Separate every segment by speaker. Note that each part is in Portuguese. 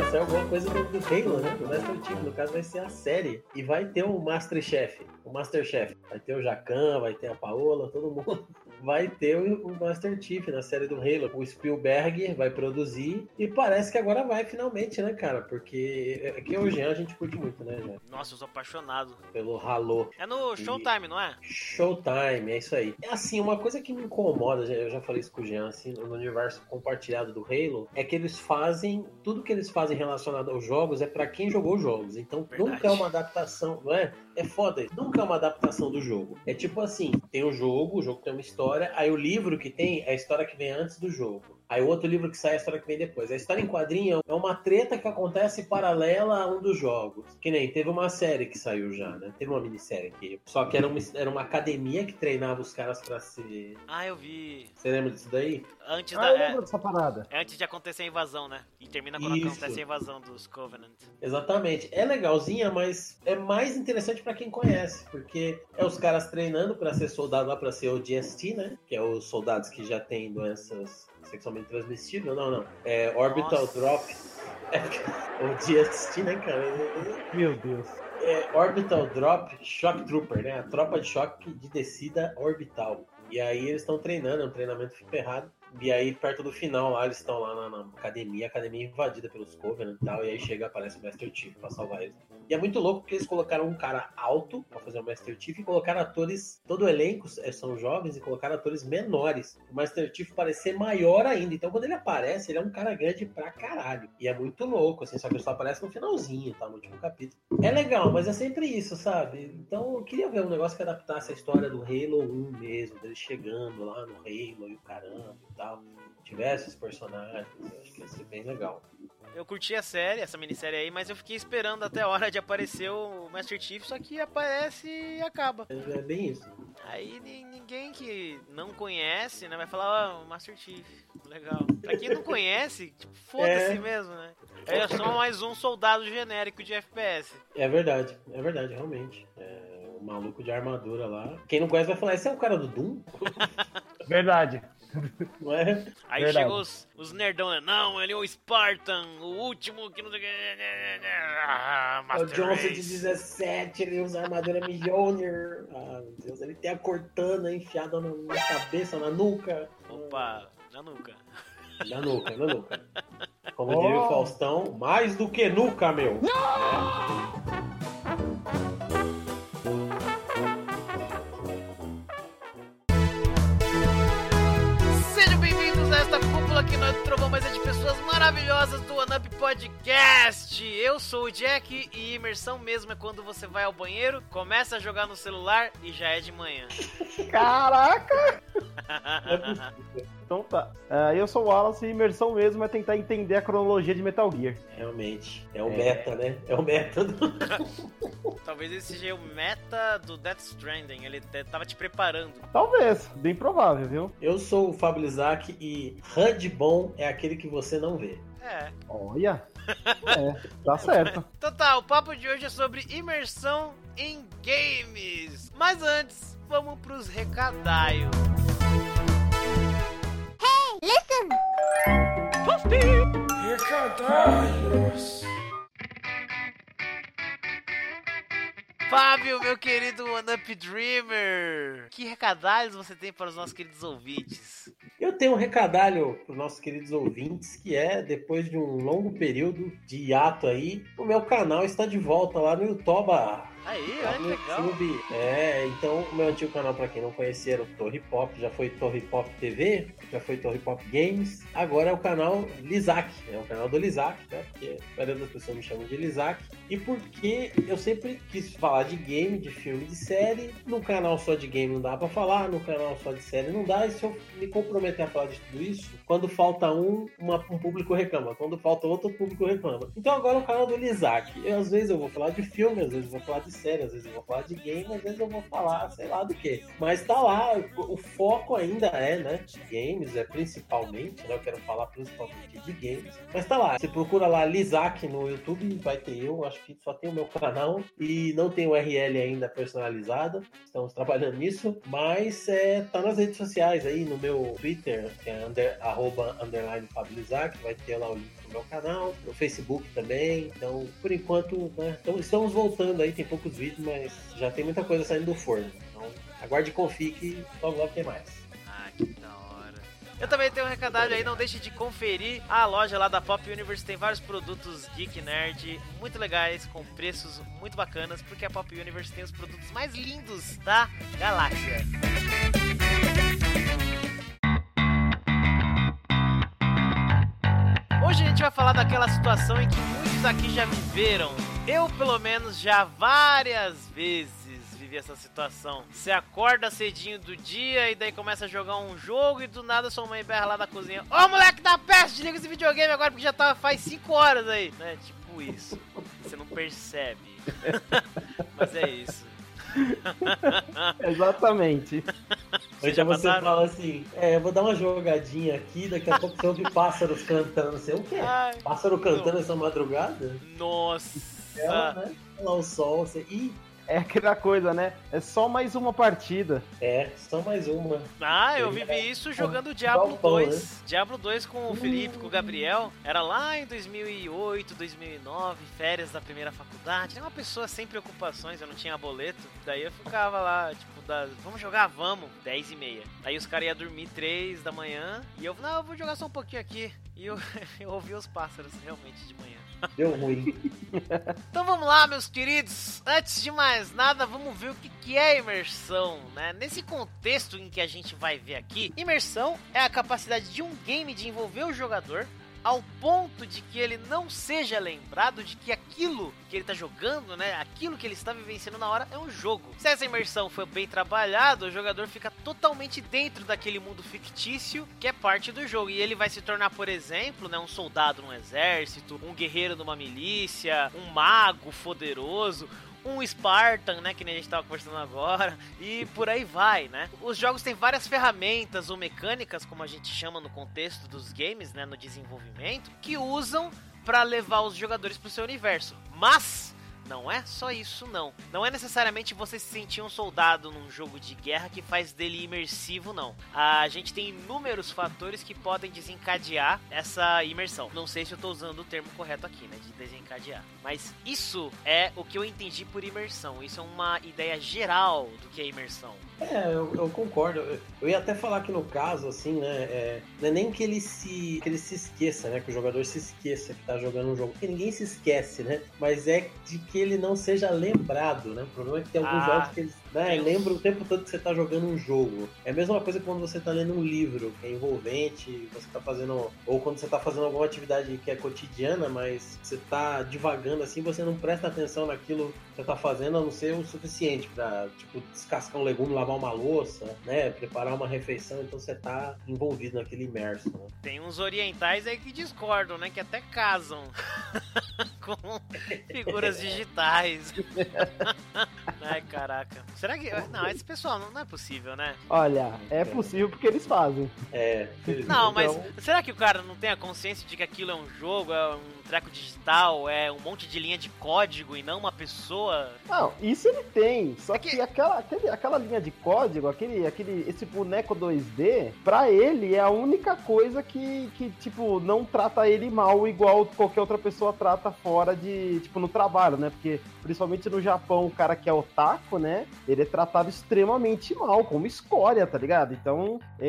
Speaker 1: vai sair alguma coisa do, do Halo, né? Do Master Chief, no caso vai ser a série. E vai ter o Masterchef, o Masterchef. Vai ter o Jacan, vai ter a Paola, todo mundo. Vai ter o Master Chief na série do Halo. O Spielberg vai produzir. E parece que agora vai finalmente, né, cara? Porque aqui hoje a gente curte muito, né, já?
Speaker 2: Nossa, eu sou apaixonado.
Speaker 1: Pelo Halo.
Speaker 2: É no Showtime, não é?
Speaker 1: Showtime, é isso aí. É assim, uma coisa que me incomoda, eu já falei isso com o Jean, assim, no universo compartilhado do Halo, é que eles fazem, tudo que eles fazem relacionado aos jogos é para quem jogou os jogos. Então
Speaker 2: Verdade.
Speaker 1: nunca é uma adaptação, não é? É foda, isso. nunca é uma adaptação do jogo. É tipo assim, tem o jogo, o jogo tem uma história, aí o livro que tem é a história que vem antes do jogo. Aí o outro livro que sai é a história que vem depois. A história em quadrinho é uma treta que acontece paralela a um dos jogos. Que nem teve uma série que saiu já, né? Teve uma minissérie aqui. Só que era uma, era uma academia que treinava os caras pra ser.
Speaker 2: Ah, eu vi.
Speaker 1: Você lembra disso daí?
Speaker 2: Antes
Speaker 3: Ah,
Speaker 2: da.
Speaker 3: eu
Speaker 2: é,
Speaker 3: lembro dessa parada.
Speaker 2: é antes de acontecer a invasão, né? E termina quando
Speaker 1: Isso.
Speaker 2: acontece a invasão dos Covenant.
Speaker 1: Exatamente. É legalzinha, mas é mais interessante pra quem conhece, porque é os caras treinando pra ser soldado lá pra ser o DST, né? Que é os soldados que já têm doenças sexualmente transmissíveis. Não, não. É Orbital
Speaker 2: Nossa.
Speaker 1: Drop. É, o DST, né, cara?
Speaker 3: Meu Deus.
Speaker 1: É Orbital Drop Shock Trooper, né? A tropa de choque de descida orbital. E aí eles estão treinando, é um treinamento ferrado. E aí, perto do final, lá, eles estão lá na, na academia, a academia invadida pelos Covenant e tal, e aí chega, aparece o Master Chief pra salvar eles. E é muito louco porque eles colocaram um cara alto pra fazer o Master Chief e colocaram atores, todo o elenco é, são jovens e colocaram atores menores. O Master Chief parecer maior ainda. Então, quando ele aparece, ele é um cara grande pra caralho. E é muito louco, assim, só que ele só aparece no finalzinho, tá? No último capítulo. É legal, mas é sempre isso, sabe? Então, eu queria ver um negócio que adaptasse a história do Halo 1 mesmo, dele chegando lá no Halo e o caramba e tal. Tivesse os personagens, eu acho que ia ser bem legal.
Speaker 2: Eu curti a série, essa minissérie aí, mas eu fiquei esperando até a hora de aparecer o Master Chief, só que aparece e acaba.
Speaker 1: É é bem isso.
Speaker 2: Aí ni- ninguém que não conhece, né, vai falar, ah, o Master Chief, legal. Pra quem não conhece, tipo, foda-se
Speaker 1: É.
Speaker 2: mesmo, né? É só mais um soldado genérico de FPS.
Speaker 1: É verdade, é verdade, realmente. É, o maluco de armadura lá. Quem não conhece vai falar, esse é o cara do Doom?
Speaker 3: Verdade.
Speaker 1: Não é?
Speaker 2: Aí
Speaker 3: Verdade.
Speaker 2: chegou os, os nerdão, né? Não, ele é o Spartan, o último que não sei o que. Ah,
Speaker 1: É o Johnson de
Speaker 2: Race.
Speaker 1: 17, ele usa armadura Mjolnir. Ah, meu Deus, ele tem a cortana enfiada na, na cabeça, na nuca.
Speaker 2: Opa, na nuca.
Speaker 1: Na nuca, na nuca. Como diria o Faustão, mais do que nuca, meu.
Speaker 2: Sejam cúpula que nós trovamos é de pessoas maravilhosas do One Up Podcast. Eu sou o Jack e imersão mesmo é quando você vai ao banheiro, começa a jogar no celular e já é de manhã.
Speaker 3: Caraca! Então tá. Ah, eu sou o Wallace e imersão mesmo é tentar entender a cronologia de Metal Gear.
Speaker 1: Realmente, é o
Speaker 3: É.
Speaker 1: meta, né? É o meta do...
Speaker 2: Talvez esse seja o meta do Death Stranding, ele tava te preparando.
Speaker 3: Talvez, bem provável, viu?
Speaker 1: Eu sou o Fábio Lizak e HUD bom é aquele que você não vê.
Speaker 2: É.
Speaker 3: Olha. É, tá certo.
Speaker 2: Então tá, o papo de hoje é sobre imersão em games. Mas antes, vamos pros recadaios. Fábio, meu querido One Up Dreamer, que recadalhos você tem para os nossos queridos ouvintes?
Speaker 1: Eu tenho um recadalho para os nossos queridos ouvintes, que é, depois de um longo período de hiato aí, o meu canal está de volta lá no YouTube.
Speaker 2: Aí,
Speaker 1: Lá
Speaker 2: olha que legal.
Speaker 1: YouTube. É, então o meu antigo canal, para quem não conhecia, era o Torre Pop, já foi Torre Pop TV, já foi Torre Pop Games, agora é o canal Lizac, é o canal do Lizac, né? Porque a maioria das pessoas me chamam de Lizac. E porque eu sempre quis falar de game, de filme, de série, no canal só de game não dá para falar, no canal só de série não dá, e se eu me comprometer a falar de tudo isso, quando falta um, uma- um público reclama, quando falta outro, o público reclama. Então agora é o canal do Lizac. Eu, às vezes eu vou falar de filme, às vezes eu vou falar de série, às vezes eu vou falar de game, às vezes eu vou falar, sei lá do que. Mas tá lá, o, foco ainda é, né, de games, é principalmente, né, eu quero falar principalmente de games. Mas tá lá, você procura lá Lizac no YouTube, vai ter eu, acho que só tem o meu canal e não tem URL ainda personalizada. Estamos trabalhando nisso, mas é, tá nas redes sociais aí, no meu Twitter, que é under, arroba, underline Fábio Lizac, vai ter lá o link meu canal, no Facebook também. Então, por enquanto, né, então, estamos voltando aí, tem poucos vídeos, mas já tem muita coisa saindo do forno. Então, aguarde e confie que logo logo tem mais.
Speaker 2: Ah, que da hora. Eu também tenho um recadalho aí, não deixe de conferir a loja lá da Pop Universe. Tem vários produtos Geek Nerd muito legais, com preços muito bacanas, porque a Pop Universe tem os produtos mais lindos da galáxia. Hoje gente vai falar daquela situação em que muitos aqui já viveram. Eu, pelo menos, já várias vezes vivi essa situação. Você acorda cedinho do dia e daí começa a jogar um jogo e do nada sua mãe berra lá da cozinha: Ô moleque da peste, desliga esse videogame agora porque já tá faz 5 horas aí. Né? Tipo isso. Você não percebe. Mas é isso.
Speaker 3: Exatamente.
Speaker 1: Hoje
Speaker 2: já
Speaker 1: você
Speaker 2: passaram?
Speaker 1: fala assim, é, eu vou dar uma jogadinha aqui, daqui a pouco você ouve pássaros cantando. Você, o quê?
Speaker 2: Ai,
Speaker 1: Pássaro cantando essa madrugada?
Speaker 2: nossa.
Speaker 1: É, né? Lá o sol, você... Ih,
Speaker 3: É aquela coisa, né? É só mais uma partida.
Speaker 1: é, só mais uma.
Speaker 2: Ah, eu vivi isso jogando Diablo
Speaker 1: Galpão,
Speaker 2: 2. Diablo 2 com o Felipe, com o Gabriel. Era lá em 2008, 2009, férias da primeira faculdade. Era uma pessoa sem preocupações, eu não tinha boleto. Daí eu ficava lá, tipo, das, vamos jogar, vamos, 10 e meia. Aí os caras iam dormir 3 da manhã. E eu, não, eu vou jogar só um pouquinho aqui. E eu, eu ouvi os pássaros realmente de manhã.
Speaker 1: Deu ruim.
Speaker 2: Então vamos lá, meus queridos. Antes de mais nada, vamos ver o que, que é imersão, né? Nesse contexto em que a gente vai ver aqui, imersão é a capacidade de um game de envolver o jogador ao ponto de que ele não seja lembrado de que aquilo que ele está jogando, né, aquilo que ele está vivenciando na hora é um jogo. Se essa imersão for bem trabalhada, o jogador fica totalmente dentro daquele mundo fictício que é parte do jogo e ele vai se tornar, por exemplo, né, um soldado num exército, um guerreiro numa milícia, um mago poderoso, um Spartan, né, que nem a gente tava conversando agora, e por aí vai, né? Os jogos têm várias ferramentas ou mecânicas, como a gente chama no contexto dos games, né, no desenvolvimento, que usam para levar os jogadores pro seu universo. Mas não é só isso, não. Não é necessariamente você se sentir um soldado num jogo de guerra que faz dele imersivo, não. A gente tem inúmeros fatores que podem desencadear essa imersão. Não sei se eu tô usando o termo correto aqui, né? De desencadear. Mas isso é o que eu entendi por imersão. Isso é uma ideia geral do que é imersão.
Speaker 1: É, eu, eu concordo. Eu, ia até falar que no caso, assim, né, é, não é nem que ele se que ele se esqueça, né, que o jogador se esqueça que tá jogando um jogo, porque ninguém se esquece, né, mas é de que ele não seja lembrado, né, o problema é que tem alguns
Speaker 2: Ah,
Speaker 1: jogos que eles né, lembram o tempo todo que você tá jogando um jogo. É a mesma coisa quando você tá lendo um livro, que é envolvente, você tá fazendo, ou quando você tá fazendo alguma atividade que é cotidiana, mas você tá divagando assim, você não presta atenção naquilo que você tá fazendo, a não ser o suficiente pra, tipo, descascar um legume, lavar uma louça, né, preparar uma refeição, então você tá envolvido naquele imerso, né?
Speaker 2: Tem uns orientais aí que discordam, né? Que até casam com figuras digitais. Ai, caraca. Será que. Não, esse pessoal não, não é possível, né?
Speaker 3: Olha, é possível porque eles fazem.
Speaker 1: É,
Speaker 2: Não, mas
Speaker 3: Então-
Speaker 2: será que o cara não tem a consciência de que aquilo é um jogo, é um treco digital, é um monte de linha de código e não uma pessoa?
Speaker 3: Não, isso ele tem. Só
Speaker 2: É
Speaker 3: que,
Speaker 2: que-
Speaker 3: aquela, aquele- aquela linha de código, aquele, aquele, esse boneco 2D, pra ele é a única coisa que, que, tipo, não trata ele mal igual qualquer outra pessoa trata fora de, tipo, no trabalho, né? Porque, principalmente no Japão, o cara que é otaku, né? Ele é tratado extremamente mal, como escória, tá ligado? Então, é,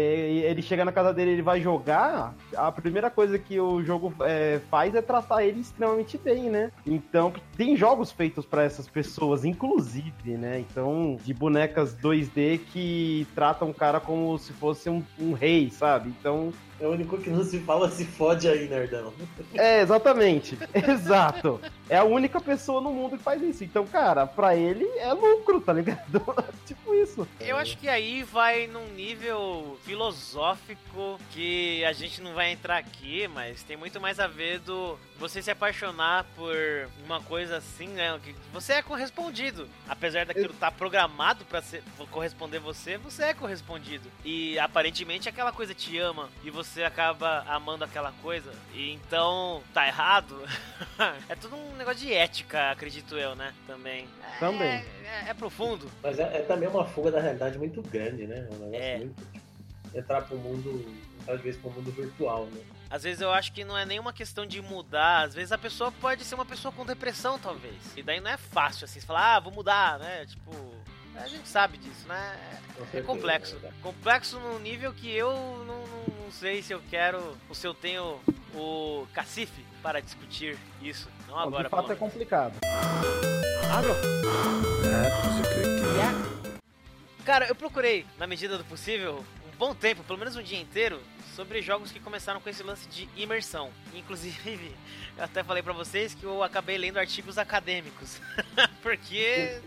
Speaker 3: ele chega na casa dele, ele vai jogar, a primeira coisa que o jogo é, faz é tratar ele extremamente bem, né? Então, tem jogos feitos pra essas pessoas, inclusive, né? Então, de bonecas 2D que tratam o cara como se fosse um, um rei, sabe? Então,
Speaker 1: É o único que não se fala se fode aí, nerdão.
Speaker 3: é, exatamente. Exato. É a única pessoa no mundo que faz isso. Então, cara, pra ele é lucro, tá ligado? tipo isso.
Speaker 2: Eu acho que aí vai num nível filosófico que a gente não vai entrar aqui, mas tem muito mais a ver do você se apaixonar por uma coisa assim, né? Que você é correspondido. Apesar daquilo estar programado pra ser, corresponder você, você é correspondido. E aparentemente aquela coisa te ama e você acaba amando aquela coisa. E então tá errado. é tudo um negócio de ética, acredito eu, né? Também.
Speaker 3: Também.
Speaker 2: É, é- é profundo.
Speaker 1: Mas é, é também uma fuga da realidade muito grande, né? É um negócio
Speaker 2: É.
Speaker 1: muito. entrar pro mundo, talvez para o mundo virtual, né?
Speaker 2: Às vezes eu acho que não é nenhuma questão de mudar. Às vezes a pessoa pode ser uma pessoa com depressão, talvez. E daí não é fácil assim, você falar, ah, vou mudar, né? Tipo, a gente sabe disso, né? É complexo. Complexo num nível que eu não, não, não, sei se eu quero, ou se eu tenho o cacife para discutir isso. Não agora,
Speaker 3: De fato é complicado.
Speaker 2: Agro. Cara, eu procurei, na medida do possível, um bom tempo, pelo menos um dia inteiro, sobre jogos que começaram com esse lance de imersão. Inclusive, eu até falei para vocês que eu acabei lendo artigos acadêmicos. Porque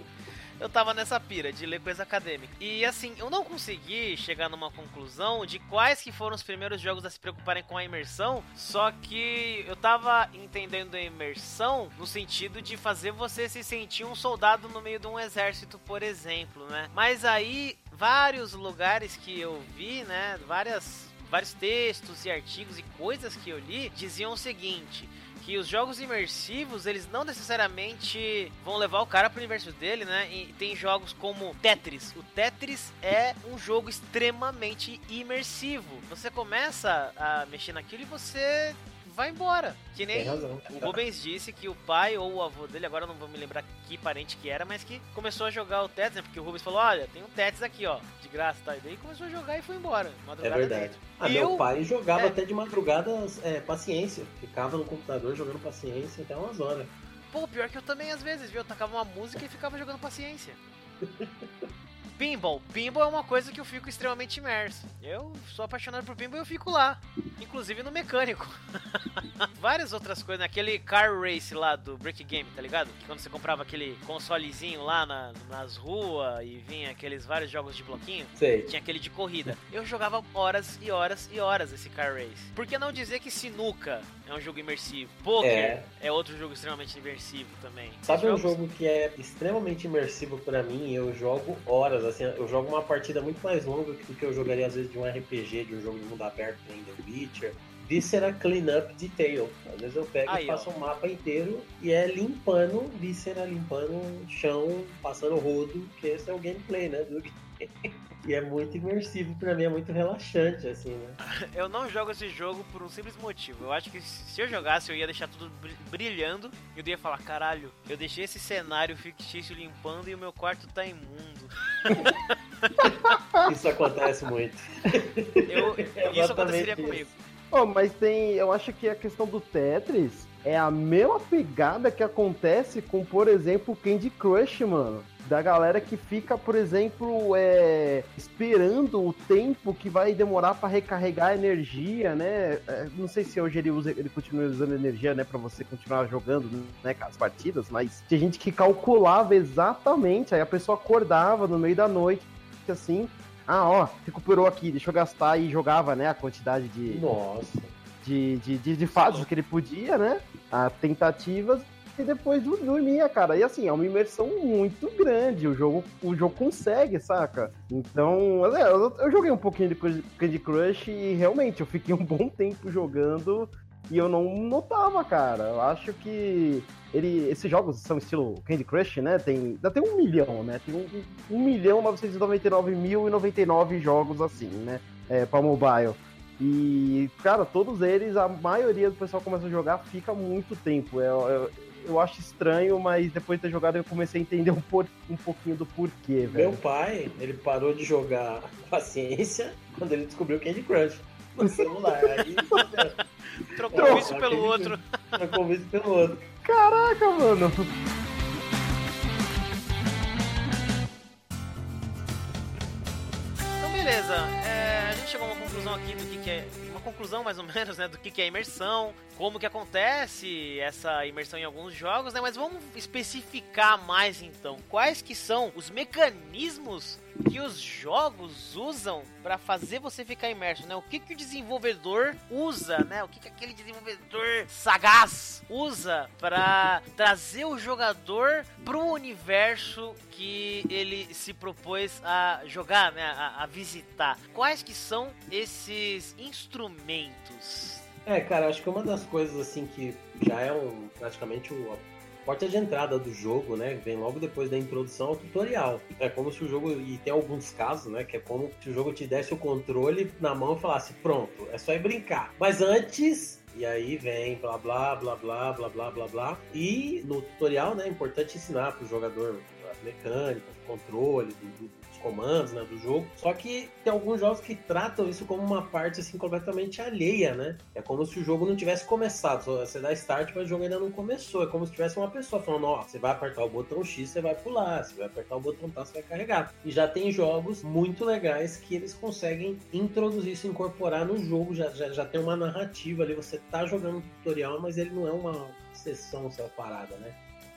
Speaker 2: eu tava nessa pira de ler coisa acadêmica. E assim, eu não consegui chegar numa conclusão de quais que foram os primeiros jogos a se preocuparem com a imersão, só que eu tava entendendo a imersão no sentido de fazer você se sentir um soldado no meio de um exército, por exemplo, né? Mas aí vários lugares que eu vi, né, várias vários textos e artigos e coisas que eu li diziam o seguinte: que os jogos imersivos, eles não necessariamente vão levar o cara pro universo dele, né? E tem jogos como Tetris. O Tetris é um jogo extremamente imersivo. Você começa a mexer naquilo e você vai embora. Que nem o Rubens disse que o pai ou o avô dele, agora não vou me lembrar que parente que era, mas que começou a jogar o Tetris, né? Porque o Rubens falou: Olha, tem um Tetris aqui, ó, de graça, tá? E daí começou a jogar e foi embora.
Speaker 1: é verdade. Ah, meu eu... pai jogava é... até de madrugada é, paciência. Ficava no computador jogando paciência até umas horas.
Speaker 2: Pô, pior que eu também às vezes, viu? Eu tacava uma música e ficava jogando paciência. Pinball. Pinball é uma coisa que eu fico extremamente imerso. Eu sou apaixonado por pinball e eu fico lá. Inclusive no mecânico. Várias outras coisas. Naquele car race lá do Brick Game, tá ligado? Que quando você comprava aquele consolezinho lá na, nas ruas e vinha aqueles vários jogos de bloquinho.
Speaker 1: Sei.
Speaker 2: Tinha aquele de corrida. Eu jogava horas e horas e horas esse car race. Por que não dizer que sinuca é um jogo imersivo? Poker é, é outro jogo extremamente imersivo também.
Speaker 1: Sabe um jogo que é extremamente imersivo para mim? Eu jogo horas assim, eu jogo uma partida muito mais longa do que eu jogaria às vezes de um RPG, de um jogo de mundo aberto, nem The Witcher. Viscera Cleanup Detail. Às vezes eu pego Aí, e faço ó. um mapa inteiro e é limpando Viscera, limpando chão, passando rodo, que esse é o gameplay, né? Do... e é muito imersivo pra mim, é muito relaxante, assim, né?
Speaker 2: Eu não jogo esse jogo por um simples motivo. Eu acho que se eu jogasse, eu ia deixar tudo brilhando e eu ia falar, caralho, eu deixei esse cenário fictício limpando e o meu quarto tá imundo.
Speaker 1: isso acontece muito.
Speaker 2: Eu, isso aconteceria isso. comigo.
Speaker 3: Oh, mas tem. Eu acho que a questão do Tetris é a mesma pegada que acontece com, por exemplo, Candy Crush, mano. Da galera que fica, por exemplo, é, esperando o tempo que vai demorar para recarregar a energia, né? É, não sei se hoje ele usa, ele continua usando energia, né, para você continuar jogando, né, as partidas, mas tinha gente que calculava exatamente, aí a pessoa acordava no meio da noite, assim, ah, ó, recuperou aqui, deixa eu gastar e jogava, né, a quantidade de.
Speaker 1: Nossa.
Speaker 3: De, de, de, de fases que ele podia, né? As tentativas e depois dormia, cara. E assim, é uma imersão muito grande. O jogo, o jogo consegue, saca? Então, é, eu, eu joguei um pouquinho de Candy Crush e realmente eu fiquei um bom tempo jogando e eu não notava, cara. Eu acho que ele, esses jogos são estilo Candy Crush, né? Tem, ainda tem um milhão, né? Tem um, um milhão 999 mil e 99 jogos assim, né? É, para mobile. E, cara, todos eles, a maioria do pessoal começa a jogar, fica muito tempo. É, é, eu acho estranho, mas depois de ter jogado eu comecei a entender um, por, um pouquinho do porquê,
Speaker 1: velho. Meu pai, ele parou de jogar paciência quando ele descobriu Candy Crush no celular. Aí,
Speaker 2: Trocou isso pelo outro.
Speaker 1: Trocou isso pelo outro.
Speaker 3: Caraca, mano.
Speaker 2: Então, beleza. É, a gente chegou a uma conclusão aqui do que, que é conclusão mais ou menos, né, do que, que é imersão, como que acontece essa imersão em alguns jogos, né? Mas vamos especificar mais então. Quais que são os mecanismos que os jogos usam para fazer você ficar imerso, né? O que, que o desenvolvedor usa, né? O que, que aquele desenvolvedor sagaz usa para trazer o jogador pro universo que ele se propôs a jogar, né? A, a visitar. Quais que são esses instrumentos?
Speaker 1: É, cara, acho que uma das coisas assim que já é um praticamente o porta de entrada do jogo, né? Vem logo depois da introdução ao tutorial. É como se o jogo, e tem alguns casos, né? Que é como se o jogo te desse o controle na mão e falasse, pronto, é só ir brincar. Mas antes e aí vem blá blá blá blá blá blá blá blá. E no tutorial, né, é importante ensinar para o jogador as mecânicas, o controle do, do comandos né, do jogo. Só que tem alguns jogos que tratam isso como uma parte assim completamente alheia, né? É como se o jogo não tivesse começado. Você dá start, mas o jogo ainda não começou. É como se tivesse uma pessoa falando: ó, você vai apertar o botão X, você vai pular. Você vai apertar o botão Tá, você vai carregar. E já tem jogos muito legais que eles conseguem introduzir isso, incorporar no jogo. Já, já, já tem uma narrativa ali. Você tá jogando um tutorial, mas ele não é uma sessão separada, né?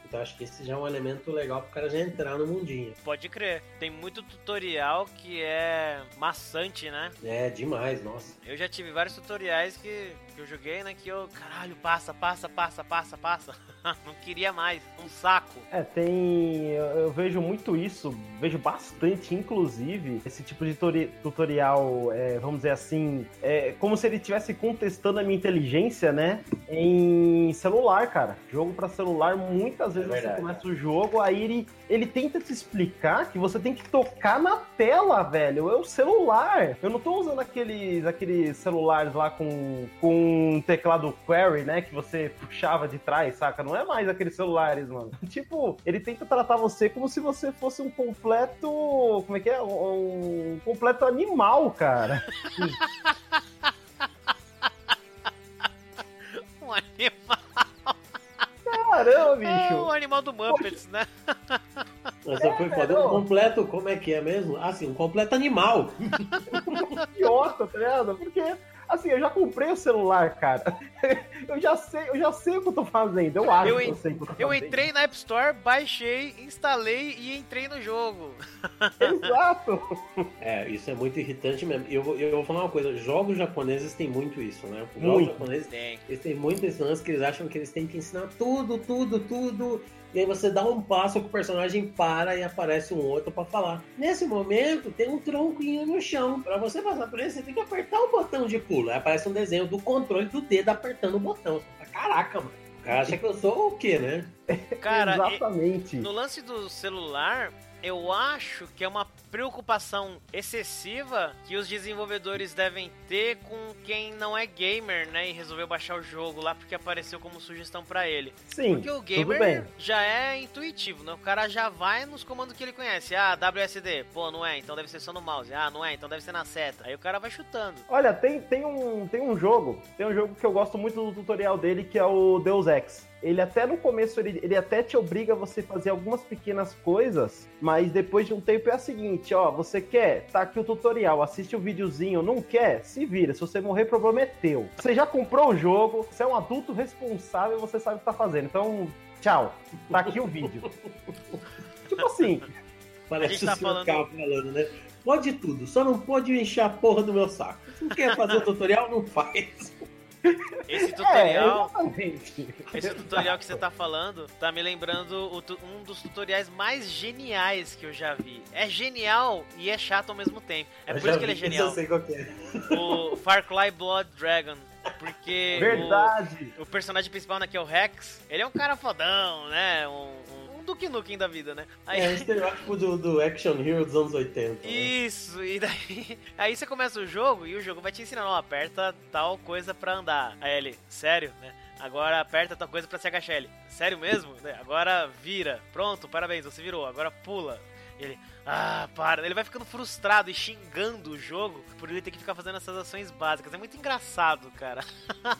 Speaker 1: Então acho que esse já é um elemento legal pro cara já entrar no mundinho.
Speaker 2: Pode crer. Tem muito tutorial que é maçante, né?
Speaker 1: É, demais, nossa.
Speaker 2: Eu já tive vários tutoriais que, que eu joguei, né? Que eu, caralho, passa, passa, passa, passa, passa. não queria mais. Um saco.
Speaker 3: É, tem. Eu, eu, vejo muito isso, vejo bastante, inclusive, esse tipo de tutorial, é, vamos dizer assim, é como se ele estivesse contestando a minha inteligência, né? Em celular, cara. Jogo para celular, muitas vezes é você começa o jogo, aí ele, ele tenta te explicar que você tem que tocar na tela, velho. É o celular. Eu não tô usando aqueles, aqueles celulares lá com, com teclado query, né? Que você puxava de trás, saca? Não é mais aqueles celulares, mano. Tipo, ele tenta tratar você como se você fosse um completo. Como é que é? Um, um completo animal, cara.
Speaker 2: um animal.
Speaker 3: Caramba, bicho. É
Speaker 2: o animal do Muppets, né?
Speaker 1: Essa foi foda. Um completo, como é que é mesmo? Assim, um completo animal.
Speaker 3: Idiota, tá ligado? Porque Assim, eu já comprei o celular, cara. Eu já sei, eu já sei o que eu tô fazendo. Eu acho eu, que eu sei o que eu tô
Speaker 2: Eu entrei na App Store, baixei, instalei e entrei no jogo.
Speaker 3: Exato.
Speaker 1: É, isso é muito irritante mesmo. Eu, eu vou falar uma coisa, jogos japoneses têm muito isso, né? Jogos muito. japoneses tem. eles têm muito esse lance que eles acham que eles têm que ensinar tudo, tudo, tudo e aí você dá um passo que o personagem para e aparece um outro para falar. Nesse momento, tem um tronquinho no chão. Para você passar por ele, você tem que apertar o botão de pulo. Aí aparece um desenho do controle do dedo apertando o botão. Caraca, mano. O cara acha que eu sou o quê, né?
Speaker 2: Cara, Exatamente. no lance do celular, eu acho que é uma preocupação excessiva que os desenvolvedores devem ter com quem não é gamer, né? E resolveu baixar o jogo lá porque apareceu como sugestão para ele.
Speaker 3: Sim.
Speaker 2: Porque o gamer já é intuitivo, né? O cara já vai nos comandos que ele conhece. Ah, WSD. Pô, não é, então deve ser só no mouse. Ah, não é, então deve ser na seta. Aí o cara vai chutando.
Speaker 3: Olha, tem, tem, um, tem um jogo, tem um jogo que eu gosto muito do tutorial dele, que é o Deus Ex ele até no começo, ele, ele até te obriga a você fazer algumas pequenas coisas, mas depois de um tempo é a seguinte, ó, você quer? Tá aqui o tutorial, assiste o videozinho, não quer? Se vira, se você morrer, o problema é teu. Você já comprou o jogo, você é um adulto responsável, você sabe o que tá fazendo, então, tchau, tá aqui o vídeo. tipo assim...
Speaker 1: Parece tá falando... falando, né? Pode tudo, só não pode encher a porra do meu saco. Se não quer fazer o tutorial, não faz.
Speaker 2: Esse tutorial. É, esse tutorial que você tá falando tá me lembrando um dos tutoriais mais geniais que eu já vi. É genial e é chato ao mesmo tempo. É eu por isso que ele é genial.
Speaker 1: Eu sei qual é.
Speaker 2: O Far Cry Blood Dragon. Porque
Speaker 3: Verdade.
Speaker 2: O, o personagem principal, né, que é o Rex, ele é um cara fodão, né? Um, Duke Nukem da vida, né?
Speaker 1: Aí... É, o estereótipo do, do action hero dos anos 80.
Speaker 2: Né? Isso, e daí. Aí você começa o jogo e o jogo vai te ensinando, ó, aperta tal coisa pra andar. Aí ele, sério, né? Agora aperta tal coisa pra se agachar. Ele, sério mesmo? Agora vira. Pronto, parabéns, você virou. Agora pula. E ele, ah, para. Ele vai ficando frustrado e xingando o jogo por ele ter que ficar fazendo essas ações básicas. É muito engraçado, cara.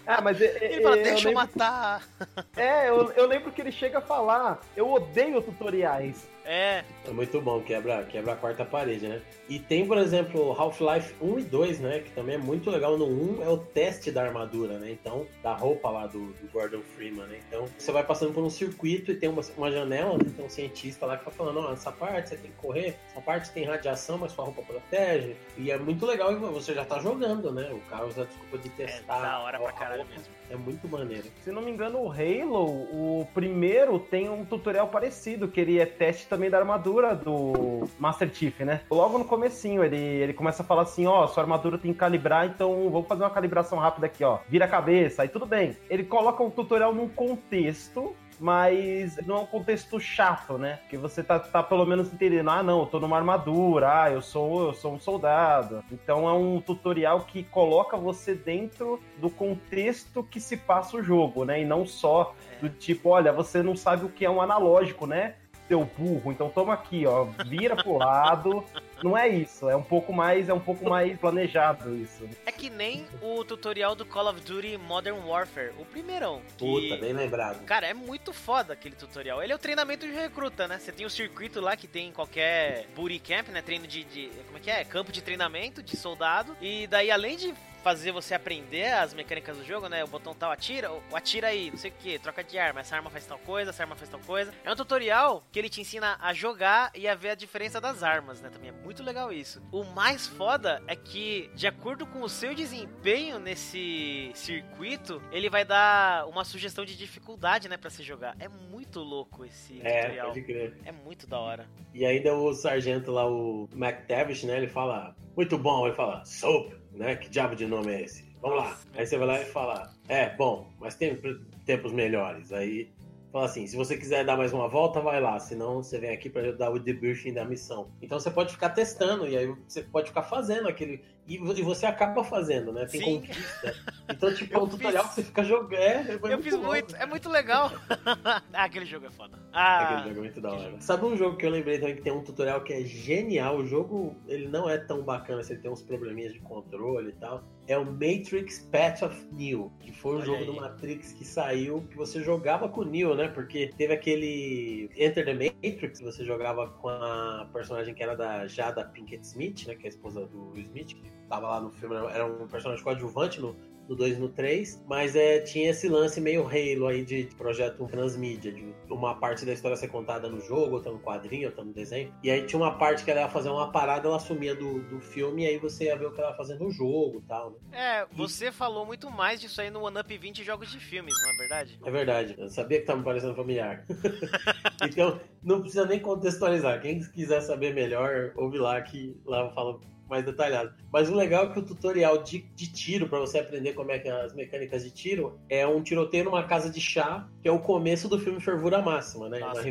Speaker 3: Ah, mas é,
Speaker 2: ele fala, deixa eu, eu matar.
Speaker 3: Que... É, eu, eu lembro que ele chega a falar, eu odeio tutoriais.
Speaker 2: É.
Speaker 1: É muito bom, quebra, quebra a quarta parede, né? E tem, por exemplo, Half-Life 1 e 2, né? Que também é muito legal. No 1 é o teste da armadura, né? Então, da roupa lá do, do Gordon Freeman, né? Então, você vai passando por um circuito e tem uma, uma janela, né? Tem um cientista lá que tá falando, ó, oh, essa parte você tem que correr, essa parte tem radiação, mas sua roupa protege. E é muito legal você já tá jogando, né? O cara usa a desculpa de testar. É
Speaker 2: da hora pra caralho mesmo.
Speaker 1: É muito maneiro.
Speaker 3: Se não me engano, o Halo, o primeiro tem um tutorial parecido, que ele é teste também da armadura do Master Chief, né? Logo no comecinho, ele, ele começa a falar assim, ó, oh, sua armadura tem que calibrar, então vamos fazer uma calibração rápida aqui, ó. Vira a cabeça, aí tudo bem. Ele coloca o tutorial num contexto mas não é um contexto chato, né? Que você tá, tá pelo menos entendendo, ah, não, eu tô numa armadura, ah, eu sou, eu sou um soldado. Então é um tutorial que coloca você dentro do contexto que se passa o jogo, né? E não só do tipo, olha, você não sabe o que é um analógico, né? Seu burro, então toma aqui, ó, vira pro lado, não é isso, é um pouco mais, é um pouco mais planejado isso.
Speaker 2: É que nem o tutorial do Call of Duty Modern Warfare, o primeirão. Que...
Speaker 1: Puta, bem lembrado.
Speaker 2: Cara, é muito foda aquele tutorial. Ele é o treinamento de recruta, né? Você tem o circuito lá que tem em qualquer booty camp, né? Treino de, de como é que é? Campo de treinamento de soldado. E daí além de fazer você aprender as mecânicas do jogo, né? O botão tal atira, o atira aí, não sei o que, troca de arma, essa arma faz tal coisa, essa arma faz tal coisa. É um tutorial que ele te ensina a jogar e a ver a diferença das armas, né? Também é muito legal isso. O mais foda é que, de acordo com o seu desempenho nesse circuito, ele vai dar uma sugestão de dificuldade, né, para se jogar. É muito louco esse
Speaker 1: é,
Speaker 2: tutorial.
Speaker 1: Pode crer.
Speaker 2: É muito da hora.
Speaker 1: E ainda o sargento lá, o McTavish, né? Ele fala, muito bom, ele fala, soap, né? Que diabo de nome é esse? Vamos lá. Aí você vai lá e fala, é, bom, mas tem tempos melhores. Aí fala assim, se você quiser dar mais uma volta, vai lá, senão você vem aqui para dar o debriefing da missão. Então você pode ficar testando e aí você pode ficar fazendo aquele e, você acaba fazendo, né? Tem Sim. conquista. Então, tipo, é um tutorial fiz... que você fica jogando. É, é
Speaker 2: eu muito fiz bom. muito, é muito legal. ah, aquele jogo é foda.
Speaker 1: Ah, aquele jogo é muito da hora. Sabe um jogo que eu lembrei também que tem um tutorial que é genial? O jogo, ele não é tão bacana, você tem uns probleminhas de controle e tal. É o Matrix Path of Neo, que foi um Olha jogo aí. do Matrix que saiu, que você jogava com o Neo, né? Porque teve aquele Enter the Matrix, que você jogava com a personagem que era da Jada Pinkett Smith, né? Que é a esposa do Smith, que tava lá no filme, era um personagem coadjuvante no, no 2 e no 3, mas é, tinha esse lance meio Halo aí de, de projeto transmídia, de uma parte da história ser contada no jogo, outra no quadrinho, outra no desenho. E aí tinha uma parte que ela ia fazer uma parada, ela sumia do, do filme, e aí você ia ver o que ela ia fazer no jogo e tal, né?
Speaker 2: É, você e... falou muito mais disso aí no One Up 20 jogos de filmes, não é verdade?
Speaker 1: É verdade, eu sabia que tava me parecendo familiar. então, não precisa nem contextualizar. Quem quiser saber melhor, ouve lá que lá eu falo mais detalhado. Mas o legal é que o tutorial de, de tiro, para você aprender como é que é as mecânicas de tiro, é um tiroteio numa casa de chá, que é o começo do filme Fervura Máxima, né?
Speaker 2: Nossa,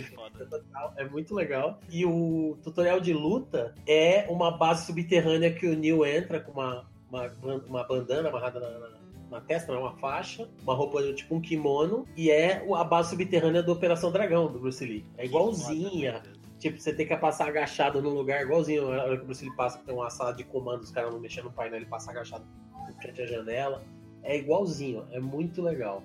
Speaker 1: total, é muito legal. E o tutorial de luta é uma base subterrânea que o Neil entra com uma, uma, uma bandana amarrada na, na na testa, né? uma faixa, uma roupa tipo um kimono, e é a base subterrânea da Operação Dragão do Bruce Lee. É igualzinha. Tipo, você tem que passar agachado no lugar, igualzinho a hora que o Bruce Lee passa, tem uma sala de comando, os caras não mexendo no painel, ele passa agachado em frente à janela. É igualzinho, é muito legal.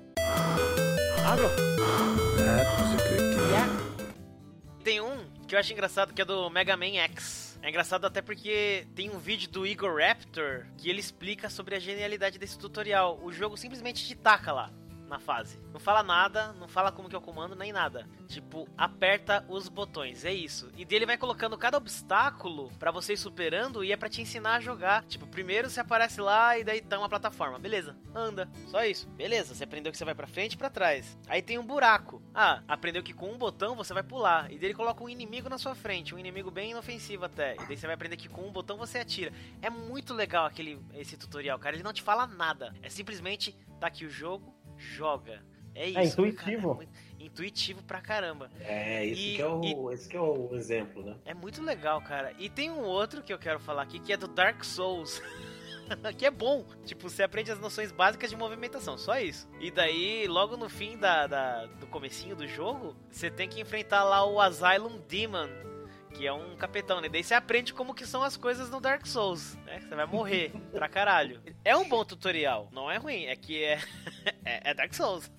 Speaker 2: Tem um que eu acho engraçado que é do Mega Man X. É engraçado até porque tem um vídeo do Igor Raptor que ele explica sobre a genialidade desse tutorial. O jogo simplesmente te taca lá na fase. Não fala nada, não fala como que é o comando, nem nada. Tipo, aperta os botões, é isso. E dele vai colocando cada obstáculo para você ir superando e é para te ensinar a jogar. Tipo, primeiro você aparece lá e daí tá uma plataforma. Beleza, anda. Só isso. Beleza, você aprendeu que você vai para frente e pra trás. Aí tem um buraco. Ah, aprendeu que com um botão você vai pular. E dele coloca um inimigo na sua frente, um inimigo bem inofensivo até. E daí você vai aprender que com um botão você atira. É muito legal aquele esse tutorial, cara. Ele não te fala nada. É simplesmente tá aqui o jogo, joga. É, é isso.
Speaker 3: É intuitivo.
Speaker 2: Cara, é intuitivo pra caramba.
Speaker 1: É, esse, e, que é o, e, esse que é o exemplo, né?
Speaker 2: É muito legal, cara. E tem um outro que eu quero falar aqui, que é do Dark Souls. que é bom. Tipo, você aprende as noções básicas de movimentação, só isso. E daí, logo no fim da, da do comecinho do jogo, você tem que enfrentar lá o Asylum Demon, que é um capetão, né? Daí você aprende como que são as coisas no Dark Souls, né? Você vai morrer pra caralho. É um bom tutorial, não é ruim, é que é, é, é Dark Souls.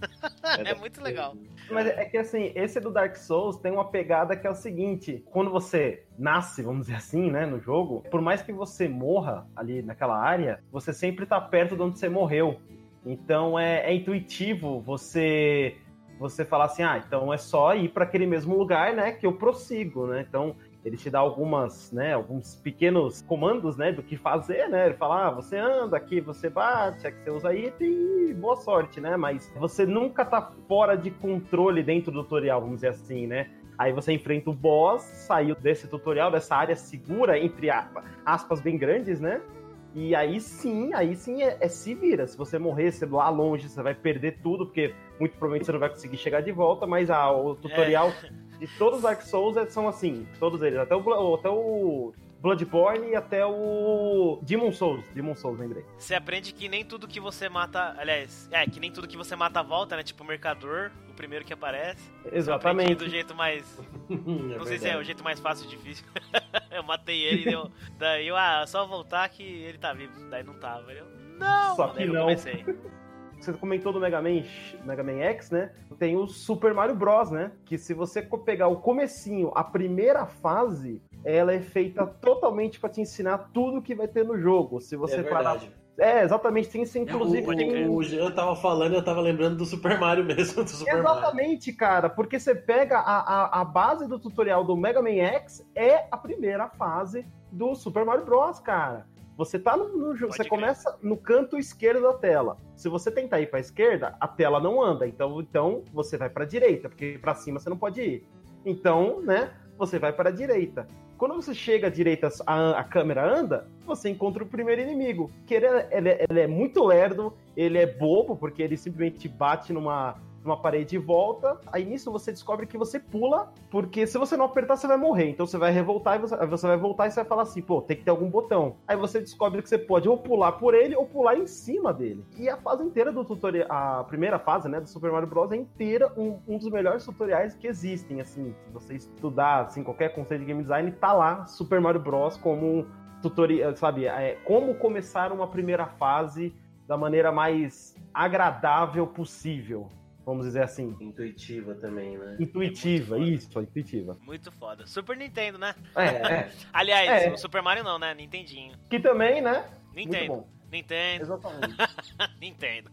Speaker 2: É, é, muito legal.
Speaker 3: Mas é que assim, esse do Dark Souls tem uma pegada que é o seguinte: quando você nasce, vamos dizer assim, né, no jogo, por mais que você morra ali naquela área, você sempre tá perto de onde você morreu. Então é, é intuitivo você você falar assim, ah, então é só ir para aquele mesmo lugar, né, que eu prossigo, né? Então ele te dá algumas, né, alguns pequenos comandos, né, do que fazer, né? Ele fala, ah, você anda aqui, você bate, aqui você usa item e boa sorte, né? Mas você nunca tá fora de controle dentro do tutorial, vamos dizer assim, né? Aí você enfrenta o boss, saiu desse tutorial, dessa área segura, entre aspas, bem grandes, né? E aí sim, aí sim é, é, se vira. Se você morrer, você lá longe, você vai perder tudo, porque muito provavelmente você não vai conseguir chegar de volta, mas ah, o tutorial é. de todos os Dark Souls é, são assim, todos eles, até o, até o Bloodborne e até o Demon Souls. Demon Souls, lembrei.
Speaker 2: Você aprende que nem tudo que você mata. Aliás, é, que nem tudo que você mata volta, né? Tipo o mercador, o primeiro que aparece.
Speaker 3: Exatamente.
Speaker 2: do jeito mais. é não sei se é o jeito mais fácil ou difícil. eu matei ele e deu. Daí eu, ah, só voltar que ele tá vivo. Daí não tava. Eu, não!
Speaker 3: Só que não. Você comentou do Mega Man, Mega Man X, né? Tem o Super Mario Bros, né? Que se você pegar o comecinho, a primeira fase, ela é feita totalmente para te ensinar tudo que vai ter no jogo. Se você
Speaker 1: é
Speaker 3: parar é, exatamente, tem isso inclusive.
Speaker 1: É, o, o, eu tava falando, eu tava lembrando do Super Mario mesmo. Super
Speaker 3: exatamente,
Speaker 1: Mario.
Speaker 3: cara, porque você pega a, a, a, base do tutorial do Mega Man X é a primeira fase do Super Mario Bros, cara. Você tá no, no você começa no canto esquerdo da tela. Se você tentar ir para esquerda, a tela não anda. Então, então você vai para direita, porque para cima você não pode ir. Então, né? Você vai para a direita. Quando você chega à direita, a, a câmera anda, você encontra o primeiro inimigo. Que ele é, ele, é, ele é muito lerdo, ele é bobo, porque ele simplesmente bate numa numa parede e volta. Aí nisso você descobre que você pula, porque se você não apertar, você vai morrer. Então você vai revoltar e você, você vai voltar e você vai falar assim, pô, tem que ter algum botão. Aí você descobre que você pode ou pular por ele ou pular em cima dele. E a fase inteira do tutorial, a primeira fase, né, do Super Mario Bros. é inteira um, um dos melhores tutoriais que existem, assim. Se você estudar, assim, qualquer conceito de game design, tá lá Super Mario Bros. como tutorial, sabe, é, como começar uma primeira fase da maneira mais agradável possível vamos dizer assim.
Speaker 1: Intuitiva também, né?
Speaker 3: Intuitiva, é isso, intuitiva.
Speaker 2: Muito foda. Super Nintendo, né?
Speaker 3: É, é.
Speaker 2: Aliás,
Speaker 3: é.
Speaker 2: o Super Mario não, né? Nintendinho.
Speaker 3: Que também, né?
Speaker 2: Nintendo. Nintendo.
Speaker 3: Exatamente.
Speaker 2: Nintendo.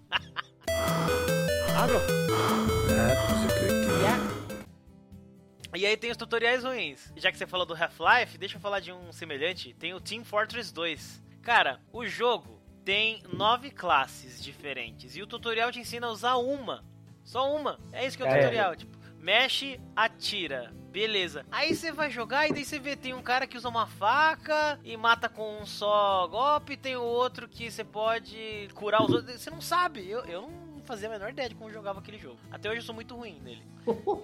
Speaker 2: E aí tem os tutoriais ruins. Já que você falou do Half-Life, deixa eu falar de um semelhante. Tem o Team Fortress 2. Cara, o jogo tem nove classes diferentes. E o tutorial te ensina a usar uma. Só uma. É isso que é o é. tutorial. Tipo, mexe, atira. Beleza. Aí você vai jogar e daí você vê, tem um cara que usa uma faca e mata com um só golpe, tem o outro que você pode curar os outros. Você não sabe. Eu, eu não fazia a menor ideia de como jogava aquele jogo. Até hoje eu sou muito ruim nele.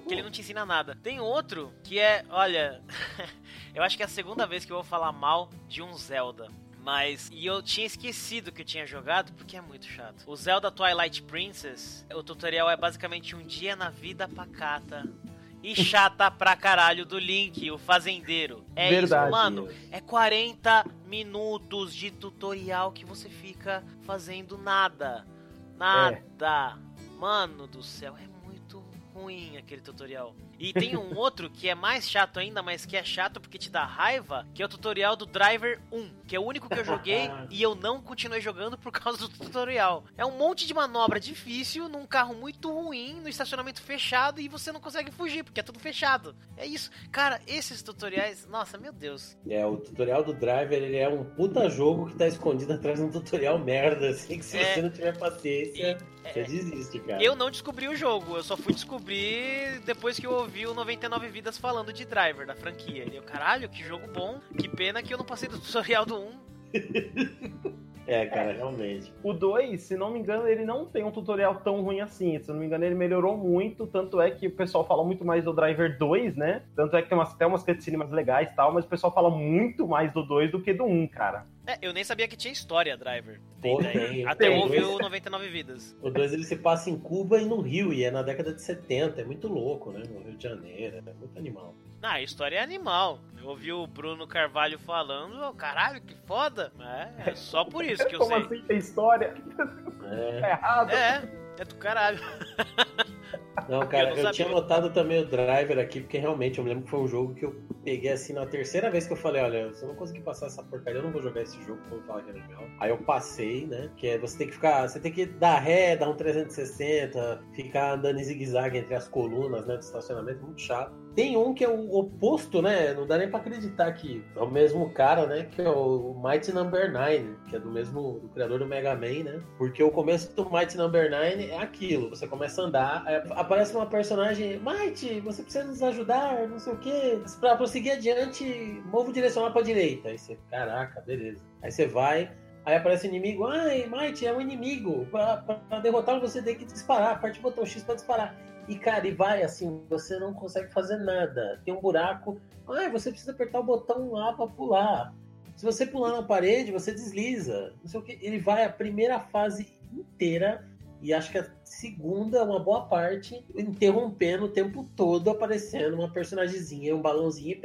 Speaker 2: que ele não te ensina nada. Tem outro que é, olha, eu acho que é a segunda vez que eu vou falar mal de um Zelda. Mas. E eu tinha esquecido que eu tinha jogado porque é muito chato. O Zelda Twilight Princess, o tutorial é basicamente um dia na vida pacata e chata pra caralho do Link, o fazendeiro. É
Speaker 3: Verdade.
Speaker 2: isso, mano. É 40 minutos de tutorial que você fica fazendo nada. Nada. É. Mano do céu, é muito ruim aquele tutorial. E tem um outro que é mais chato ainda, mas que é chato porque te dá raiva, que é o tutorial do Driver 1, que é o único que eu joguei e eu não continuei jogando por causa do tutorial. É um monte de manobra difícil num carro muito ruim, no estacionamento fechado e você não consegue fugir porque é tudo fechado. É isso. Cara, esses tutoriais, nossa, meu Deus.
Speaker 1: É, o tutorial do Driver, ele é um puta jogo que tá escondido atrás de um tutorial merda, assim, que se é, você não tiver paciência, e, você é, desiste, cara.
Speaker 2: Eu não descobri o jogo, eu só fui descobrir depois que eu ouvi o 99 Vidas falando de Driver, da franquia. E eu, caralho, que jogo bom. Que pena que eu não passei do tutorial do 1.
Speaker 1: É, cara, realmente.
Speaker 3: O 2, se não me engano, ele não tem um tutorial tão ruim assim. Se não me engano, ele melhorou muito. Tanto é que o pessoal fala muito mais do Driver 2, né? Tanto é que tem umas, até umas cutscenes mais legais e tal, mas o pessoal fala muito mais do 2 do que do 1, um, cara.
Speaker 2: É, eu nem sabia que tinha história, Driver.
Speaker 1: Tem, Pô, tem.
Speaker 2: Até
Speaker 1: tem.
Speaker 2: ouvi o 99 Vidas.
Speaker 1: O 2 ele se passa em Cuba e no Rio, e é na década de 70. É muito louco, né? No Rio de Janeiro. É muito animal.
Speaker 2: Ah, a história é animal. Eu ouvi o Bruno Carvalho falando, oh, caralho, que foda. É, é só por isso que eu
Speaker 3: Como
Speaker 2: sei.
Speaker 3: Como assim tem história?
Speaker 1: É.
Speaker 3: é errado.
Speaker 2: É, é do caralho.
Speaker 1: Não, cara, eu, eu tinha notado também o driver aqui, porque realmente eu me lembro que foi um jogo que eu peguei assim na terceira vez que eu falei, olha, se eu não conseguir passar essa porcaria, eu não vou jogar esse jogo, vou falar que é legal. Aí eu passei, né? Que é você tem que ficar, você tem que dar ré, dar um 360, ficar andando em zigue-zague entre as colunas, né? Do estacionamento, muito chato. Tem um que é o oposto, né? Não dá nem pra acreditar que é o mesmo cara, né? Que é o Mighty Number 9, que é do mesmo do criador do Mega Man, né? Porque o começo do Mighty Number 9 é aquilo: você começa a andar, aparece uma personagem, Mighty, você precisa nos ajudar, não sei o quê. Pra prosseguir adiante, move o direcional pra direita. Aí você, caraca, beleza. Aí você vai, Aí aparece inimigo, ai, Might, é um inimigo. Pra, pra derrotá-lo você tem que disparar, aperte o botão X pra disparar. E cara, e vai assim, você não consegue fazer nada. Tem um buraco, ai, você precisa apertar o botão A pra pular. Se você pular na parede, você desliza. Não sei o que. Ele vai a primeira fase inteira e acho que a segunda, uma boa parte, interrompendo o tempo todo, aparecendo uma personagemzinha, um balãozinho,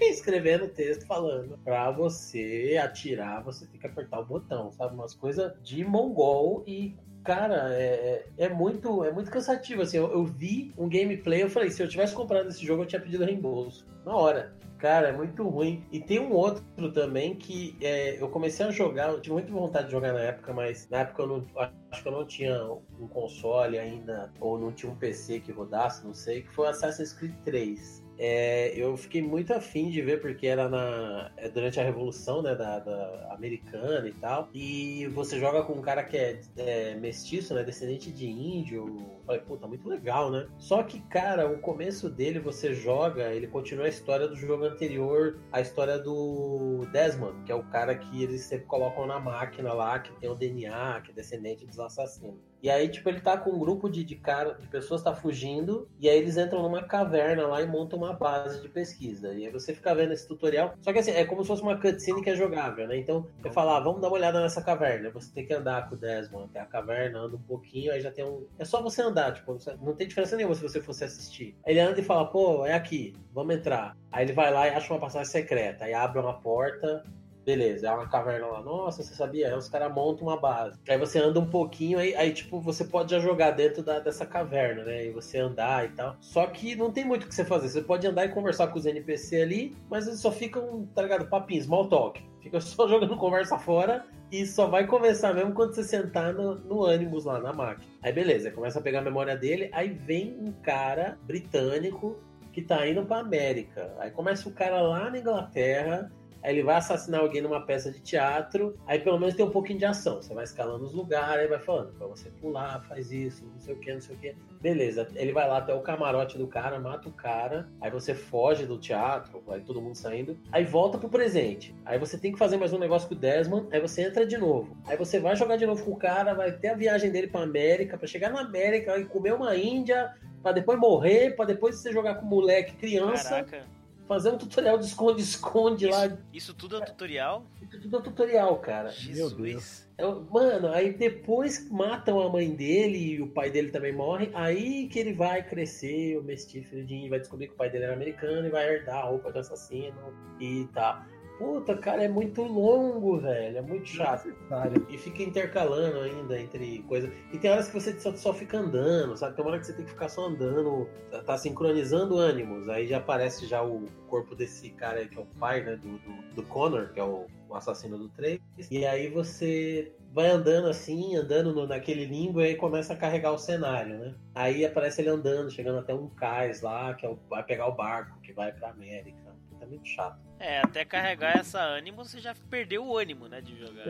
Speaker 1: escrevendo texto falando. Pra você atirar, você tem que apertar o botão, sabe? Umas coisas de mongol e cara, é, é, é muito é muito cansativo. Assim, eu, eu, vi um gameplay, eu falei, se eu tivesse comprado esse jogo, eu tinha pedido reembolso. Na hora. Cara, é muito ruim. E tem um outro também que é, eu comecei a jogar, eu tive muita vontade de jogar na época, mas na época eu não, acho que eu não tinha um console ainda, ou não tinha um PC que rodasse, não sei, que foi Assassin's Creed 3. É, eu fiquei muito afim de ver porque era na, é durante a revolução né, da, da, americana e tal. E você joga com um cara que é, é mestiço, né, descendente de índio. Falei, puta, muito legal, né? Só que, cara, o começo dele você joga, ele continua a história do jogo anterior, a história do Desmond, que é o cara que eles sempre colocam na máquina lá, que tem o DNA, que é descendente dos assassinos. E aí, tipo, ele tá com um grupo de, de, cara, de pessoas tá fugindo, e aí eles entram numa caverna lá e montam uma base de pesquisa. E aí você fica vendo esse tutorial. Só que assim, é como se fosse uma cutscene que é jogável, né? Então, você fala, ah, vamos dar uma olhada nessa caverna. Você tem que andar com o Desmond até a caverna, anda um pouquinho, aí já tem um. É só você andar, tipo, não tem diferença nenhuma se você fosse assistir. Ele anda e fala, pô, é aqui, vamos entrar. Aí ele vai lá e acha uma passagem secreta. Aí abre uma porta, Beleza, é uma caverna lá. Nossa, você sabia? Aí os caras montam uma base. Aí você anda um pouquinho, aí, aí tipo, você pode já jogar dentro da, dessa caverna, né? E você andar e tal. Só que não tem muito o que você fazer. Você pode andar e conversar com os NPC ali, mas eles só ficam, tá ligado? Papinho, small talk. Fica só jogando conversa fora e só vai começar mesmo quando você sentar no, no lá na máquina. Aí beleza, começa a pegar a memória dele, aí vem um cara britânico que tá indo pra América. Aí começa o cara lá na Inglaterra Aí ele vai assassinar alguém numa peça de teatro, aí pelo menos tem um pouquinho de ação. Você vai escalando os lugares, aí vai falando, pra você pular, faz isso, não sei o que, não sei o que. Beleza, ele vai lá até o camarote do cara, mata o cara, aí você foge do teatro, vai todo mundo saindo, aí volta pro presente. Aí você tem que fazer mais um negócio com o Desmond, aí você entra de novo. Aí você vai jogar de novo com o cara, vai ter a viagem dele pra América, para chegar na América e comer uma Índia, para depois morrer, para depois você jogar com o moleque criança. Caraca fazer um tutorial de esconde-esconde lá.
Speaker 2: Isso tudo é tutorial?
Speaker 1: Isso tudo é tutorial, cara.
Speaker 2: Jesus.
Speaker 1: É, mano, aí depois matam a mãe dele e o pai dele também morre. Aí que ele vai crescer, o mestífero de vai descobrir que o pai dele era americano e vai herdar a roupa do assassino e tá. Puta, cara, é muito longo, velho. É muito chato. E fica intercalando ainda entre coisas. E tem horas que você só, só fica andando, sabe? Tem uma hora que você tem que ficar só andando, tá, tá sincronizando ânimos. Aí já aparece já o corpo desse cara aí, que é o pai, né? Do, do, do Connor, que é o, o assassino do 3. E aí você vai andando assim, andando no, naquele limbo e aí começa a carregar o cenário, né? Aí aparece ele andando, chegando até um cais lá, que é o, vai pegar o barco que vai pra América é muito chato.
Speaker 2: É, até carregar essa ânimo, você já perdeu o ânimo, né, de jogar.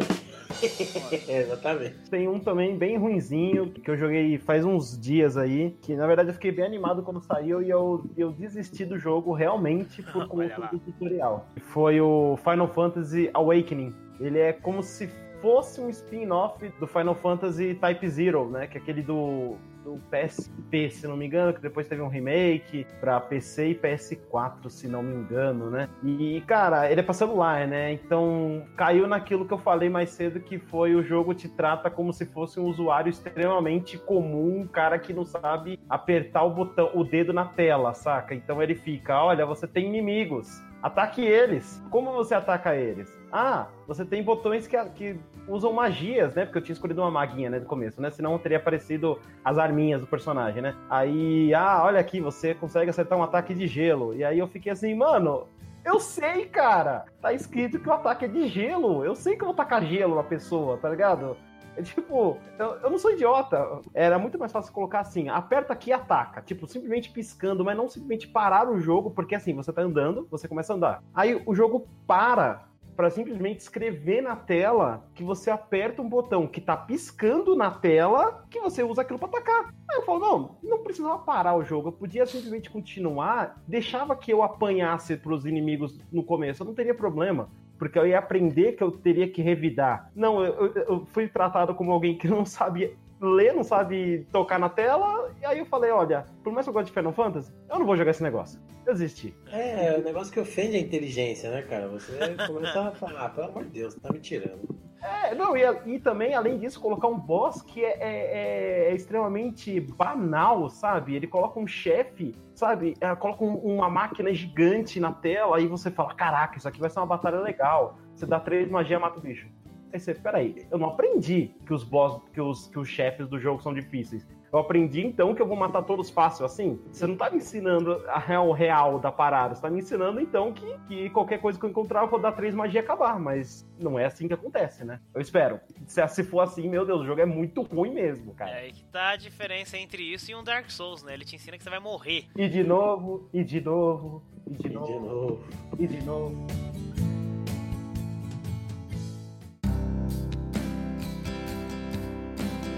Speaker 1: é, exatamente.
Speaker 3: Tem um também bem ruinzinho, que eu joguei faz uns dias aí, que na verdade eu fiquei bem animado quando saiu e eu, eu desisti do jogo realmente por conta do tutorial. Foi o Final Fantasy Awakening. Ele é como se fosse um spin-off do Final Fantasy Type Zero, né? Que é aquele do do PSP, se não me engano, que depois teve um remake para PC e PS4, se não me engano, né? E, cara, ele é pra celular, né? Então caiu naquilo que eu falei mais cedo, que foi o jogo te trata como se fosse um usuário extremamente comum, um cara que não sabe apertar o botão, o dedo na tela, saca? Então ele fica, olha, você tem inimigos Ataque eles. Como você ataca eles? Ah, você tem botões que, que usam magias, né? Porque eu tinha escolhido uma maguinha, né, do começo, né? Senão teria aparecido as arminhas do personagem, né? Aí, ah, olha aqui, você consegue acertar um ataque de gelo. E aí eu fiquei assim, mano, eu sei, cara. Tá escrito que o ataque é de gelo. Eu sei que eu vou tacar gelo na pessoa, tá ligado? Tipo, eu, eu, não sou idiota. Era muito mais fácil colocar assim: aperta aqui e ataca. Tipo, simplesmente piscando, mas não simplesmente parar o jogo, porque assim, você tá andando, você começa a andar. Aí o jogo para para simplesmente escrever na tela que você aperta um botão que tá piscando na tela que você usa aquilo para atacar. Aí eu falo, não, não precisava parar o jogo, eu podia simplesmente continuar, deixava que eu apanhasse pros inimigos no começo, eu não teria problema. Porque eu ia aprender que eu teria que revidar. Não, eu, eu, fui tratado como alguém que não sabia ler, não sabe tocar na tela. E aí eu falei, olha, por mais que eu goste de Final Fantasy, eu não vou jogar esse negócio. Eu desisti.
Speaker 1: É, é um negócio que ofende a inteligência, né, cara? Você começa a falar, pelo amor de Deus, tá me tirando.
Speaker 3: É, não, e, e, também, além disso, colocar um boss que é, é, é extremamente banal, sabe? Ele coloca um chefe, sabe? É, coloca um, uma máquina gigante na tela, aí você fala, caraca, isso aqui vai ser uma batalha legal. Você dá três magia, mata o bicho. Aí você, peraí, eu não aprendi que os boss, que os, que os chefes do jogo são difíceis. Eu aprendi então que eu vou matar todos fácil assim? Você não tá me ensinando a real, real da parada. Você tá me ensinando então que, que qualquer coisa que eu encontrar eu vou dar três magia e acabar. Mas não é assim que acontece, né? Eu espero. Se, se for assim, meu Deus, o jogo é muito ruim mesmo, cara.
Speaker 2: É aí que tá a diferença entre isso e um Dark Souls, né? Ele te ensina que você vai morrer.
Speaker 3: E de novo, e de novo, e de,
Speaker 1: E
Speaker 3: novo,
Speaker 1: de novo.
Speaker 3: e de novo.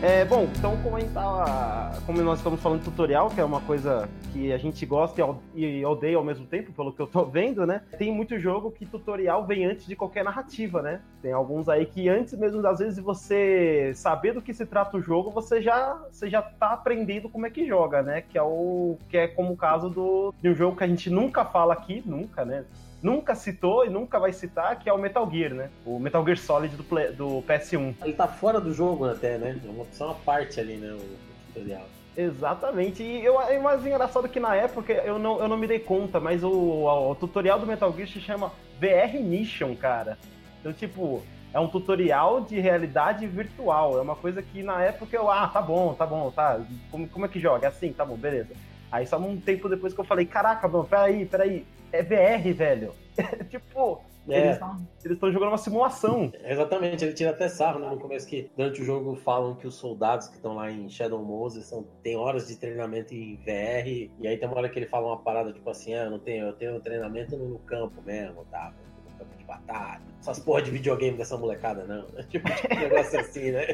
Speaker 3: É, bom, então como a tava, como nós estamos falando de tutorial, que é uma coisa que a gente gosta e odeia ao mesmo tempo, pelo que eu tô vendo, né? Tem muito jogo que tutorial vem antes de qualquer narrativa, né? Tem alguns aí que antes mesmo das vezes de você saber do que se trata o jogo, você já, você já tá aprendendo como é que joga, né? Que é o que é como o caso do de um jogo que a gente nunca fala aqui, nunca, né? Nunca citou e nunca vai citar, que é o Metal Gear, né? O Metal Gear Solid do, Play- do PS1.
Speaker 1: Ele tá fora do jogo até, né? É uma opção à parte ali, né? O tutorial.
Speaker 3: Exatamente. E eu, é mais engraçado que na época eu não, eu não me dei conta, mas o, o, o tutorial do Metal Gear se chama VR Mission, cara. Então, tipo, é um tutorial de realidade virtual. É uma coisa que na época eu, ah, tá bom, tá bom, tá. Como, como é que joga? É assim, tá bom, beleza. Aí só um tempo depois que eu falei, caraca, mano, peraí, peraí. É VR, velho. tipo,
Speaker 1: É.
Speaker 3: eles estão jogando uma simulação.
Speaker 1: Exatamente, ele tira até sarro né, no começo que durante o jogo falam que os soldados que estão lá em Shadow Moses são, tem horas de treinamento em VR, e aí tem uma hora que ele fala uma parada tipo assim, ah, não tenho, eu tenho treinamento no, campo mesmo, tá? No campo de batalha. Essas porra de videogame dessa molecada, não. Tipo, tipo um negócio assim, né?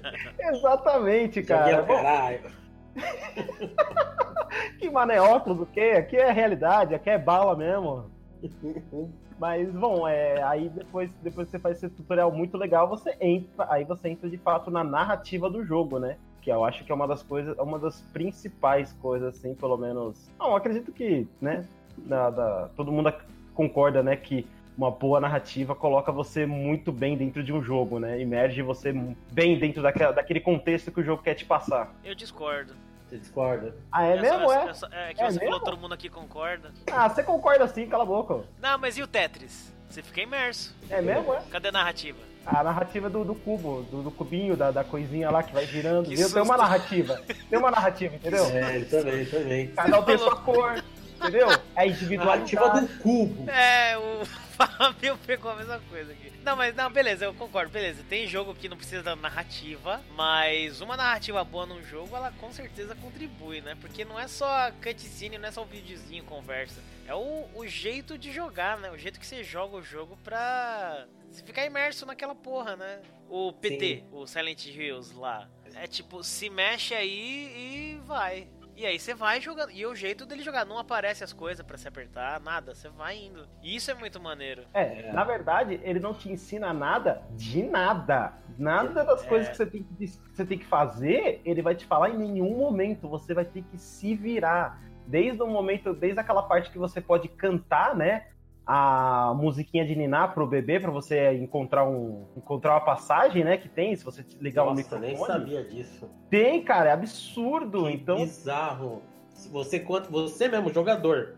Speaker 3: Exatamente,
Speaker 1: Joguei
Speaker 3: cara.
Speaker 1: ao caralho.
Speaker 3: Que mané óculos, o quê? Aqui é realidade, aqui é bala mesmo. Mas, bom, é, aí depois, depois que você faz esse tutorial muito legal, você entra, aí você entra de fato na narrativa do jogo, né? Que eu acho que é uma das coisas, é uma das principais coisas, assim, pelo menos. Não, eu acredito que, né? Da, da- todo mundo concorda, né? Que uma boa narrativa coloca você muito bem dentro de um jogo, né? Imerge você bem dentro daquela, daquele contexto que o jogo quer te passar.
Speaker 2: Eu discordo.
Speaker 1: Você discorda?
Speaker 3: Ah, é,
Speaker 2: só-
Speaker 3: mesmo?
Speaker 2: é,
Speaker 3: É?
Speaker 2: só- é que
Speaker 3: É
Speaker 2: você falou,
Speaker 3: mesmo?
Speaker 2: todo mundo aqui concorda.
Speaker 3: Ah, você concorda assim, cala a boca.
Speaker 2: Não, mas e o Tetris? Você fica imerso.
Speaker 3: É mesmo, é?
Speaker 2: Cadê a narrativa?
Speaker 3: A narrativa do, do cubo, do, do cubinho, da, da coisinha lá que vai girando.
Speaker 2: Que?
Speaker 3: Tem uma narrativa. Tem uma narrativa, entendeu?
Speaker 1: É, ele também, também.
Speaker 3: Cada um tem sua cor, entendeu? É
Speaker 1: Narrativa
Speaker 3: individualidade.
Speaker 1: do cubo.
Speaker 2: É, o Fábio pegou a mesma coisa aqui. Não, mas não, beleza, eu concordo, beleza. Tem jogo que não precisa da narrativa, mas uma narrativa boa num jogo, ela com certeza contribui, né? Porque não é só cutscene, não é só o videozinho, conversa. É o, o jeito de jogar, né? O jeito que você joga o jogo pra você ficar imerso naquela porra, né? O PT, o Silent Hills lá. É tipo, se mexe aí e vai. E aí você vai jogando. E o jeito dele jogar, não aparece as coisas pra se apertar, nada, você vai indo. E isso é muito maneiro.
Speaker 3: É, na verdade, ele não te ensina nada de nada. Nada das
Speaker 1: É.
Speaker 3: coisas que você, tem que, que você tem que fazer, ele vai te falar em nenhum momento. Você vai ter que se virar. Desde o momento, desde aquela parte que você pode cantar, né? A musiquinha de Niná pro bebê, pra você encontrar um encontrar uma passagem, né? Que tem, se você ligar o
Speaker 1: Nossa,
Speaker 3: microfone.
Speaker 1: nem sabia disso.
Speaker 3: Tem, cara, é absurdo.
Speaker 1: Que
Speaker 3: então,
Speaker 1: bizarro. Se você quanto você mesmo jogador.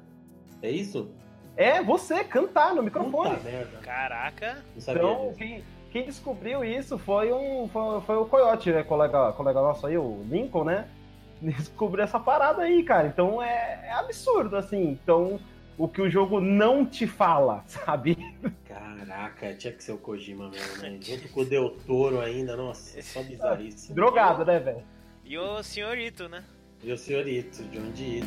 Speaker 1: É isso?
Speaker 3: é você cantar no microfone.
Speaker 1: Puta merda.
Speaker 2: Caraca.
Speaker 1: Não sabia
Speaker 3: Então,
Speaker 1: disso.
Speaker 3: quem, quem descobriu isso foi um foi, foi o Coyote, né? Colega, colega nosso aí, o Lincoln, né? Descobriu essa parada aí, cara. Então é, é absurdo, assim. Então, o que o jogo não te fala, sabe?
Speaker 1: Caraca, tinha que ser o Kojima mesmo, né? Junto com o Del Toro ainda, nossa, só bizarrice.
Speaker 3: Drogado, né, velho?
Speaker 2: E o senhorito, né?
Speaker 1: E o senhorito, John de Ito.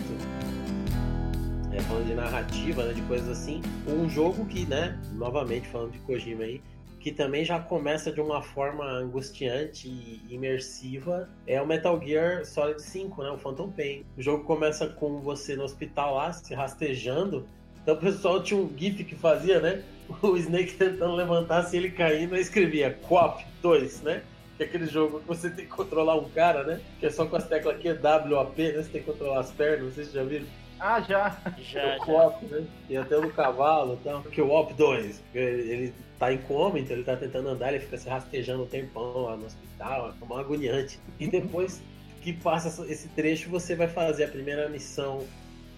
Speaker 1: É, falando de narrativa, né, de coisas assim. Um jogo que, né, novamente falando de Kojima aí, que também já começa de uma forma angustiante e imersiva, é o Metal Gear Solid 5, né, o Phantom Pain. O jogo começa com você no hospital lá, se rastejando, Então o pessoal tinha um GIF que fazia, né? O Snake tentando levantar, se ele caindo, eu escrevia Coop 2, né? Que é aquele jogo que você tem que controlar um cara, né? Que é só com as teclas aqui, WAP, né? Você tem que controlar as pernas, vocês já viram?
Speaker 3: Ah, já.
Speaker 2: Já,
Speaker 1: o
Speaker 2: já.
Speaker 1: Coop, né? E até no cavalo e tal. Que o Op 2, ele, ele tá em coma, então ele tá tentando andar, ele fica se rastejando um tempão lá no hospital, é uma agoniante. E depois que passa esse trecho, você vai fazer a primeira missão,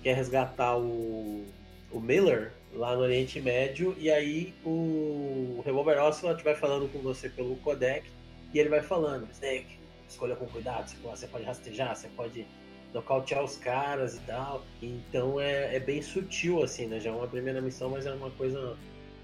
Speaker 1: que é resgatar o, o Miller lá no Oriente Médio, e aí o Revolver Ocelot vai falando com você pelo codec, e ele vai falando, Snake, escolha com cuidado, você pode rastejar, você pode nocautear os caras e tal. Então é, é bem sutil, assim, né? Já é uma primeira missão, mas é uma coisa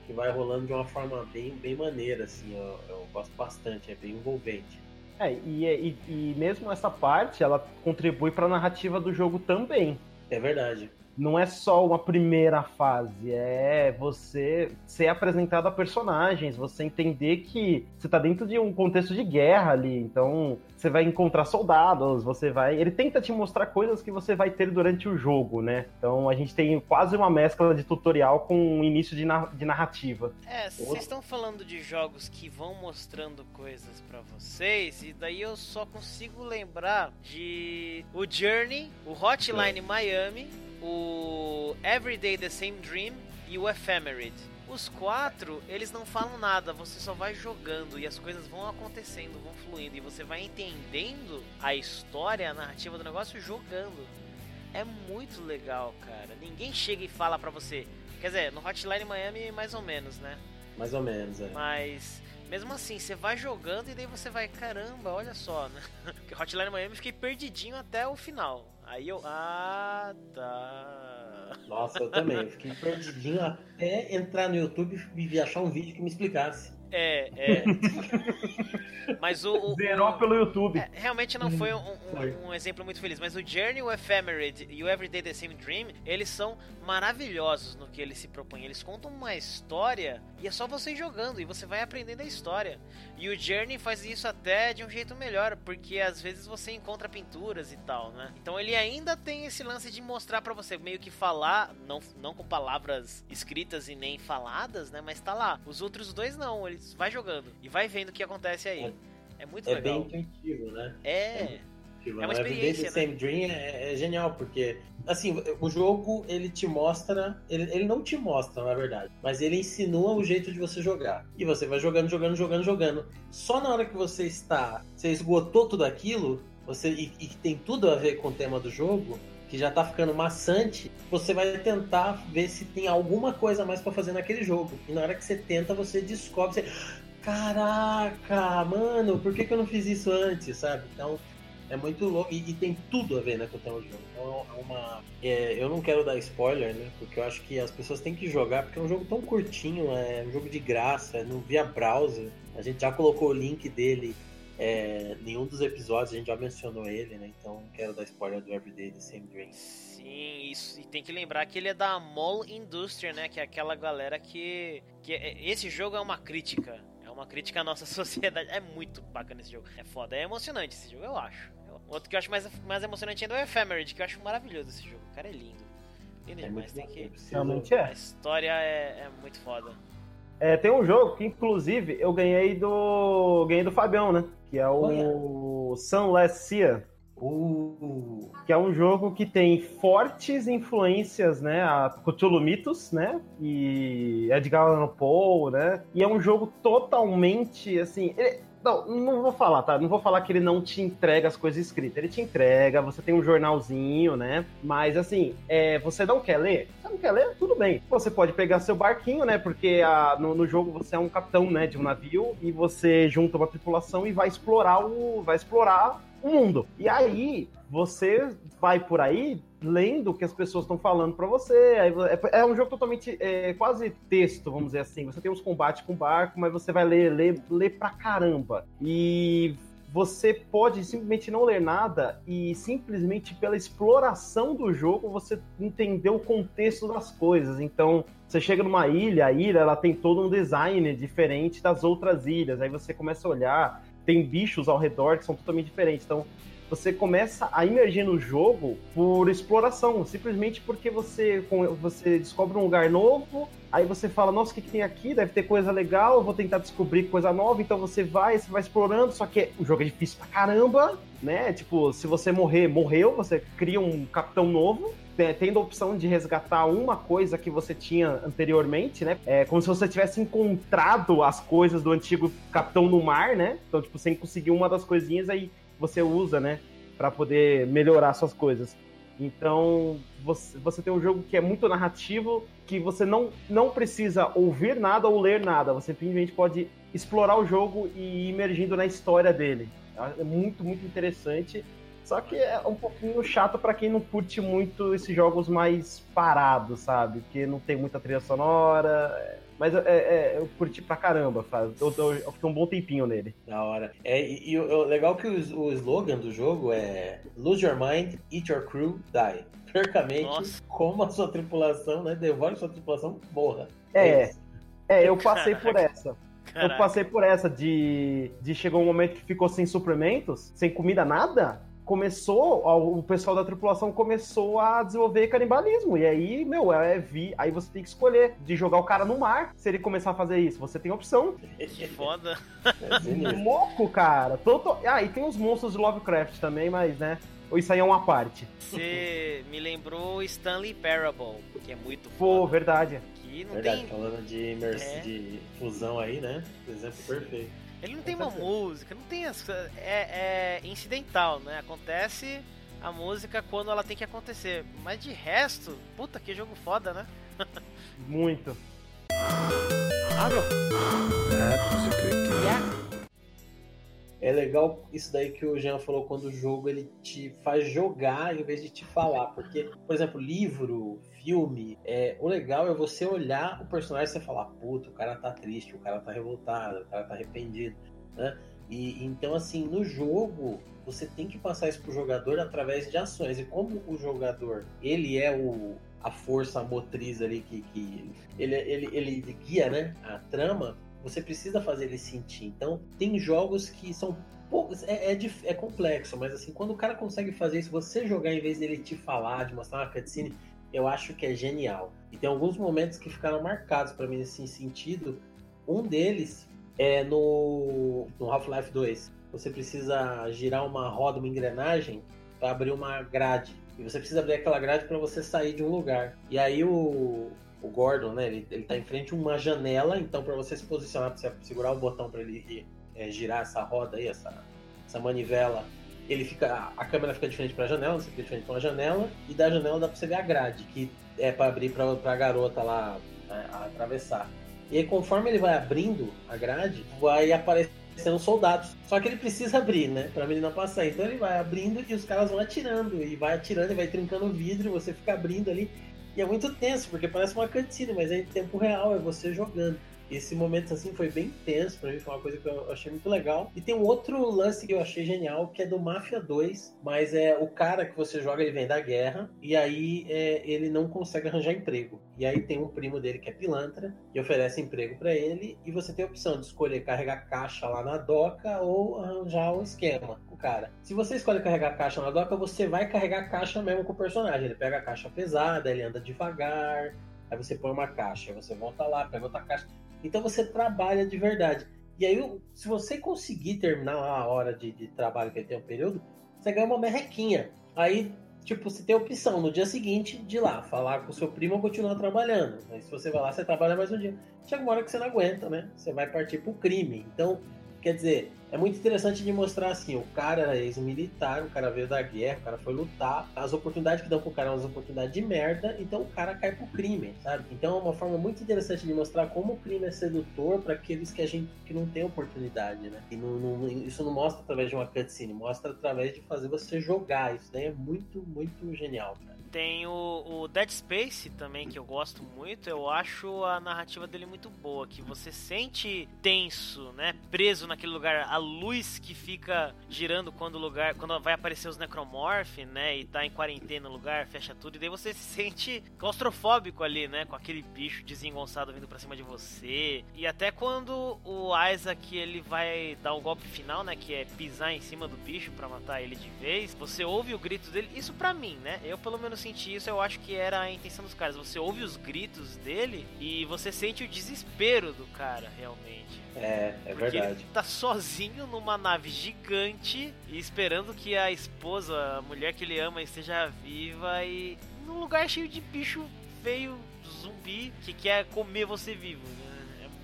Speaker 1: que vai rolando de uma forma bem, bem maneira, assim. Eu, eu gosto bastante, é bem envolvente.
Speaker 3: É, e, e, e mesmo essa parte, ela contribui pra narrativa do jogo também.
Speaker 1: É verdade.
Speaker 3: Não é só uma primeira fase, é você ser apresentado a personagens, você entender que você tá dentro de um contexto de guerra ali, então você vai encontrar soldados, você vai. Ele tenta te mostrar coisas que você vai ter durante o jogo, né? Então a gente tem quase uma mescla de tutorial com um início de, na- de narrativa.
Speaker 2: É, vocês estão falando de jogos que vão mostrando coisas pra vocês, e daí eu só consigo lembrar de o Journey, o Hotline Miami, o Everyday the Same Dream e o Ephemerid. Os quatro, eles não falam nada, você só vai jogando e as coisas vão acontecendo, vão fluindo e você vai entendendo a história, a narrativa do negócio jogando. É muito legal, cara. Ninguém chega e fala pra você. Quer dizer, no Hotline Miami mais ou menos, né?
Speaker 1: Mais ou menos, é.
Speaker 2: Mas mesmo assim, você vai jogando e daí você vai, caramba, olha só, né? Porque Hotline Miami eu fiquei perdidinho até o final. Aí eu, ah, tá.
Speaker 1: Nossa, eu também. Eu fiquei perdidinho até entrar no YouTube e achar um vídeo que me explicasse.
Speaker 2: É, é. Mas o. o-
Speaker 3: Zerou pelo YouTube.
Speaker 2: É, realmente não foi um, um- um exemplo muito feliz, mas o Journey, o Ephemerid e o Everyday the Same Dream, eles são maravilhosos no que eles se propõem. Eles contam uma história e é só você jogando e você vai aprendendo a história. E o Journey faz isso até de um jeito melhor, porque às vezes você encontra pinturas e tal, né? Então ele ainda tem esse lance de mostrar pra você, meio que falar, não, não com palavras escritas e nem faladas, né? Mas tá lá. Os outros dois não, eles vai jogando e vai vendo o que acontece aí. É muito
Speaker 1: É
Speaker 2: legal.
Speaker 1: bem intuitivo, né?
Speaker 2: É. É uma
Speaker 1: no Everyday
Speaker 2: experiência,
Speaker 1: the Same Dream é, é genial, porque, assim, o jogo, ele te mostra, ele, ele não te mostra, na verdade, mas ele insinua o jeito de você jogar. E você vai jogando, jogando, jogando, jogando. Só na hora que você está, você esgotou tudo aquilo, você, e, e que tem tudo a ver com o tema do jogo, que já tá ficando maçante, você vai tentar ver se tem alguma coisa a mais pra fazer naquele jogo. E na hora que você tenta, você descobre, você... Caraca, mano, por que, que eu não fiz isso antes, sabe? Então, é muito louco e, e tem tudo a ver né, com o tema do jogo. Então é uma. é, eu não quero dar spoiler, né? Porque eu acho que as pessoas têm que jogar, porque é um jogo tão curtinho, é um jogo de graça, é no via browser. A gente já colocou o link dele é, em um dos episódios, a gente já mencionou ele, né? Então não quero dar spoiler do Everyday The Same Dream.
Speaker 2: Sim, isso. E tem que lembrar que ele é da Mall Industria, né? Que é aquela galera que. que é- esse jogo é uma crítica. É uma crítica à nossa sociedade. É muito bacana esse jogo. É foda, é emocionante esse jogo, eu acho. Eu- Outro que eu acho mais, mais emocionante ainda é o Ephemerid, que eu acho maravilhoso esse jogo. O cara é lindo. Lindo
Speaker 1: É
Speaker 2: demais. Tem que.
Speaker 3: Realmente é.
Speaker 2: A história é, é muito foda.
Speaker 3: É, tem um jogo que, inclusive, eu ganhei do. ganhei do Fabião, né? Que é o Sunless Sea.
Speaker 1: Uh,
Speaker 3: que é um jogo que tem fortes influências, né, a Cthulhu Mythos, né, e Edgar Allan Poe, né, e é um jogo totalmente, assim, ele- não, não vou falar, tá, não vou falar que ele não te entrega as coisas escritas, ele te entrega, você tem um jornalzinho, né, mas, assim, é, você não quer ler? Você não quer ler? Tudo bem, você pode pegar seu barquinho, né, porque a- no, no jogo você é um capitão, né, de um navio, e você junta uma tripulação e vai explorar o, vai explorar o mundo. E aí, você vai por aí lendo o que as pessoas estão falando pra você. É, é um jogo totalmente é, quase texto, vamos dizer assim. Você tem uns combates com barco, mas você vai ler, ler, ler pra caramba. E você pode simplesmente não ler nada e simplesmente pela exploração do jogo você entender o contexto das coisas. Então, você chega numa ilha, a ilha ela tem todo um design diferente das outras ilhas. Aí você começa a olhar tem bichos ao redor que são totalmente diferentes. Então, você começa a emergir no jogo por exploração, simplesmente porque você, você descobre um lugar novo, aí você fala, nossa, o que, que tem aqui? Deve ter coisa legal, vou tentar descobrir coisa nova, então você vai, você vai explorando, só que o jogo é difícil pra caramba, né? Tipo, se você morrer, morreu, você cria um capitão novo, tendo a opção de resgatar uma coisa que você tinha anteriormente, né? É como se você tivesse encontrado as coisas do antigo capitão no mar, né? Então, tipo, você conseguiu uma das coisinhas, aí você usa, né, para poder melhorar suas coisas. Então, você, você tem um jogo que é muito narrativo, que você não, não precisa ouvir nada ou ler nada, você simplesmente pode explorar o jogo e ir emergindo na história dele. É muito, muito interessante. Só que é um pouquinho chato para quem não curte muito esses jogos mais parados, sabe? Que não tem muita trilha sonora. Mas é, é, eu curti pra caramba, faz. Eu, eu, eu fiquei um bom tempinho nele.
Speaker 1: Da hora. É, e, o legal é que o, o slogan do jogo é Lose your mind, eat your crew, die. Percamente, como a sua tripulação, né? Devore sua tripulação, morra.
Speaker 3: É, é, eu passei por essa. Caraca. Eu passei por essa de, de chegou um momento que ficou sem suplementos, sem comida, nada começou, o pessoal da tripulação começou a desenvolver canibalismo. E aí, meu, é vi, aí você tem que escolher de jogar o cara no mar. Se ele começar a fazer isso, você tem opção.
Speaker 2: Que foda.
Speaker 3: É Moco, cara. Todo... Ah, e tem os monstros de Lovecraft também, mas, né? Isso aí é uma parte.
Speaker 2: Você me lembrou Stanley Parable, que é muito
Speaker 3: Pô, foda. verdade.
Speaker 1: Que não verdade, tem... falando de, é. de fusão aí, né? Exemplo perfeito.
Speaker 2: Ele não tem uma música, não tem as é, é incidental, né? Acontece a música quando ela tem que acontecer. Mas de resto, puta que jogo foda, né?
Speaker 3: Muito.
Speaker 1: É legal isso daí que o Jean falou quando o jogo ele te faz jogar em vez de te falar, porque, por exemplo, livro, filme, é, o legal é você olhar o personagem e falar, puta, o cara tá triste, o cara tá revoltado, o cara tá arrependido, né? E então assim, no jogo, você tem que passar isso pro jogador através de ações. E como o jogador, ele é o a força motriz ali que, que ele, ele, ele guia, né, a trama, você precisa fazer ele sentir. Então, tem jogos que são poucos, é, é, é, complexo, mas assim, quando o cara consegue fazer isso, você jogar em vez dele te falar, de mostrar uma cutscene, eu acho que é genial. E tem alguns momentos que ficaram marcados para mim nesse sentido. Um deles é no, no Half-Life 2. Você precisa girar uma roda, uma engrenagem, para abrir uma grade. E você precisa abrir aquela grade para você sair de um lugar. E aí o, o Gordon, né? Ele, ele tá em frente a uma janela, então para você se posicionar, você segurar o botão para ele é, girar essa roda aí, essa, essa manivela ele fica. A câmera fica diferente pra janela, você fica diferente pra uma janela, e da janela dá pra você ver a grade, que é para abrir pra, pra garota lá né, atravessar. E aí, conforme ele vai abrindo a grade, vai aparecendo soldados. Só que ele precisa abrir, né? Pra menina passar. Então ele vai abrindo e os caras vão atirando. E vai atirando e vai trincando o vidro, você fica abrindo ali. E é muito tenso, porque parece uma cantina, mas é em tempo real, é você jogando esse momento assim foi bem tenso para mim, foi uma coisa que eu achei muito legal. E tem um outro lance que eu achei genial, que é do Mafia 2, mas é o cara que você joga, ele vem da guerra e aí é, ele não consegue arranjar emprego. E aí tem um primo dele que é pilantra e oferece emprego para ele e você tem a opção de escolher carregar caixa lá na doca ou arranjar um esquema com o cara. Se você escolhe carregar caixa na doca, você vai carregar caixa mesmo com o personagem. Ele pega a caixa pesada, ele anda devagar, Aí você põe uma caixa, você volta lá, pega outra caixa. Então você trabalha de verdade. E aí, se você conseguir terminar a hora de, de trabalho que tem um período, você ganha uma merrequinha. Aí, tipo, você tem a opção no dia seguinte de ir lá, falar com o seu primo ou continuar trabalhando. Aí se você vai lá, você trabalha mais um dia. Chega uma hora que você não aguenta, né? Você vai partir pro crime. Então, quer dizer, é muito interessante de mostrar assim, o cara era ex-militar, o cara veio da guerra, o cara foi lutar, as oportunidades que dão pro cara são umas oportunidades de merda, então o cara cai pro crime, sabe? Então é uma forma muito interessante de mostrar como o crime é sedutor para aqueles que a gente que não tem oportunidade, né? E não, não, isso não mostra através de uma cutscene, mostra através de fazer você jogar. Isso daí é muito, muito genial, cara.
Speaker 2: Tem o, o, Dead Space também, que eu gosto muito. Eu acho a narrativa dele muito boa. Que você sente tenso, né? Preso naquele lugar. A luz que fica girando quando o lugar. Quando vai aparecer os necromorph, né? E tá em quarentena no lugar, fecha tudo. E daí você se sente claustrofóbico ali, né? Com aquele bicho desengonçado vindo pra cima de você. E até quando o Isaac ele vai dar o golpe final, né? Que é pisar em cima do bicho para matar ele de vez. Você ouve o grito dele. Isso pra mim, né? Eu pelo menos senti isso, eu acho que era a intenção dos caras. Você ouve os gritos dele e você sente o desespero do cara, realmente.
Speaker 1: É, é Porque verdade.
Speaker 2: Ele tá sozinho numa nave gigante e esperando que a esposa, a mulher que ele ama, esteja viva e num lugar cheio de bicho feio, zumbi, que quer comer você vivo. Né?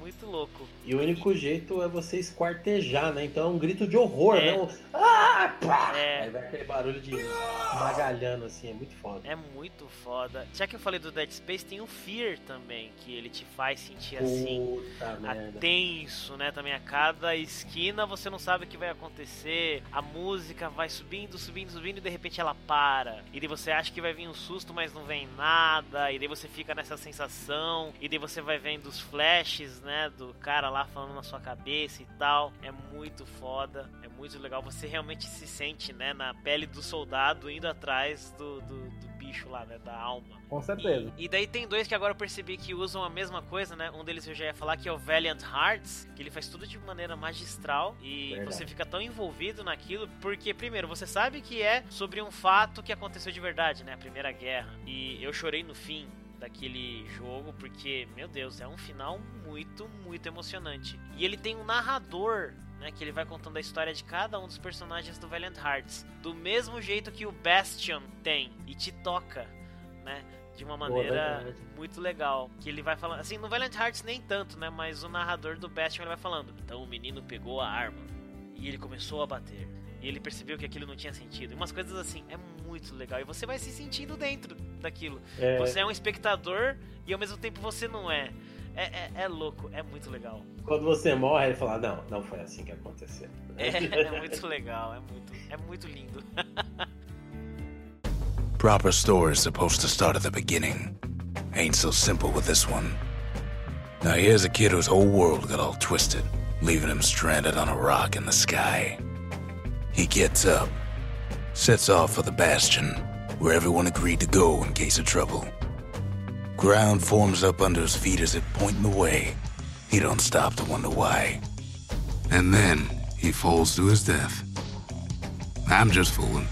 Speaker 2: Muito louco.
Speaker 1: E o único jeito é você esquartejar, né? Então é um grito de horror, é. né? Um... Ah, pá! É. Aí vai aquele barulho de magalhando, assim, é muito foda.
Speaker 2: É muito foda. Já que eu falei do Dead Space, tem o Fear também, que ele te faz sentir assim, tenso, né? Também a cada esquina você não sabe o que vai acontecer, a música vai subindo, subindo, subindo e de repente ela para. E daí você acha que vai vir um susto, mas não vem nada, e daí você fica nessa sensação, e daí você vai vendo os flashes, né? Né? Do cara lá falando na sua cabeça e tal. É muito foda, é muito legal. Você realmente se sente, né? Na pele do soldado indo atrás do, do, do bicho lá, né? Da alma.
Speaker 3: Com certeza.
Speaker 2: E, e, daí tem dois que agora eu percebi que usam a mesma coisa, né? Um deles eu já ia falar que é o Valiant Hearts, que ele faz tudo de maneira magistral e verdade. você fica tão envolvido naquilo, porque, primeiro, você sabe que é sobre um fato que aconteceu de verdade, né? A Primeira Guerra. E eu chorei no fim daquele jogo, porque, meu Deus, é um final muito, muito emocionante. E ele tem um narrador né, que ele vai contando a história de cada um dos personagens do Valiant Hearts, do mesmo jeito que o Bastion tem e te toca, né? De uma maneira Boa, muito legal. Que ele vai falando. Assim, no Valiant Hearts nem tanto, né? Mas o narrador do Bastion ele vai falando. Então o menino pegou a arma e ele começou a bater. E ele percebeu que aquilo não tinha sentido. E umas coisas assim, é muito legal. E você vai se sentindo dentro daquilo. É... Você é um espectador e ao mesmo tempo você não é. É, é, é, louco, é muito legal.
Speaker 1: Quando você morre, ele fala, não, não foi assim que aconteceu.
Speaker 2: É, é muito legal, é muito, é muito lindo.
Speaker 4: Proper story is supposed to start at the beginning. Ain't so simple with this one. Now here's a kid whose whole world got all twisted, leaving him stranded on a rock in the sky. He gets up, sets off for the bastion, where everyone agreed to go in case of trouble. Ground forms up under his feet as it pointing the way. He don't stop to wonder why. And then he falls to his death. I'm just fooling.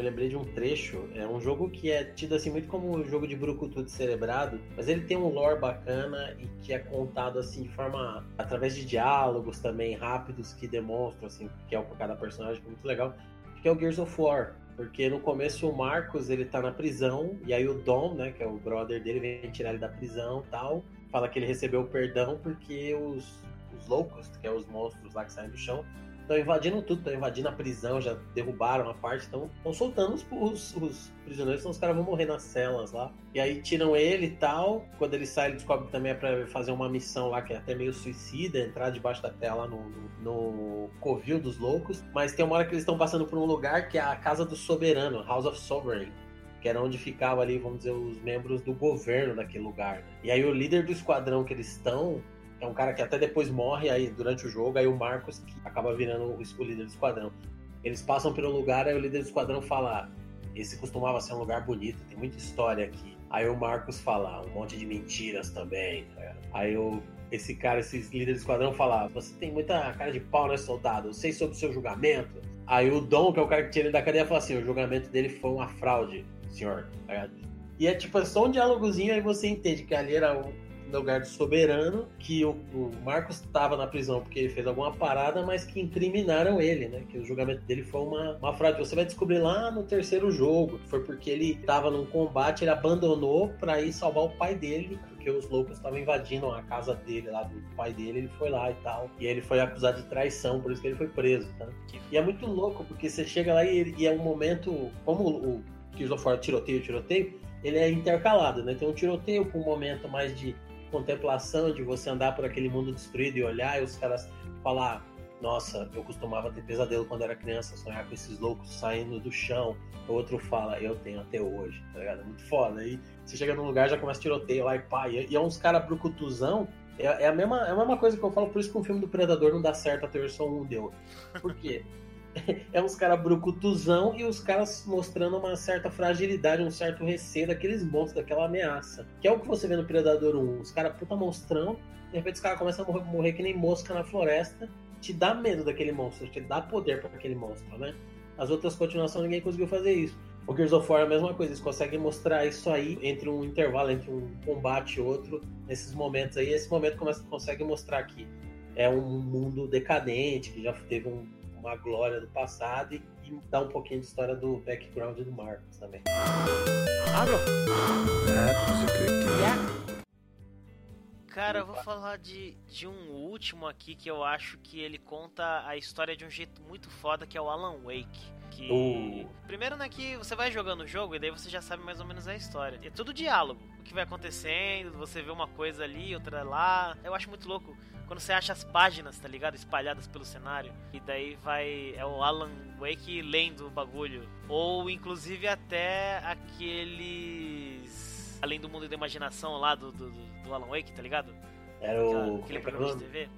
Speaker 1: Me lembrei de um trecho. É um jogo que é tido assim muito como um jogo de brucutu de cerebrado, mas ele tem um lore bacana e que é contado assim de forma através de diálogos também rápidos que demonstram assim que é o cada personagem, muito legal. Que é o Gears of War, porque no começo o Marcos ele tá na prisão e aí o Dom, né, que é o brother dele, vem tirar ele da prisão, tal, fala que ele recebeu perdão porque os os loucos, que é os monstros lá que saem do chão, estão invadindo tudo, estão invadindo a prisão, já derrubaram a parte, estão soltando os, os, os, prisioneiros, então os caras vão morrer nas celas lá. E aí tiram ele e tal. Quando ele sai, ele descobre que também é pra fazer uma missão lá que é até meio suicida, entrar debaixo da tela no, no, no covil dos loucos. Mas tem uma hora que eles estão passando por um lugar que é a Casa do Soberano, House of Sovereign que era onde ficava ali, vamos dizer, os membros do governo daquele lugar. Né? E aí o líder do esquadrão que eles estão é um cara que até depois morre aí durante o jogo, aí o Marcos que acaba virando o, líder do esquadrão. Eles passam pelo lugar, aí o líder do esquadrão fala: esse costumava ser um lugar bonito, tem muita história aqui. Aí o Marcos fala: um monte de mentiras também. Aí o, esse cara, esse líder do esquadrão fala: você tem muita cara de pau, né, soldado? Eu sei sobre o seu julgamento. Aí o Dom, que é o cara que tira ele da cadeia, fala assim: o julgamento dele foi uma fraude, senhor. Tá e é tipo, é só um diálogozinho, aí você entende que ali era um no lugar do soberano, que o, o Marcos estava na prisão porque ele fez alguma parada, mas que incriminaram ele, né? Que o julgamento dele foi uma, uma fraude. Você vai descobrir lá no terceiro jogo, que foi porque ele estava num combate, ele abandonou para ir salvar o pai dele, porque os loucos estavam invadindo a casa dele, lá do pai dele, ele foi lá e tal. E ele foi acusado de traição, por isso que ele foi preso, tá? E é muito louco, porque você chega lá e, e é um momento, como o Gears of War tiroteio, tiroteio, ele é intercalado, né? Tem um tiroteio com um momento mais de contemplação, de você andar por aquele mundo destruído e olhar e os caras falar Nossa, eu costumava ter pesadelo quando era criança, sonhar com esses loucos saindo do chão. O outro fala, eu tenho até hoje, tá ligado? É muito foda. Aí você chega num lugar, já começa tiroteio lá e pá. E é uns caras brucutuzão. É, é, a mesma, é a mesma coisa que eu falo, por isso que o filme do Predador não dá certo, a versão 1 deu. Por quê? é uns caras brucutuzão e os caras mostrando uma certa fragilidade, um certo receio daqueles monstros, daquela ameaça. Que é o que você vê no Predador 1. Os caras puta monstrão, de repente os caras começam a morrer, morrer, que nem mosca na floresta. Te dá medo daquele monstro, te dá poder para aquele monstro, né? As outras continuações ninguém conseguiu fazer isso. O Gears of War é a mesma coisa, eles conseguem mostrar isso aí entre um intervalo, entre um combate e outro, nesses momentos aí. Esse momento começa, consegue mostrar que é um mundo decadente, que já teve um uma glória do passado e, e dar um pouquinho de história do background do Marcos também.
Speaker 2: Cara, eu vou falar de, de um último aqui que eu acho que ele conta a história de um jeito muito foda, que é o Alan Wake. Que. Uh. Primeiro, né, que você vai jogando o jogo e daí você já sabe mais ou menos a história. É tudo diálogo. O que vai acontecendo, você vê uma coisa ali, outra lá. Eu acho muito louco quando você acha as páginas, tá ligado? Espalhadas pelo cenário. E daí vai. É o Alan Wake lendo o bagulho. Ou inclusive até aqueles. Além do mundo da imaginação lá do, do, do Alan Wake, tá ligado?
Speaker 1: Era o.
Speaker 2: Aquele programa de TV.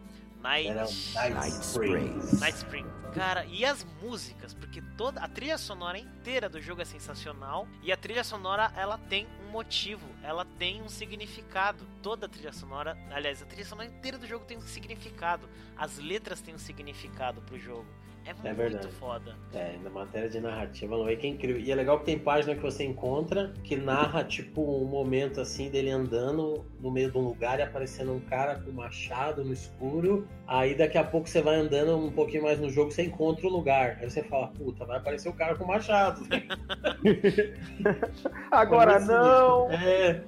Speaker 1: Night, Era Night, Night Spring.
Speaker 2: Night Spring. Cara, e as músicas, porque toda a trilha sonora inteira do jogo é sensacional e a trilha sonora ela tem um motivo, ela tem um significado. Toda a trilha sonora, aliás, a trilha sonora inteira do jogo tem um significado. As letras têm um significado pro jogo. É, é muito é verdade. foda.
Speaker 1: É, na matéria de narrativa, não é que é incrível. E é legal que tem página que você encontra que narra, tipo, um momento assim dele andando no meio de um lugar e aparecendo um cara com um machado no escuro. Aí daqui a pouco você vai andando um pouquinho mais no jogo, você encontra o lugar. Aí você fala, puta, vai aparecer o cara com machado.
Speaker 3: Agora não!
Speaker 1: É.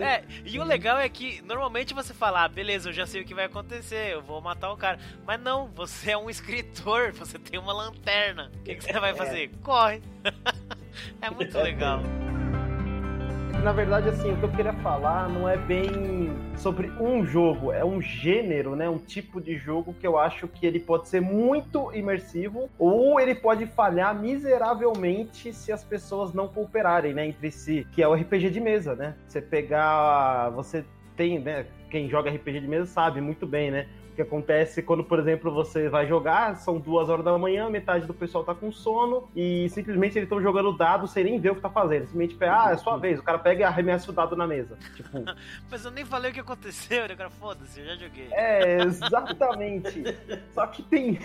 Speaker 2: É, e o legal é que normalmente você fala, ah, beleza, eu já sei o que vai acontecer, eu vou matar o cara. Mas não, você é um escritor, você tem uma lanterna. O que, que você vai fazer? É. Corre! é muito legal
Speaker 3: na verdade, assim, o que eu queria falar não é bem sobre um jogo, é um gênero, né? Um tipo de jogo que eu acho que ele pode ser muito imersivo ou ele pode falhar miseravelmente se as pessoas não cooperarem, né, entre si, que é o RPG de mesa, né? Você pegar, você tem, né, quem joga RPG de mesa sabe muito bem, né? Que acontece quando, por exemplo, você vai jogar, são duas horas da manhã, metade do pessoal tá com sono e simplesmente eles estão jogando dado sem nem ver o que tá fazendo. Simplesmente, ah, é sua vez. O cara pega e arremessa o dado na mesa. Tipo.
Speaker 2: Mas eu nem falei o que aconteceu, né, cara? Foda-se, eu já joguei.
Speaker 3: É, exatamente. Só que tem.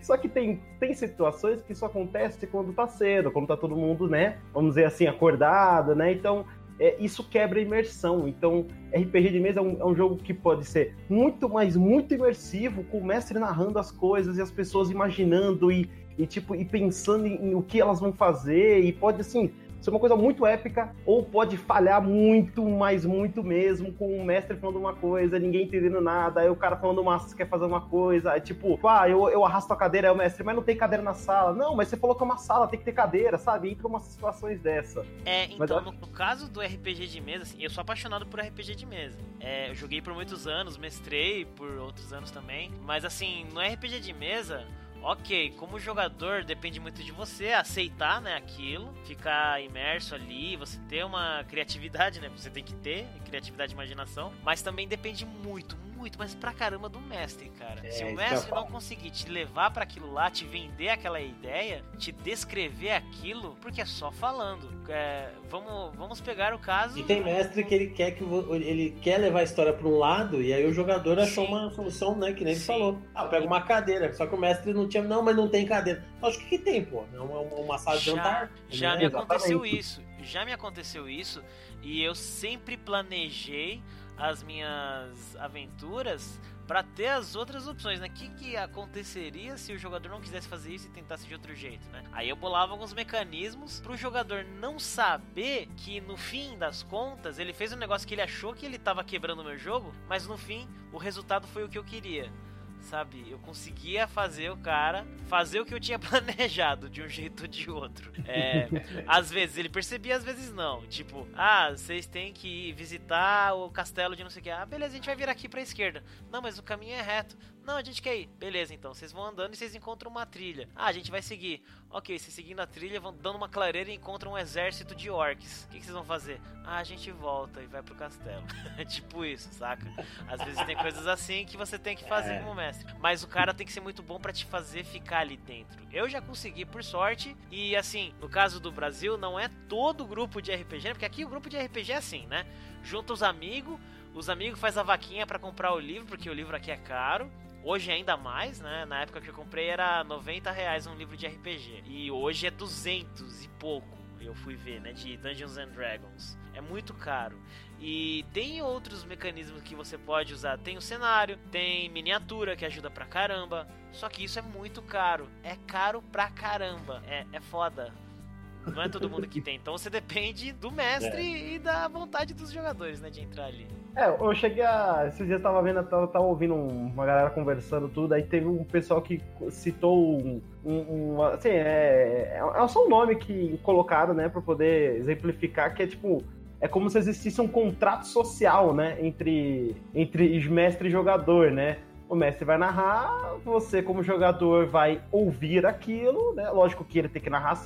Speaker 3: Só que tem, tem situações que isso acontece quando tá cedo, quando tá todo mundo, né? Vamos dizer assim, acordado, né? Então, é, isso quebra a imersão. Então, RPG de mesa é um, é um, jogo que pode ser muito, mas muito imersivo, com o mestre narrando as coisas e as pessoas imaginando e, e tipo, e pensando em, em o que elas vão fazer, e pode assim ser uma coisa muito épica, ou pode falhar muito, mas muito mesmo, com o mestre falando uma coisa, ninguém entendendo nada, aí o cara falando uma quer fazer uma coisa, aí tipo, ah, eu, eu arrasto a cadeira, aí o mestre, mas não tem cadeira na sala. Não, mas você falou que é uma sala, tem que ter cadeira, sabe? Entra umas situações dessa.
Speaker 2: É, então, no, no, caso do RPG de mesa, assim, eu sou apaixonado por RPG de mesa. É, eu joguei por muitos anos, mestrei por outros anos também, mas assim, no RPG de mesa ok, como jogador depende muito de você aceitar, né, aquilo, ficar imerso ali, você ter uma criatividade, né, você tem que ter criatividade e imaginação, mas também depende muito, muito, mas pra caramba do mestre, cara. É, Se o mestre não conseguir te levar para aquilo lá, te vender aquela ideia, te descrever aquilo, porque é só falando. É, vamos, vamos pegar o caso.
Speaker 1: E tem mestre que ele quer que ele quer levar a história para um lado e aí o jogador achou Sim. uma solução, né, que nem ele falou. Ah, pega uma cadeira, só que o mestre não tinha, não, mas não tem cadeira. Acho que, que tem, pô. É uma, uma sala de jantar.
Speaker 2: Já né? me aconteceu isso. Já me aconteceu isso e eu sempre planejei as minhas aventuras para ter as outras opções, né? O que, que aconteceria se o jogador não quisesse fazer isso e tentasse de outro jeito, né? Aí eu bolava alguns mecanismos para o jogador não saber que no fim das contas ele fez um negócio que ele achou que ele estava quebrando o meu jogo, mas no fim o resultado foi o que eu queria sabe? Eu conseguia fazer o cara fazer o que eu tinha planejado de um jeito ou de outro. É, às vezes ele percebia, às vezes não. Tipo, ah, vocês têm que visitar o castelo de não sei o que. Ah, beleza, a gente vai virar aqui pra esquerda. Não, mas o caminho é reto. Não, a gente quer ir. Beleza, então. Vocês vão andando e vocês encontram uma trilha. Ah, a gente vai seguir. Ok, vocês seguindo a trilha, vão dando uma clareira e encontram um exército de orcs. O que, que vocês vão fazer? Ah, a gente volta e vai pro castelo. tipo isso, saca? Às vezes tem coisas assim que você tem que fazer
Speaker 1: É.
Speaker 2: como mestre. Mas o cara tem que ser muito bom pra te fazer ficar ali dentro. Eu já consegui, por sorte. E assim, no caso do Brasil, não é todo grupo de RPG, né? Porque aqui o grupo de RPG é assim, né? Junta os amigos, os amigos faz a vaquinha pra comprar o livro, porque o livro aqui é caro. Hoje ainda mais, né? Na época que eu comprei era 90 reais um livro de RPG. E hoje é 200 e pouco. Eu fui ver, né? De Dungeons and Dragons. É muito caro. E tem outros mecanismos que você pode usar. Tem o cenário, tem miniatura que ajuda pra caramba. Só que isso é muito caro. É caro pra caramba. É, é foda. Não é todo mundo que tem. Então você depende do mestre e da vontade dos jogadores, né? De entrar ali.
Speaker 3: É, eu cheguei a. Esses dias eu tava vendo, tava, tava ouvindo um- uma galera conversando tudo, aí teve um pessoal que citou um. um- um- assim, é, é só um nome que colocaram, né, pra poder exemplificar que é tipo. É como se existisse um contrato social, né, entre, entre mestre e jogador, né? O mestre vai narrar, você como jogador vai ouvir aquilo, né? Lógico que ele tem que narrar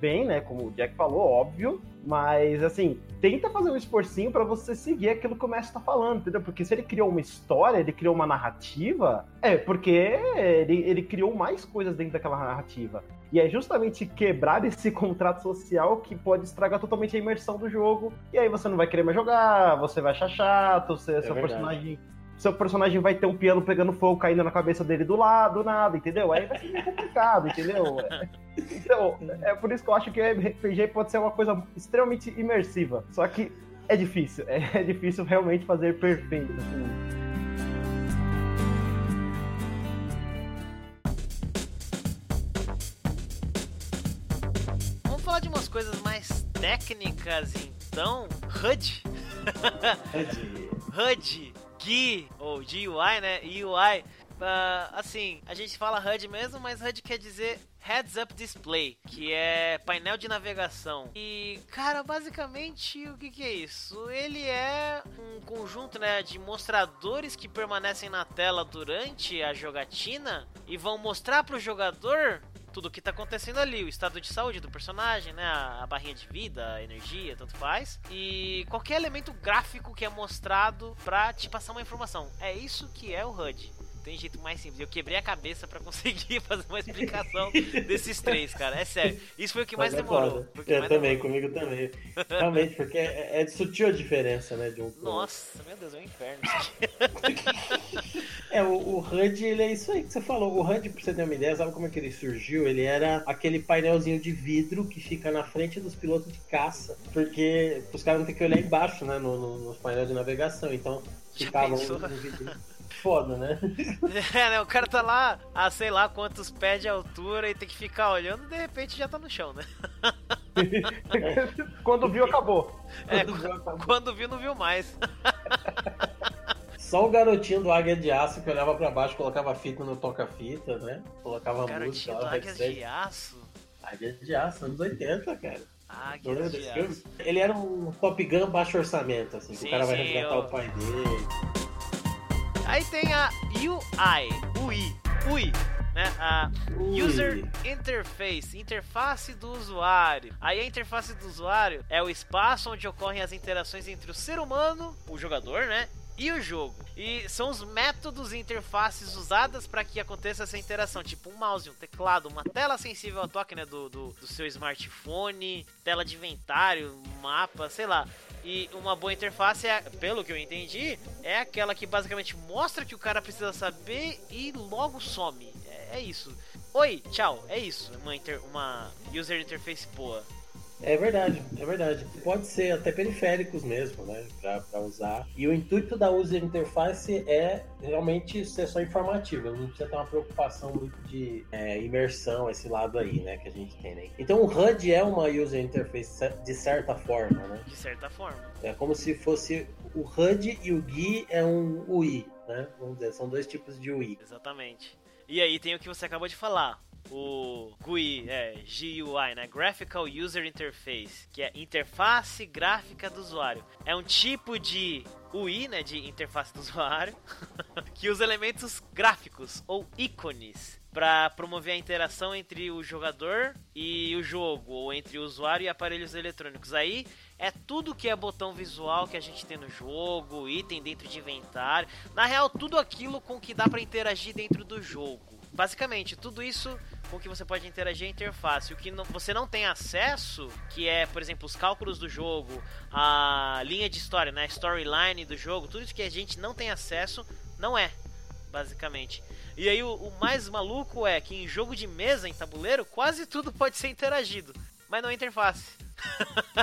Speaker 3: bem, né? Como o Jack falou, óbvio. Mas, assim, tenta fazer um esforcinho pra você seguir aquilo que o mestre tá falando, entendeu? Porque se ele criou uma história, ele criou uma narrativa, é porque ele, ele criou mais coisas dentro daquela narrativa. E é justamente quebrar esse contrato social que pode estragar totalmente a imersão do jogo. E aí você não vai querer mais jogar, você vai achar chato, você, seu
Speaker 1: verdade.
Speaker 3: personagem. Seu personagem vai ter um piano pegando fogo caindo na cabeça dele do lado, nada, entendeu? Aí vai ser meio complicado, entendeu? Então, é por isso que eu acho que o RPG pode ser uma coisa extremamente imersiva. Só que é difícil, é difícil realmente fazer perfeito. assim.
Speaker 2: Vamos falar de umas coisas mais técnicas, então. HUD. HUD, GUI, ou GUI, né? UI. Ah, assim, a gente fala HUD mesmo, mas HUD quer dizer Heads Up Display, que é painel de navegação. E, cara, basicamente, o que, que é isso? Ele é um conjunto né, de mostradores que permanecem na tela durante a jogatina e vão mostrar para o jogador tudo o que tá acontecendo ali, o estado de saúde do personagem, né? A, barrinha de vida, a energia, tanto faz. E qualquer elemento gráfico que é mostrado pra te passar uma informação. É isso que é o HUD. Tem jeito mais simples. Eu quebrei a cabeça pra conseguir fazer uma explicação desses três, cara. É sério. Isso foi o que mais
Speaker 1: Mas é
Speaker 2: demorou. que
Speaker 1: Eu
Speaker 2: mais
Speaker 1: também,
Speaker 2: demorou.
Speaker 1: comigo também. Realmente, porque é, é sutil a diferença, né? De um.
Speaker 2: Nossa, meu Deus, é um inferno.
Speaker 1: É, o, o HUD, ele é isso aí que você falou. O HUD, pra você ter uma ideia, sabe como é que ele surgiu? Ele era aquele painelzinho de vidro que fica na frente dos pilotos de caça. Porque os caras não tem que olhar embaixo, né? No, no, nos painéis de navegação. Então, ficavam. Foda, né?
Speaker 2: É, né? O cara tá lá a sei lá quantos pés de altura e tem que ficar olhando, de repente já tá no chão, né?
Speaker 3: Quando viu, acabou.
Speaker 2: É, quando viu, não viu mais.
Speaker 1: Só o garotinho do Águia de Aço que olhava pra baixo, colocava fita no toca-fita, né? Colocava música,
Speaker 2: Garotinho do
Speaker 1: headset.
Speaker 2: de Aço.
Speaker 1: Águia de Aço, anos 80, cara. Lembra
Speaker 2: de? Aço.
Speaker 1: Ele era um Top Gun baixo orçamento, assim, que
Speaker 2: Sim,
Speaker 1: o cara vai
Speaker 2: sim,
Speaker 1: resgatar
Speaker 2: eu-
Speaker 1: o pai dele.
Speaker 2: Aí tem a UI, UI, UI, né? A
Speaker 1: Ui.
Speaker 2: User Interface, interface do usuário. Aí a interface do usuário é o espaço onde ocorrem as interações entre o ser humano, o jogador, né? E o jogo. E são os métodos e interfaces usadas para que aconteça essa interação. Tipo um mouse, um teclado, uma tela sensível ao toque né, do, do, do seu smartphone, tela de inventário, mapa, sei lá. E uma boa interface, é, pelo que eu entendi, é aquela que basicamente mostra que o cara precisa saber e logo some. É, é isso. Oi, tchau. É isso. Uma, inter- uma user interface boa.
Speaker 1: É verdade, é verdade. Pode ser até periféricos mesmo, né? Pra, pra usar. E o intuito da user interface é realmente ser só informativo. Não precisa ter uma preocupação muito de é, imersão, esse lado aí, né? Que a gente tem, né? Então o HUD é uma user interface de certa forma, né?
Speaker 2: De certa forma.
Speaker 1: É como se fosse o HUD e o GUI é um UI, né? Vamos dizer, são dois tipos de UI.
Speaker 2: Exatamente. E aí tem o que você acabou de falar. O GUI, é, GUI, né? Graphical User Interface, que é interface gráfica do usuário. É um tipo de UI, né, de interface do usuário, que usa elementos gráficos ou ícones para promover a interação entre o jogador e o jogo, ou entre o usuário e aparelhos eletrônicos. Aí é tudo que é botão visual que a gente tem no jogo, item dentro de inventário. Na real, tudo aquilo com que dá para interagir dentro do jogo. Basicamente, tudo isso com que você pode interagir a interface. O que não, você não tem acesso, que é, por exemplo, os cálculos do jogo, a linha de história, né, storyline do jogo, tudo isso que a gente não tem acesso, não é, basicamente. E aí o, o mais maluco é que em jogo de mesa, em tabuleiro, quase tudo pode ser interagido, mas não é interface.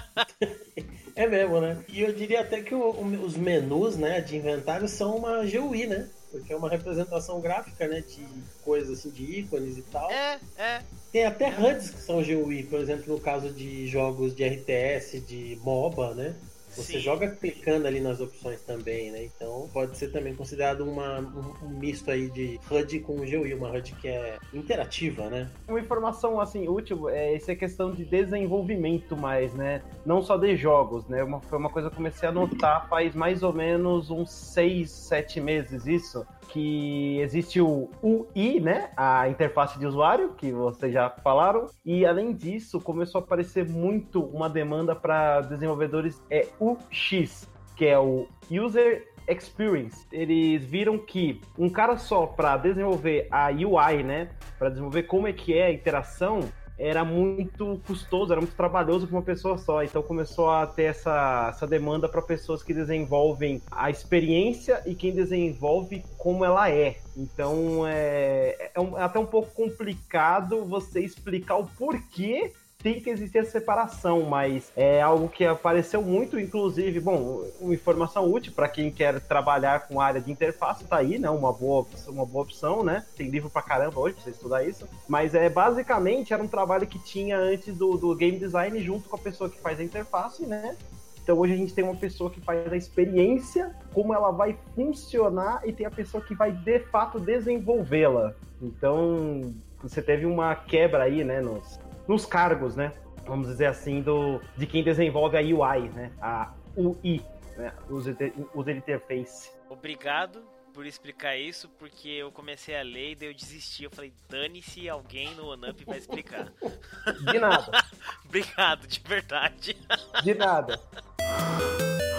Speaker 1: é mesmo, né? E eu diria até que o, os menus né, de inventário são uma GUI, né? Porque é uma representação gráfica, né, de coisas assim, de ícones e tal.
Speaker 2: É, é.
Speaker 1: Tem até. HUDs que são GUI, por exemplo, no caso de jogos de RTS, de MOBA, né? Você Sim. joga clicando ali nas opções também, né? Então pode ser também considerado uma, um, um, misto aí de HUD com GUI, uma HUD que é interativa, né?
Speaker 3: Uma informação assim útil é essa questão de desenvolvimento mais, né? Não só de jogos, né? Uma, foi uma coisa que eu comecei a notar faz mais ou menos uns 6, 7 meses isso que existe o UI, né? A interface de usuário, que vocês já falaram. E além disso, começou a aparecer muito uma demanda para desenvolvedores é UX, que é o User Experience. Eles viram que um cara só para desenvolver a UI, né? Para desenvolver como é que é a interação, era muito custoso, era muito trabalhoso para uma pessoa só. Então começou a ter essa, essa demanda para pessoas que desenvolvem a experiência e quem desenvolve como ela é. Então é, é, um, é até um pouco complicado você explicar o porquê tem que existir separação, mas é algo que apareceu muito, inclusive, bom, uma informação útil para quem quer trabalhar com área de interface, tá aí, né? Uma boa, uma boa opção, né? Tem livro pra caramba hoje pra você estudar isso. Mas é basicamente era um trabalho que tinha antes do, do game design junto com a pessoa que faz a interface, né? Então hoje a gente tem uma pessoa que faz a experiência, como ela vai funcionar, e tem a pessoa que vai de fato desenvolvê-la. Então você teve uma quebra aí, né, nos, nos cargos, né? Vamos dizer assim, do, de quem desenvolve a UI, né? A UI, né? User, user Interface.
Speaker 2: Obrigado por explicar isso, porque eu comecei a ler e daí eu desisti. Eu falei, dane-se, alguém no OneUp vai explicar.
Speaker 3: De nada.
Speaker 2: Obrigado, de verdade.
Speaker 3: De nada.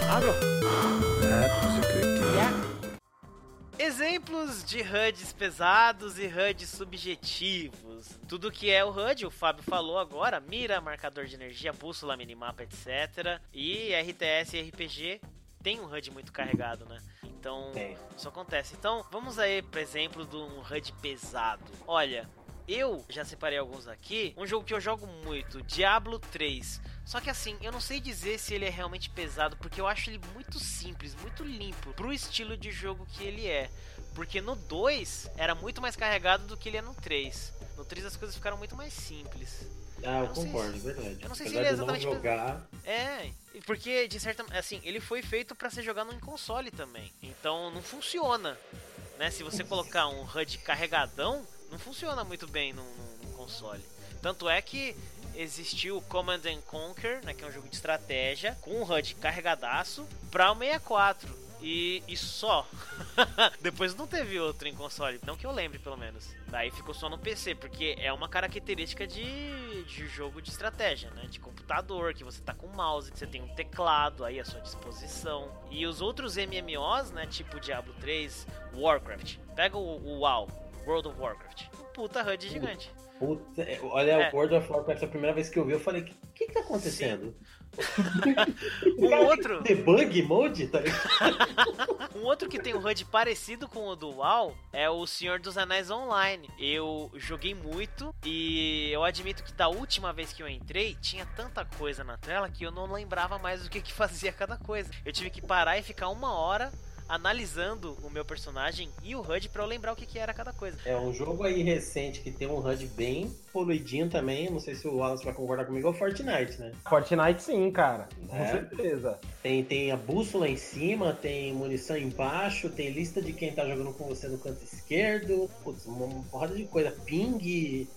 Speaker 2: Agro. Yeah. Exemplos de HUDs pesados e HUDs subjetivos. Tudo que é o HUD, o Fábio falou agora, mira, marcador de energia, bússola, minimapa, etc. E RTS e RPG tem um HUD muito carregado, né? Então, é. isso acontece. Então, vamos aí, por exemplo, de um HUD pesado. Olha, eu já separei alguns aqui. Um jogo que eu jogo muito, Diablo 3. Só que assim, eu não sei dizer se ele é realmente pesado, porque eu acho ele muito simples, muito limpo pro estilo de jogo que ele é. Porque no 2 era muito mais carregado do que ele é no 3. No 3 as coisas ficaram muito mais simples.
Speaker 1: Ah, eu, eu concordo, se... verdade.
Speaker 2: Eu não sei Apesar se ele é exatamente. jogar... É, porque de certa assim, ele foi feito para ser jogado em console também. Então não funciona. Né? Se você colocar um HUD carregadão, não funciona muito bem no console. Tanto é que existiu o Command and Conquer, né, que é um jogo de estratégia, com um HUD carregadaço para o 64. E, e só. Depois não teve outro em console, não que eu lembre pelo menos. Daí ficou só no PC, porque é uma característica de, de jogo de estratégia, né? De computador, que você tá com mouse, que você tem um teclado aí à sua disposição. E os outros MMOs, né? Tipo Diablo 3, Warcraft. Pega o, o WoW, World of Warcraft. Um puta HUD gigante.
Speaker 1: Puta, é, olha, é. o World of Warcraft, a primeira vez que eu vi, eu falei, que, que, que tá acontecendo?
Speaker 2: um outro.
Speaker 1: Debug mode, tá
Speaker 2: Um outro que tem um HUD parecido com o do WoW é o Senhor dos Anéis Online. Eu joguei muito e eu admito que da última vez que eu entrei, tinha tanta coisa na tela que eu não lembrava mais o que, que fazia cada coisa. Eu tive que parar e ficar uma hora analisando o meu personagem e o HUD para eu lembrar o que, que era cada coisa.
Speaker 1: É um jogo aí recente que tem um HUD bem poluidinho também. Não sei se o Wallace vai concordar comigo. É o Fortnite, né?
Speaker 3: Fortnite sim, cara. Com é. certeza.
Speaker 1: Tem, tem a bússola em cima, tem munição embaixo, tem lista de quem tá jogando com você no canto esquerdo. Putz, uma porrada de coisa. Ping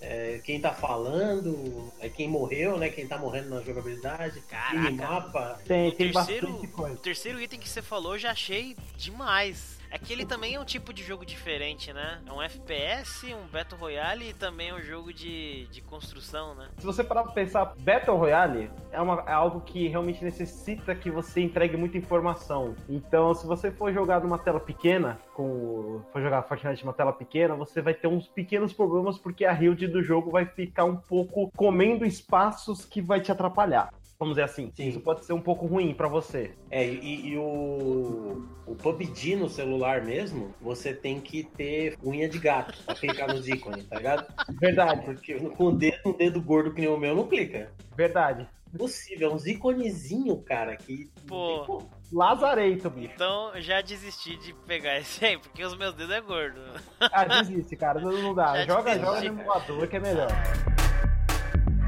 Speaker 1: é, quem tá falando, é quem morreu, né? Quem tá morrendo na jogabilidade,
Speaker 2: Caraca.
Speaker 1: minimapa.
Speaker 3: Tem,
Speaker 2: O
Speaker 3: tem
Speaker 2: terceiro-
Speaker 3: bastante coisa.
Speaker 2: O terceiro item que você falou eu já achei demais. É que ele também é um tipo de jogo diferente, né? É um FPS, um Battle Royale e também é um jogo de, de construção, né?
Speaker 3: Se você parar pra pensar, Battle Royale é, uma- é algo que realmente necessita que você entregue muita informação. Então, se você for jogar numa tela pequena, com for jogar Fortnite numa tela pequena, você vai ter uns pequenos problemas porque a build do jogo vai ficar um pouco comendo espaços que vai te atrapalhar. Vamos dizer assim,
Speaker 1: Sim.
Speaker 3: isso pode ser um pouco ruim pra você.
Speaker 1: É, e, e o, o PUBG no celular mesmo, você tem que ter unha de gato pra clicar nos ícones, tá ligado?
Speaker 3: Verdade,
Speaker 1: Porque com o dedo, um dedo gordo que nem o meu não clica.
Speaker 3: verdade.
Speaker 1: Impossível, é uns iconezinhos, cara, que.
Speaker 2: Pô.
Speaker 1: tem como.
Speaker 3: Lazareito, bicho.
Speaker 2: Então já desisti de pegar esse aí, porque os meus dedos é gordo.
Speaker 3: Ah, desiste, cara. Não, não dá.
Speaker 2: Já
Speaker 3: Joga,
Speaker 2: desisti,
Speaker 3: joga no emulador que é melhor.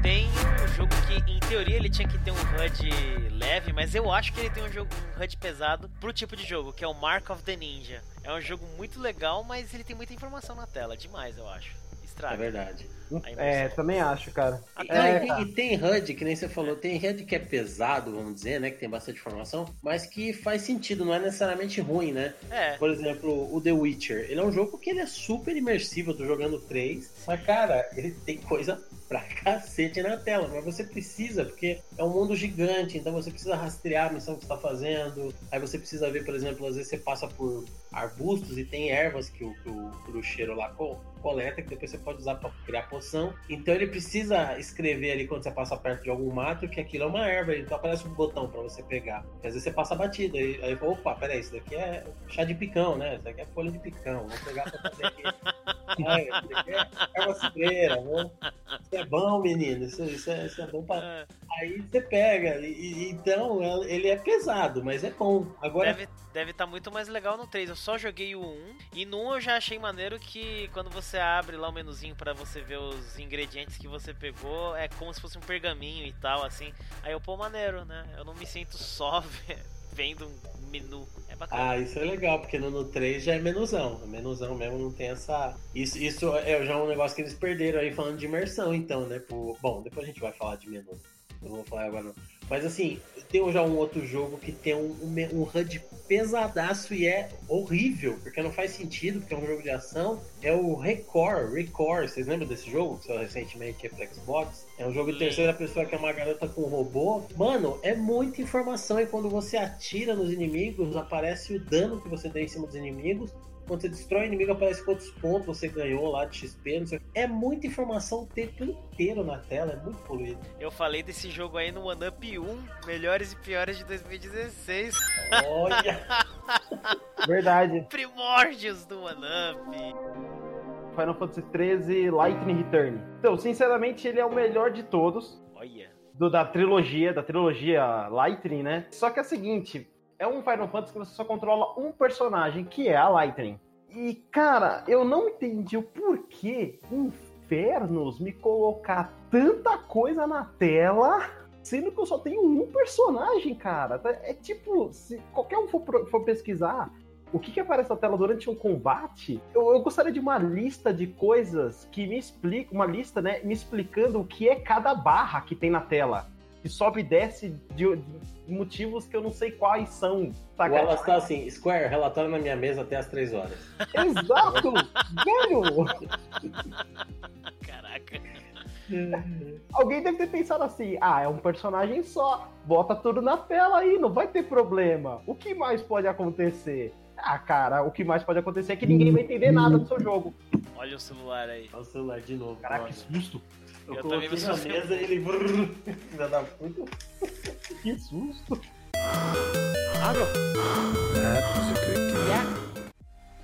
Speaker 2: Tem um jogo que, em teoria, ele tinha que ter um HUD leve, mas eu acho que ele tem um, jogo, um HUD pesado pro tipo de jogo, que é o Mark of the Ninja. É um jogo muito legal, mas ele tem muita informação na tela, demais, eu acho.
Speaker 1: É
Speaker 2: Estraga.
Speaker 1: verdade.
Speaker 2: A
Speaker 3: É, também acho, cara.
Speaker 1: E,
Speaker 2: Até
Speaker 3: É,
Speaker 1: e tem-
Speaker 3: cara.
Speaker 1: e tem HUD, que nem você falou, tem HUD que é pesado, vamos dizer, né? Que tem bastante informação, mas que faz sentido, não é necessariamente ruim, né?
Speaker 2: É,
Speaker 1: Por exemplo, o The Witcher. Ele é um jogo que ele é super imersivo, eu tô jogando 3, mas cara, ele tem coisa pra cacete na tela, mas você precisa, porque é um mundo gigante, então você precisa rastrear a missão que você tá fazendo, aí você precisa ver, por exemplo, às vezes você passa por arbustos e tem ervas que o, que o bruxeiro lá co- coleta, que depois você pode usar pra criar poção. Então ele precisa escrever ali quando você passa perto de algum mato que aquilo é uma erva, então aparece um botão pra você pegar. Porque às vezes você passa batida, aí, aí opa, peraí, isso daqui é chá de picão, né? Isso daqui é folha de picão, vou pegar pra fazer aqui. Ai, isso daqui é erva cidreira, vou... isso é bom, menino, isso, isso, é, isso é bom pra...
Speaker 2: é,
Speaker 1: Aí você pega, e, então ele é pesado, mas é bom. Agora,
Speaker 2: deve deve estar muito mais legal no 3. Eu só joguei o 1 e no 1 eu já achei maneiro que quando você abre lá o menuzinho pra você ver os ingredientes que você pegou, é como se fosse um pergaminho e tal, assim. Aí eu, pô, maneiro, né? Eu não me sinto só ve- vendo um menu. É bacana.
Speaker 1: Ah, isso é legal, porque no, no 3 já é menuzão. O menuzão mesmo não tem essa. Isso, isso é já um negócio que eles perderam aí falando de imersão, então, né? Bom, depois a gente vai falar de menu. Não vou falar agora não. Mas assim, tem já um outro jogo que tem um, um, um HUD pesadaço e é horrível, porque não faz sentido, porque é um jogo de ação. É o Record, Record, vocês lembram desse jogo? Que saiu recentemente aí pra Xbox? É um jogo de terceira pessoa que é uma garota com um robô. Mano, é muita informação e quando você atira nos inimigos, aparece o dano que você deu em cima dos inimigos. Quando você destrói o inimigo, aparece quantos pontos você ganhou lá de XP. Não sei. É muita informação o tempo inteiro na tela, é muito poluído.
Speaker 2: Eu falei desse jogo aí no One Up 1, melhores e piores de 2016.
Speaker 1: Olha!
Speaker 3: Verdade.
Speaker 2: Primórdios do One Up.
Speaker 3: Final Fantasy XIII Lightning Return. Então, sinceramente, ele é o melhor de todos.
Speaker 2: Olha.
Speaker 3: Do, da trilogia, da trilogia Lightning, né? Só que é o seguinte, é um Final Fantasy que você só controla um personagem, que é a Lightning. E, cara, eu não entendi o porquê Infernos me colocar tanta coisa na tela, sendo que eu só tenho um personagem, cara. É tipo, se qualquer um for, for pesquisar o que, que aparece na tela durante um combate, eu, eu gostaria de uma lista de coisas que me explica, uma lista, né, me explicando o que é cada barra que tem na tela. Que sobe e desce de, de motivos que eu não sei quais são.
Speaker 1: O
Speaker 3: saca?
Speaker 1: Wallace tá assim, Square, relatório na minha mesa até as 3 horas.
Speaker 3: Exato! Velho!
Speaker 2: Caraca.
Speaker 3: Alguém deve ter pensado assim: ah, é um personagem só, bota tudo na tela aí, não vai ter problema. O que mais pode acontecer? Ah, cara, o que mais pode acontecer é que ninguém vai entender nada do seu jogo.
Speaker 2: Olha o celular aí.
Speaker 1: Olha o celular de novo.
Speaker 3: Caraca, que susto!
Speaker 1: Eu,
Speaker 2: Eu
Speaker 1: coloquei
Speaker 2: também me
Speaker 1: na mesa e ele. Filha da puta.
Speaker 3: Que susto!
Speaker 4: That was a good game.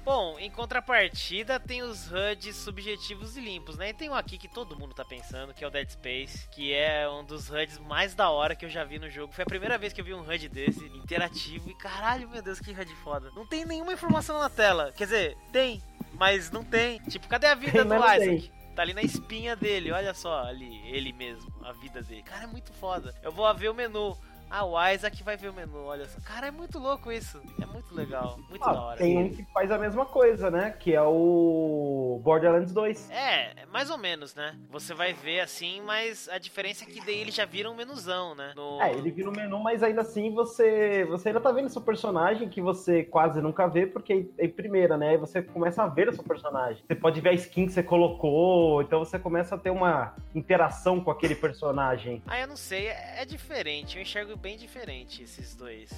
Speaker 2: Bom, em contrapartida tem os HUDs subjetivos e limpos, né? E tem um aqui que todo mundo tá pensando, que é o Dead Space, que é um dos HUDs mais da hora que eu já vi no jogo. Foi a primeira vez que eu vi um HUD desse, interativo, e caralho, meu Deus, que HUD foda. Não tem nenhuma informação na tela, quer dizer, tem, mas não tem. Tipo, cadê a vida
Speaker 3: Tem,
Speaker 2: do Isaac? Tá ali na espinha dele, olha só, ali, ele mesmo, a vida dele. Cara, é muito foda. Eu vou ver o menu. Ah, o Isaac vai ver o menu, olha só. Cara, é muito louco isso. É muito legal, muito
Speaker 3: Ah,
Speaker 2: da hora.
Speaker 3: tem um que faz a mesma coisa, né? Que é o Borderlands 2.
Speaker 2: É, é mais ou menos, né? Você vai ver assim, mas a diferença é que daí ele já vira um menuzão, né? No...
Speaker 3: É, ele vira um menu, mas ainda assim você, você ainda tá vendo seu personagem que você quase nunca vê, porque é em primeira, né? Aí você começa a ver o seu personagem. Você pode ver a skin que você colocou, então você começa a ter uma interação com aquele personagem.
Speaker 2: Ah, eu não sei, é, é diferente. Eu enxergo bem diferente esses dois.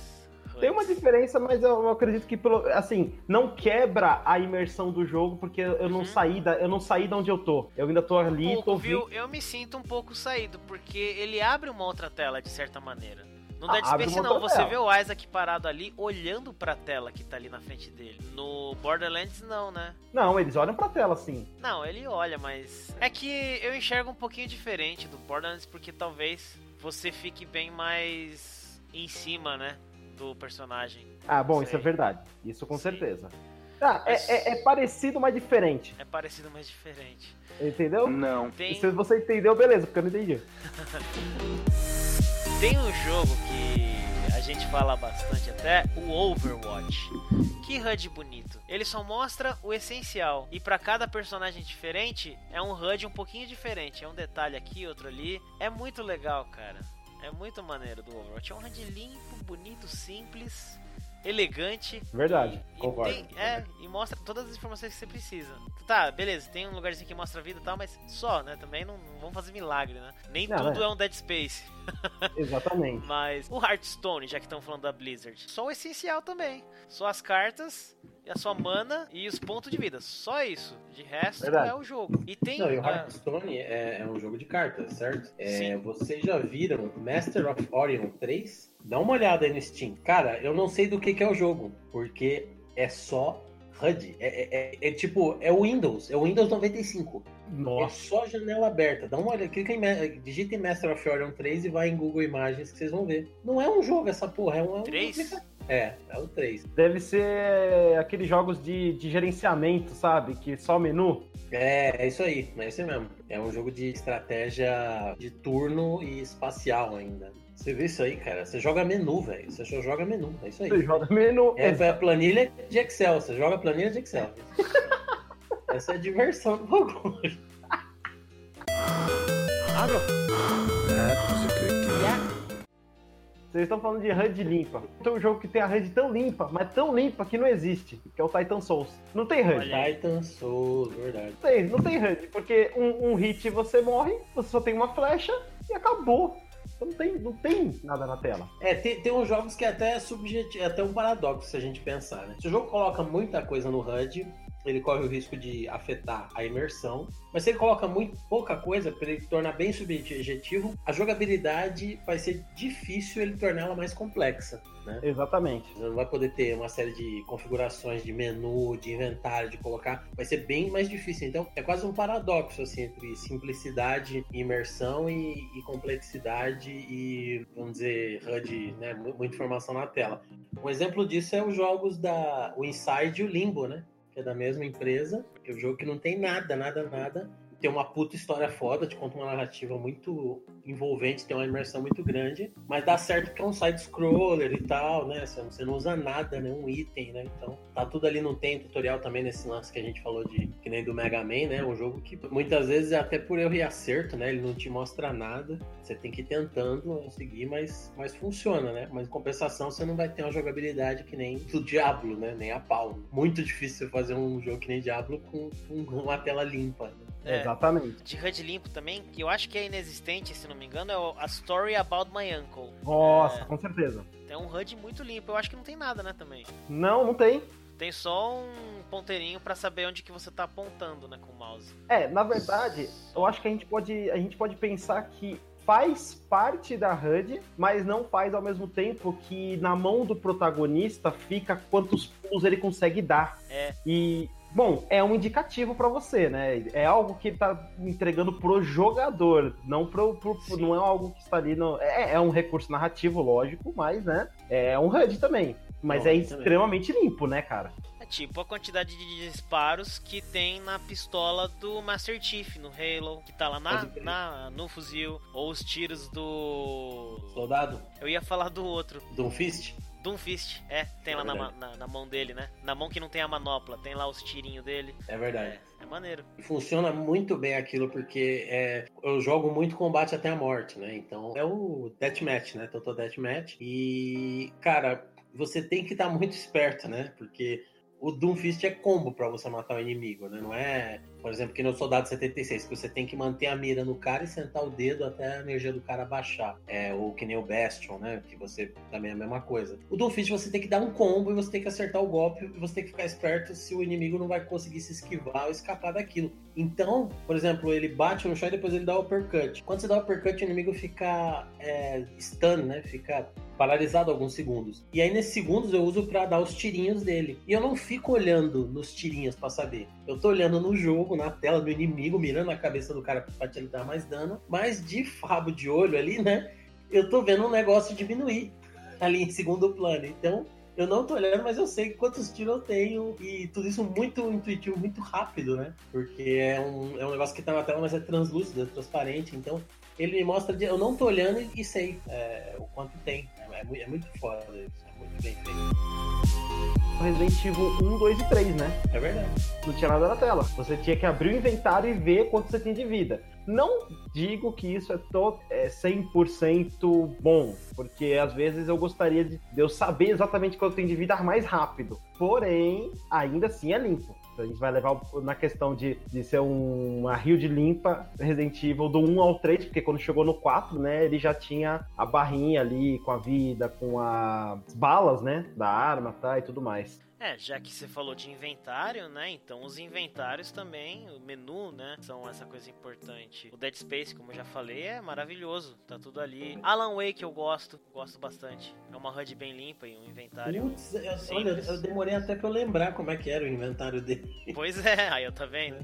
Speaker 3: Tem uma diferença, mas eu, acredito que pelo, assim, não quebra a imersão do jogo, porque eu não
Speaker 2: Uhum.
Speaker 3: saí da, eu não saí da onde eu tô. Eu ainda tô ali,
Speaker 2: Um
Speaker 3: tô
Speaker 2: pouco,
Speaker 3: vivo.
Speaker 2: viu? Eu me sinto um pouco saído, porque ele abre uma outra tela de certa maneira. No
Speaker 3: Ah,
Speaker 2: Dead
Speaker 3: abre
Speaker 2: Space não, você
Speaker 3: tela.
Speaker 2: vê o Isaac parado ali, olhando pra tela que tá ali na frente dele. No Borderlands não, né?
Speaker 3: Não, eles olham pra tela assim.
Speaker 2: Não, ele olha, mas. É que eu enxergo um pouquinho diferente do Borderlands, porque talvez você fique bem mais em cima, né? Do personagem.
Speaker 3: Ah, bom, isso é verdade. Isso com
Speaker 2: Sei.
Speaker 3: certeza. Ah, é, é- é parecido, mas diferente.
Speaker 2: É parecido, mas diferente.
Speaker 3: Entendeu?
Speaker 5: Não.
Speaker 2: Tem,
Speaker 3: Se você entendeu, beleza, porque eu não entendi.
Speaker 2: tem um jogo que a gente fala bastante até, o Overwatch. Que HUD bonito. Ele só mostra o essencial. E pra cada personagem diferente, é um HUD um pouquinho diferente. É um detalhe aqui, outro ali. É muito legal, cara. É muito maneiro do Overwatch. É um HUD limpo, bonito, simples, elegante.
Speaker 3: Verdade,
Speaker 2: E, e
Speaker 3: concordo.
Speaker 2: tem- é, e mostra todas as informações que você precisa. Tá, beleza, tem um lugarzinho que mostra a vida e tal, mas só, né? Também não, não vamos fazer milagre, né? Nem
Speaker 3: Não,
Speaker 2: tudo
Speaker 3: é.
Speaker 2: é um Dead Space.
Speaker 3: Exatamente.
Speaker 2: Mas o Hearthstone, já que estão falando da Blizzard, só o essencial também. Só as cartas, e a sua mana e os pontos de vida. Só isso. De resto
Speaker 3: Verdade.
Speaker 2: é o jogo. E tem.
Speaker 1: Não, e o Hearthstone é, é um jogo de cartas, certo? É,
Speaker 2: Sim.
Speaker 1: vocês já viram Master of Orion 3? Dá uma olhada aí no Steam. Cara, eu não sei do que, que é o jogo, porque é só HUD. É, é- é- é tipo, é o Windows, é o Windows 95. É
Speaker 3: Nossa.
Speaker 1: só janela aberta. Dá uma olhada, clica em, digita em Master of Orion 3 e vai em Google Imagens que vocês vão ver. Não é um jogo essa porra, é um. é um
Speaker 2: Três?
Speaker 1: aplicativo. É, é o 3.
Speaker 3: Deve ser aqueles jogos de, de gerenciamento, sabe? Que só menu.
Speaker 1: É, é isso aí, é isso mesmo. É um jogo de estratégia de turno e espacial ainda. Você vê isso aí, cara? Você joga menu, velho. Você só joga menu, é isso aí.
Speaker 3: Você joga menu.
Speaker 1: É, é a planilha de Excel, você joga a planilha de Excel. Essa é a diversão do bagulho.
Speaker 4: Good game.
Speaker 3: Vocês estão falando de HUD limpa. Tem um jogo que tem a HUD tão limpa, mas tão limpa que não existe, que é o Titan Souls. Não tem HUD.
Speaker 1: Titan Souls, verdade.
Speaker 3: Não tem, não tem HUD, porque um, um hit você morre, você só tem uma flecha e acabou. Então Não tem, não tem nada na tela.
Speaker 1: É, tem, tem uns jogos que é até subjetivo, é até um paradoxo se a gente pensar, né? Se o jogo coloca muita coisa no HUD, ele corre o risco de afetar a imersão. Mas se ele coloca muito pouca coisa, para ele tornar bem subjetivo, a jogabilidade vai ser difícil ele torná-la mais complexa, né?
Speaker 3: Exatamente.
Speaker 1: Você não vai poder ter uma série de configurações de menu, de inventário, de colocar. Vai ser bem mais difícil. Então, é quase um paradoxo, assim, entre simplicidade e imersão e, e complexidade e, vamos dizer, HUD, né? mu- Muita informação na tela. Um exemplo disso é os jogos da... O Inside e o Limbo, né? Que é da mesma empresa. Que é um jogo que não tem nada, nada, nada. Tem uma puta história foda, te conta uma narrativa muito envolvente, tem uma imersão muito grande, mas dá certo porque é um side-scroller e tal, né? Você não usa nada, nenhum item, né? Então, tá tudo ali, não tem tutorial também nesse lance que a gente falou de que nem do Mega Man, né? Um jogo que muitas vezes é até por erro e acerto, né? Ele não te mostra nada, você tem que ir tentando seguir, mas, mas funciona, né? Mas em compensação, você não vai ter uma jogabilidade que nem do Diablo, né? Nem a pau. Muito difícil fazer um jogo que nem Diablo com, com uma tela limpa. né?
Speaker 2: É.
Speaker 3: Exatamente.
Speaker 2: De HUD limpo também, que eu acho que é inexistente, se não me engano, é o A Story About My Uncle.
Speaker 3: Nossa,
Speaker 2: É.
Speaker 3: com certeza.
Speaker 2: Tem um HUD muito limpo. Eu acho que não tem nada, né, também.
Speaker 3: Não, não tem.
Speaker 2: Tem só um ponteirinho pra saber onde que você tá apontando, né, com o mouse.
Speaker 3: É, na verdade, eu acho que a gente pode, a gente pode pensar que faz parte da HUD, mas não faz ao mesmo tempo que na mão do protagonista fica quantos pulos ele consegue dar.
Speaker 2: É.
Speaker 3: E, bom, é um indicativo pra você, né? É algo que ele tá entregando pro jogador, não pro, pro- não é algo que está ali no é, é um recurso narrativo, lógico, mas, né? É um HUD também. Mas
Speaker 1: É
Speaker 3: é
Speaker 1: também.
Speaker 3: extremamente limpo, né, cara?
Speaker 2: É tipo a quantidade de disparos que tem na pistola do Master Chief no Halo, que tá lá na, na no fuzil, ou os tiros do.
Speaker 1: Soldado?
Speaker 2: Eu ia falar do outro.
Speaker 1: Doomfist?
Speaker 2: Doomfist, é, tem
Speaker 1: É
Speaker 2: lá na, na, na mão dele, né? Na mão que não tem a manopla, tem lá os tirinhos dele.
Speaker 1: É verdade.
Speaker 2: É, é maneiro.
Speaker 1: Funciona muito bem aquilo, porque é, eu jogo muito combate até a morte, né? Então é o Deathmatch, né? Total Deathmatch. E, cara, você tem que estar muito esperto, né? Porque o Doomfist é combo pra você matar o inimigo, né? Não é, por exemplo, que no Soldado 76, que você tem que manter a mira no cara e sentar o dedo até a energia do cara baixar. É, ou que nem o Bastion, né? Que você também é a mesma coisa. O Doomfist você tem que dar um combo e você tem que acertar o golpe e você tem que ficar esperto se o inimigo não vai conseguir se esquivar ou escapar daquilo. Então, por exemplo, ele bate no chão e depois ele dá o uppercut. Quando você dá o uppercut, o inimigo fica é, stun, né? Fica paralisado alguns segundos. E aí, nesses segundos, eu uso pra dar os tirinhos dele. E eu não fico olhando nos tirinhos pra saber. Eu tô olhando no jogo, na tela do inimigo, mirando a cabeça do cara pra ele dar mais dano. Mas de rabo de olho ali, né? Eu tô vendo um negócio diminuir ali em segundo plano. Então, eu não tô olhando, mas eu sei quantos tiros eu tenho. E tudo isso muito intuitivo, muito rápido, né? Porque é um, é um negócio que tá na tela, mas é translúcido, é transparente. Então, ele me mostra. de- Eu não tô olhando e, e sei é, o quanto tem. É, é muito, é muito foda isso. É muito bem feito.
Speaker 3: Resident Evil 1, 2 e 3, né?
Speaker 1: É verdade.
Speaker 3: Não tinha nada na tela. Você tinha que abrir o inventário e ver quanto você tinha de vida. Não digo que isso é, to é 100% bom, porque às vezes eu gostaria de, de eu saber exatamente quanto tem de vida mais rápido. Porém, ainda assim é limpo. A gente vai levar na questão de, de ser um- uma rio de limpa Resident Evil do 1 ao 3, porque quando chegou no 4, né, ele já tinha a barrinha ali com a vida, com as balas, né, da arma, tá, e tudo mais.
Speaker 2: É, já que você falou de inventário, né? Então os inventários também, o menu, né? São essa coisa importante. O Dead Space, como eu já falei, é maravilhoso. Tá tudo ali. Alan Wake eu gosto, gosto bastante. É uma HUD bem limpa e um inventário.
Speaker 1: Putz, eu- olha, eu demorei até pra eu lembrar como é que era o inventário dele.
Speaker 2: Pois é, aí eu tá vendo?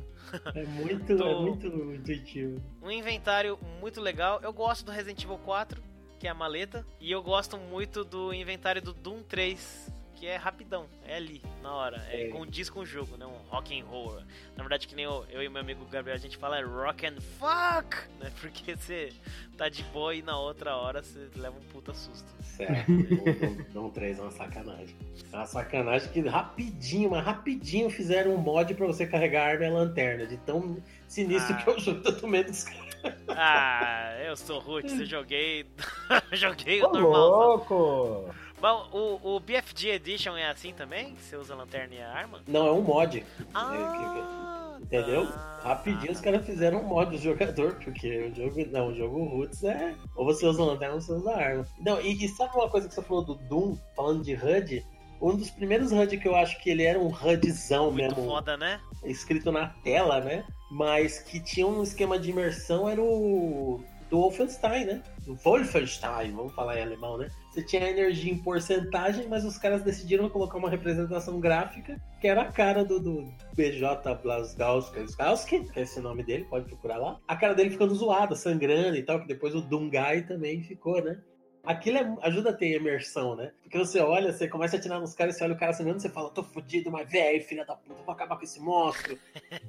Speaker 1: É muito,
Speaker 2: Tô-
Speaker 1: é muito intuitivo.
Speaker 2: Um inventário muito legal. Eu gosto do Resident Evil 4, que é a maleta. E eu gosto muito do inventário do Doom 3, que é rapidão. É ali, na hora. É,
Speaker 1: É.
Speaker 2: condiz com o jogo, né? Um rock and roll. Na verdade, que nem eu, eu e meu amigo Gabriel, a gente fala é rock and fuck, né? Porque você tá de boa e na outra hora você leva um puta susto.
Speaker 1: Certo. Dom 3 é uma sacanagem. É uma sacanagem que rapidinho, mas rapidinho fizeram um mod pra você carregar a arma e a lanterna. De tão sinistro
Speaker 2: Ah.
Speaker 1: que eu jogo tanto medo dos caras.
Speaker 2: Ah, eu sou roots, eu joguei. joguei o
Speaker 3: Ô,
Speaker 2: normal.
Speaker 3: louco!
Speaker 2: Bom, o, o BFG Edition é assim também? Você usa lanterna e arma?
Speaker 1: Não, é um mod.
Speaker 2: Ah,
Speaker 1: Entendeu?
Speaker 2: tá.
Speaker 1: Rapidinho os caras fizeram um mod do jogador, porque o jogo. Não, o jogo Roots é. Ou você usa lanterna ou você usa arma. Não, e, e sabe uma coisa que você falou do Doom, falando de HUD? Um dos primeiros HUD que eu acho que ele era um HUDzão
Speaker 2: Muito
Speaker 1: mesmo,
Speaker 2: foda, né?
Speaker 1: escrito na tela, né? Mas que tinha um esquema de imersão, era o do Wolfenstein, né? Do Wolfenstein, vamos falar em alemão, né? Você tinha energia em porcentagem, mas os caras decidiram colocar uma representação gráfica que era a cara do, do BJ Blazkowski, que é esse nome dele, pode procurar lá. A cara dele ficando zoada, sangrando e tal, que depois o Dungai também ficou, né? Aquilo é- ajuda a ter imersão, né? Porque você olha, você começa a atirar nos caras, você olha o cara sangrando, você fala, tô fudido, mas velho, filha da puta, vou acabar com esse monstro.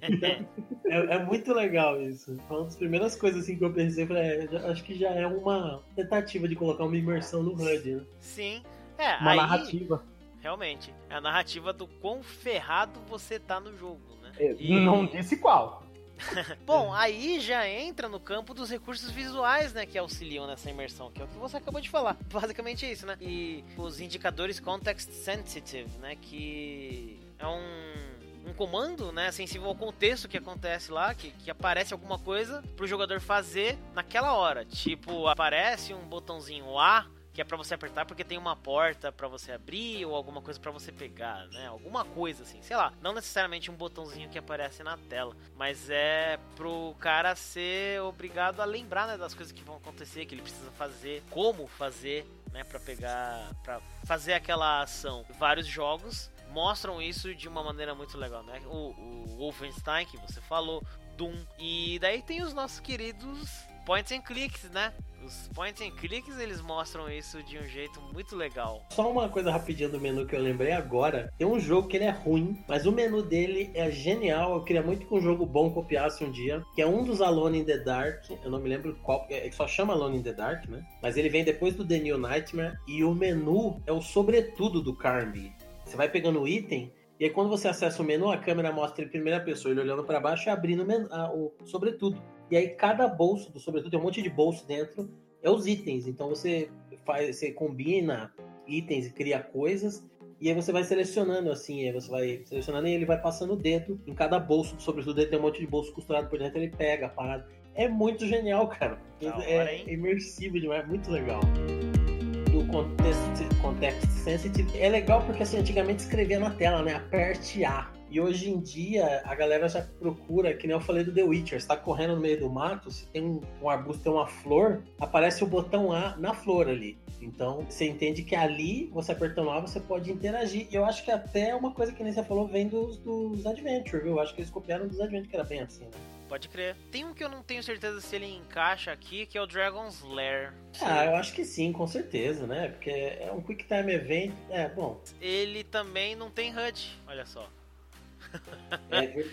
Speaker 1: Então, é, é muito legal isso. Foi uma das primeiras coisas assim que eu pensei, falei, é, já- acho que já é uma tentativa de colocar uma imersão no HUD, né?
Speaker 2: Sim. É,
Speaker 3: Uma
Speaker 2: aí,
Speaker 3: narrativa.
Speaker 2: realmente, é a narrativa do quão ferrado você tá no jogo, né?
Speaker 3: Eu
Speaker 2: E-
Speaker 3: Não disse qual.
Speaker 2: Bom, aí já entra no campo dos recursos visuais, né, que auxiliam nessa imersão, que é o que você acabou de falar. Basicamente é isso, né? E os indicadores context sensitive, né, que é um um comando, né, sensível ao contexto que acontece lá, que, que aparece alguma coisa pro jogador fazer naquela hora. Tipo, aparece um botãozinho A que é pra você apertar porque tem uma porta pra você abrir ou alguma coisa pra você pegar, né? Alguma coisa assim, sei lá. Não necessariamente um botãozinho que aparece na tela, mas é pro cara ser obrigado a lembrar né, das coisas que vão acontecer, que ele precisa fazer, como fazer, né, para pegar, para fazer aquela ação. Vários jogos mostram isso de uma maneira muito legal, né? O, o Wolfenstein que você falou, Doom e daí tem os nossos queridos points and clicks, né? Os point and clicks eles mostram isso de um jeito muito legal.
Speaker 1: Só uma coisa rapidinha do menu que eu lembrei agora. Tem um jogo que ele é ruim, mas o menu dele é genial. Eu queria muito que um jogo bom copiasse um dia. Que é um dos Alone in the Dark. Eu não me lembro qual. É, só chama Alone in the Dark, né? Mas ele vem depois do The New Nightmare. E o menu é o sobretudo do Carnby. Você vai pegando o item e aí, quando você acessa o menu, a câmera mostra em primeira pessoa, ele olhando para baixo e abrindo o sobretudo. E aí, cada bolso do sobretudo tem um monte de bolso dentro, é os itens. Então, você faz, você combina itens e cria coisas. E aí você vai selecionando assim, aí você vai selecionando e ele vai passando o dedo em cada bolso do sobretudo. Ele tem um monte de bolso costurado por dentro, ele pega a parada. É muito genial, cara. é, é imersivo demais, é muito legal do context, context sensitive é legal porque assim, antigamente escrevia na tela, né? Aperte A. E hoje em dia a galera já procura, que nem eu falei do The Witcher, está correndo no meio do mato, se tem um, um arbusto, tem uma flor, aparece o botão A na flor ali. Então você entende que ali, você apertando A, você pode interagir. E eu acho que até uma coisa que nem você falou vem dos, dos Adventure, viu? Eu acho que eles copiaram dos Adventure, que era bem assim, né?
Speaker 2: Pode crer. Tem um que eu não tenho certeza se ele encaixa aqui, que é o Dragon's Lair.
Speaker 1: Ah, eu acho que sim, com certeza, né? Porque é um Quick Time Event. É, bom.
Speaker 2: Ele também não tem HUD, olha só.
Speaker 1: É verdade.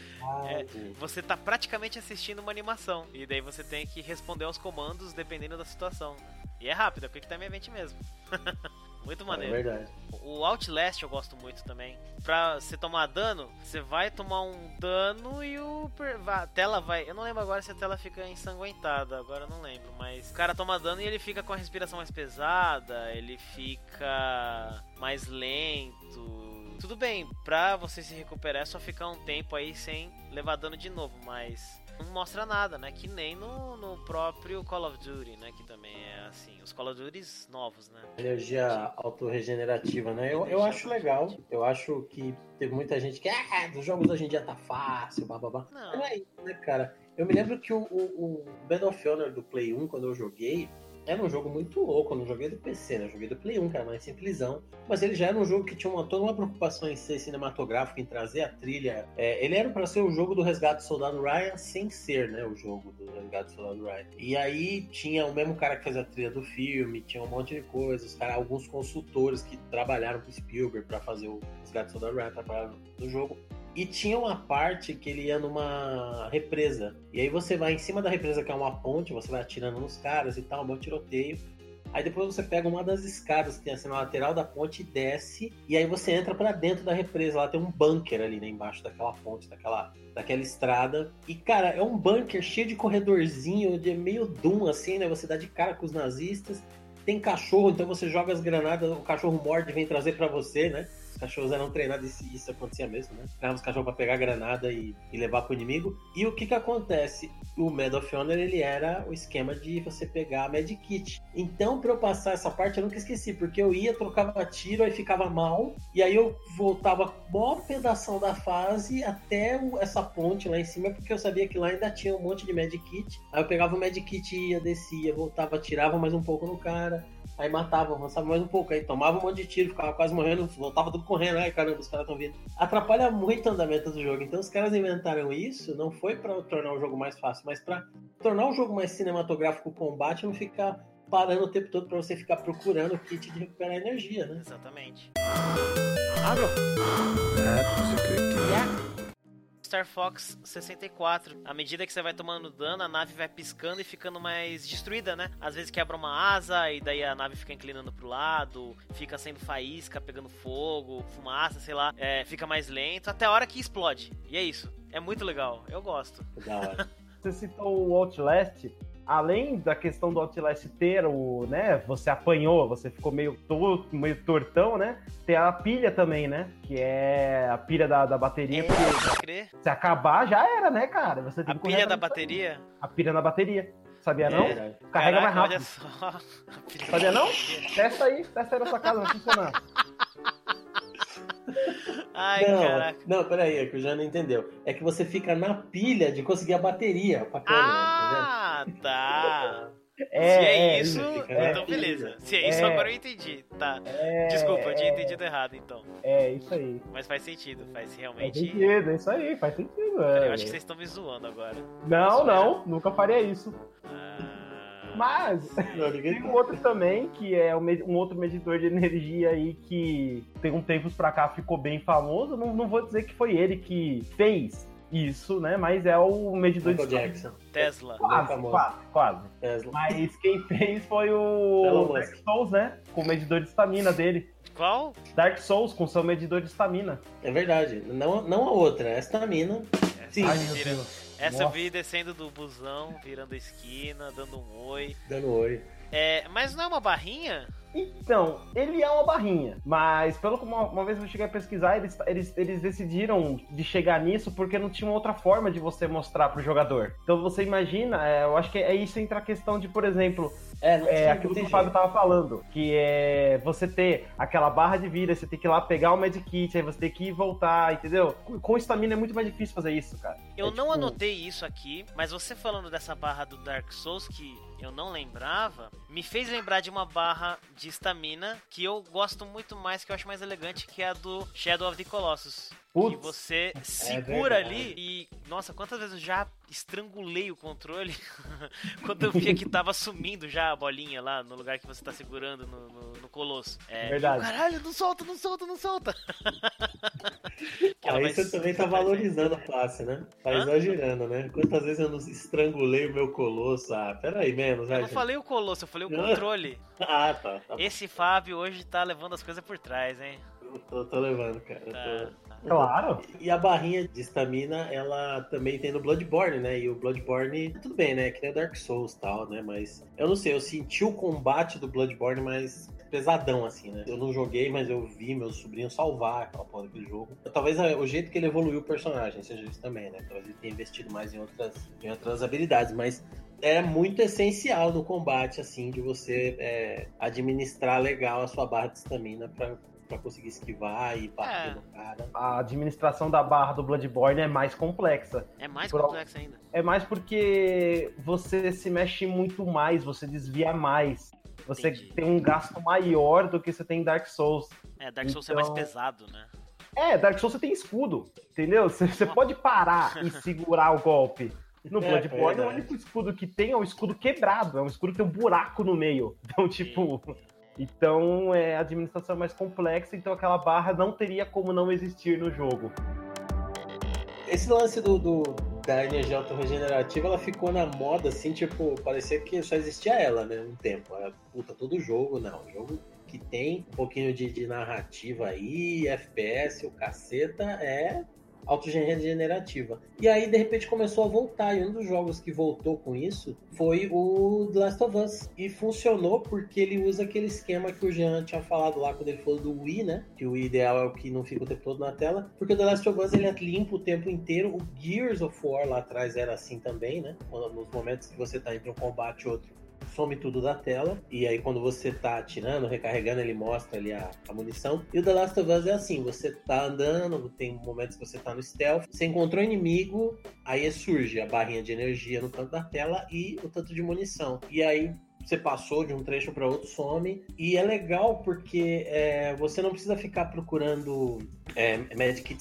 Speaker 2: É, você tá praticamente assistindo uma animação. E daí você tem que responder aos comandos dependendo da situação. E é rápido, é Quick Time Event mesmo. Muito é maneiro.
Speaker 1: É verdade.
Speaker 2: O Outlast eu gosto muito também. Pra você tomar dano, você vai tomar um dano e o a tela vai. Eu não lembro agora se a tela fica ensanguentada, agora eu não lembro. Mas o cara toma dano e ele fica com a respiração mais pesada, ele fica mais lento. Tudo bem, pra você se recuperar é só ficar um tempo aí sem levar dano de novo, mas não mostra nada, né? Que nem no, no próprio Call of Duty, né? Que também é assim, os Call of Duty novos, né?
Speaker 1: Energia autorregenerativa, né? Eu, eu acho legal. Eu acho que teve muita gente que, ah, dos jogos hoje em dia tá fácil, bababá. Não. não é isso, né, cara? Eu me lembro que o, o, o Battle of Honor do Play 1, quando eu joguei, era um jogo muito louco. Eu não joguei do PC, né? Eu joguei do Play 1, que era mais simplesão. Mas ele já era um jogo que tinha uma, toda uma preocupação em ser cinematográfico, em trazer a trilha. É, ele era para ser o jogo do Resgate do Soldado Ryan sem ser, né? O jogo do Resgate do Soldado Ryan. E aí tinha o mesmo cara que fez a trilha do filme, tinha um monte de coisas. Alguns consultores que trabalharam com Spielberg para fazer o Resgate do Soldado Ryan, trabalharam no jogo. E tinha uma parte que ele ia numa represa. E aí você vai em cima da represa, que é uma ponte, você vai atirando nos caras e tal, um bom tiroteio. Aí depois você pega uma das escadas que tem assim na lateral da ponte e desce. E aí você entra para dentro da represa. Lá tem um bunker ali né, embaixo daquela ponte, daquela, daquela estrada. E cara, é um bunker cheio de corredorzinho, de meio Doom assim, né? Você dá de cara com os nazistas. Tem cachorro, então você joga as granadas, o cachorro morde e vem trazer para você, né? Os cachorros eram treinados e isso acontecia mesmo, né? Treinavam os cachorros pra pegar granada e, e levar pro inimigo. E o que que acontece? O Medal of Honor, ele era o esquema de você pegar a Medkit. Então, pra eu passar essa parte, eu nunca esqueci, porque eu ia, trocava tiro, aí ficava mal, e aí eu voltava maior pedação da fase até essa ponte lá em cima, porque eu sabia que lá ainda tinha um monte de Medkit. Aí eu pegava o Medkit, ia, descia, voltava, tirava mais um pouco no cara, aí matava, avançava mais um pouco, aí tomava um monte de tiro, ficava quase morrendo, voltava tudo correndo, ai caramba, os caras estão vindo. Atrapalha muito o andamento do jogo. Então os caras inventaram isso, não foi para tornar o jogo mais fácil, mas para tornar o jogo mais cinematográfico o combate, não ficar parando o tempo todo para você ficar procurando o kit de recuperar energia, né?
Speaker 2: Exatamente.
Speaker 1: Água?
Speaker 2: Yeah. Star Fox 64. À medida que você vai tomando dano, a nave vai piscando e ficando mais destruída, né? Às vezes quebra uma asa e daí a nave fica inclinando pro lado, fica sendo faísca, pegando fogo, fumaça, sei lá. É, fica mais lento até a hora que explode. E é isso. É muito legal. Eu gosto.
Speaker 1: Da hora.
Speaker 3: Você citou o Outlast além da questão do Outlast ter o, né, você apanhou, você ficou meio torto, meio tortão, né? Tem a pilha também, né? Que é a pilha da, da bateria.
Speaker 2: É, pode crer.
Speaker 3: Se acabar, já era, né, cara? Você
Speaker 2: tem a pilha da bateria?
Speaker 3: A pilha da bateria. Sabia não? É. Carrega Caraca, mais rápido. Olha só. Sabia não? Testa aí, testa aí na sua casa, vai funcionar.
Speaker 2: Ai,
Speaker 1: não,
Speaker 2: caraca.
Speaker 1: Não, peraí, é que o Já não entendeu. É que você fica na pilha de conseguir a bateria pra câmera,
Speaker 2: Ah, tá.
Speaker 3: É,
Speaker 2: Se é, isso, é, então beleza. Se é isso, é, agora eu entendi. Tá.
Speaker 3: É,
Speaker 2: Desculpa, eu tinha entendido errado, então.
Speaker 3: É, isso aí.
Speaker 2: Mas faz sentido, faz realmente.
Speaker 3: Faz sentido, é isso aí, faz sentido.
Speaker 2: Eu acho que vocês estão me zoando agora.
Speaker 3: Não, não, nunca faria isso.
Speaker 2: Ah,
Speaker 3: Mas
Speaker 1: Não,
Speaker 3: tem um outro também, que é um outro medidor de energia aí que tem um tempos pra cá ficou bem famoso. Não, não vou dizer que foi ele que fez isso, né? Mas é o medidor
Speaker 1: Michael
Speaker 3: de
Speaker 1: Jackson.
Speaker 2: Tesla.
Speaker 3: Quase, quase, quase.
Speaker 1: Tesla.
Speaker 3: Mas quem fez foi o. Dark Souls, né? Com o medidor de estamina dele.
Speaker 2: Qual?
Speaker 3: Dark Souls com seu medidor de estamina.
Speaker 1: É verdade. Não, não a outra, é esta mina. Sim,
Speaker 3: Ai,
Speaker 2: Essa eu
Speaker 3: Nossa.
Speaker 2: vi descendo do busão, virando a esquina, dando um oi.
Speaker 1: dando oi.
Speaker 2: É, mas não é uma barrinha?
Speaker 3: Então, ele é uma barrinha, mas pelo que uma, uma vez eu cheguei a pesquisar, eles, eles, eles decidiram de chegar nisso porque não tinha outra forma de você mostrar pro jogador. Então você imagina, é, eu acho que é isso entra a questão de, por exemplo,
Speaker 1: É,
Speaker 3: é aquilo que o Fábio tava falando, que é você ter aquela barra de vida, você tem que ir lá pegar o medkit, aí você tem que ir e voltar, entendeu? Com- Com estamina é muito mais difícil fazer isso, cara.
Speaker 2: Eu
Speaker 3: É
Speaker 2: não
Speaker 3: tipo-
Speaker 2: anotei isso aqui, mas você falando dessa barra do Dark Souls que eu não lembrava, me fez lembrar de uma barra de estamina que eu gosto muito mais, que eu acho mais elegante, que é a do Shadow of the Colossus. Que
Speaker 3: Putz.
Speaker 2: você segura
Speaker 1: verdade.
Speaker 2: ali e. Nossa, quantas vezes eu já estrangulei o controle quando eu via que tava sumindo já a bolinha lá no lugar que você tá segurando no, no, no colosso. É,
Speaker 3: Verdade.
Speaker 2: e eu, Caralho, não solta, não solta, não solta.
Speaker 1: Aí
Speaker 2: vai
Speaker 1: você também tá
Speaker 2: se-
Speaker 1: valorizando a classe, né? Tá
Speaker 2: Hã?
Speaker 1: exagerando, né? Quantas vezes eu não estrangulei o meu colosso? Ah, peraí, menos, vai.
Speaker 2: Eu não
Speaker 1: gente.
Speaker 2: falei o colosso, eu falei o
Speaker 1: Ah.
Speaker 2: controle.
Speaker 1: Ah, tá. tá.
Speaker 2: Esse Fábio hoje tá levando as coisas por trás, hein?
Speaker 1: Eu tô, tô levando, cara.
Speaker 2: Tá,
Speaker 1: tô-
Speaker 2: tá.
Speaker 3: Claro.
Speaker 1: E a barrinha de estamina, ela também tem no Bloodborne, né? E o Bloodborne, tudo bem, né? Que nem o Dark Souls e tal, né? Mas eu não sei, eu senti o combate do Bloodborne mais pesadão, assim, né? Eu não joguei, mas eu vi meu sobrinho salvar aquela porra daquele jogo. Talvez é, o jeito que ele evoluiu o personagem seja isso também, né? Talvez ele tenha investido mais em outras, em outras habilidades, mas é muito essencial no combate, assim, de você é, administrar legal a sua barra de estamina pra, pra conseguir esquivar e bater
Speaker 2: É.
Speaker 1: no cara.
Speaker 3: A administração da barra do Bloodborne é mais complexa.
Speaker 2: É mais
Speaker 3: Por-
Speaker 2: complexo ainda.
Speaker 3: É mais porque você se mexe muito mais, você desvia mais. Você
Speaker 2: Entendi.
Speaker 3: tem um gasto maior do que você tem em Dark Souls.
Speaker 2: É, Dark Souls é mais
Speaker 3: Então-
Speaker 2: pesado, né?
Speaker 3: É, Dark Souls você tem escudo, entendeu? Você, você pode parar e segurar o golpe. No
Speaker 1: É,
Speaker 3: Bloodborne, o
Speaker 1: verdade.
Speaker 3: único escudo que tem é um escudo quebrado, é um escudo que tem um buraco no meio. Então, tipo. Então, é, a administração é mais complexa, então aquela barra não teria como não existir no jogo.
Speaker 1: Esse lance do, do- da energia autorregenerativa, ela ficou na moda, assim, tipo, parecia que só existia ela, né? Um tempo. Era, puta, todo jogo, não. Jogo que tem um pouquinho de, de narrativa aí, FPS, o caceta, é autorregenerativa. E aí, de repente, começou a voltar. E um dos jogos que voltou com isso foi o The Last of Us. E funcionou porque ele usa aquele esquema que o Jean tinha falado lá quando ele falou do Wii, né? Que o ideal é o que não fica o tempo todo na tela. Porque o The Last of Us ele é limpo o tempo inteiro. O Gears of War lá atrás era assim também, né? Nos momentos que você tá entre um combate e outro some tudo da tela, e aí quando você tá atirando, recarregando, ele mostra ali a, a munição. E o The Last of Us é assim, você tá andando, tem momentos que você tá no stealth, você encontrou inimigo, aí surge a barrinha de energia no canto da tela e o tanto de munição. E aí você passou de um trecho para outro, some. E é legal porque é, você não precisa ficar procurando é,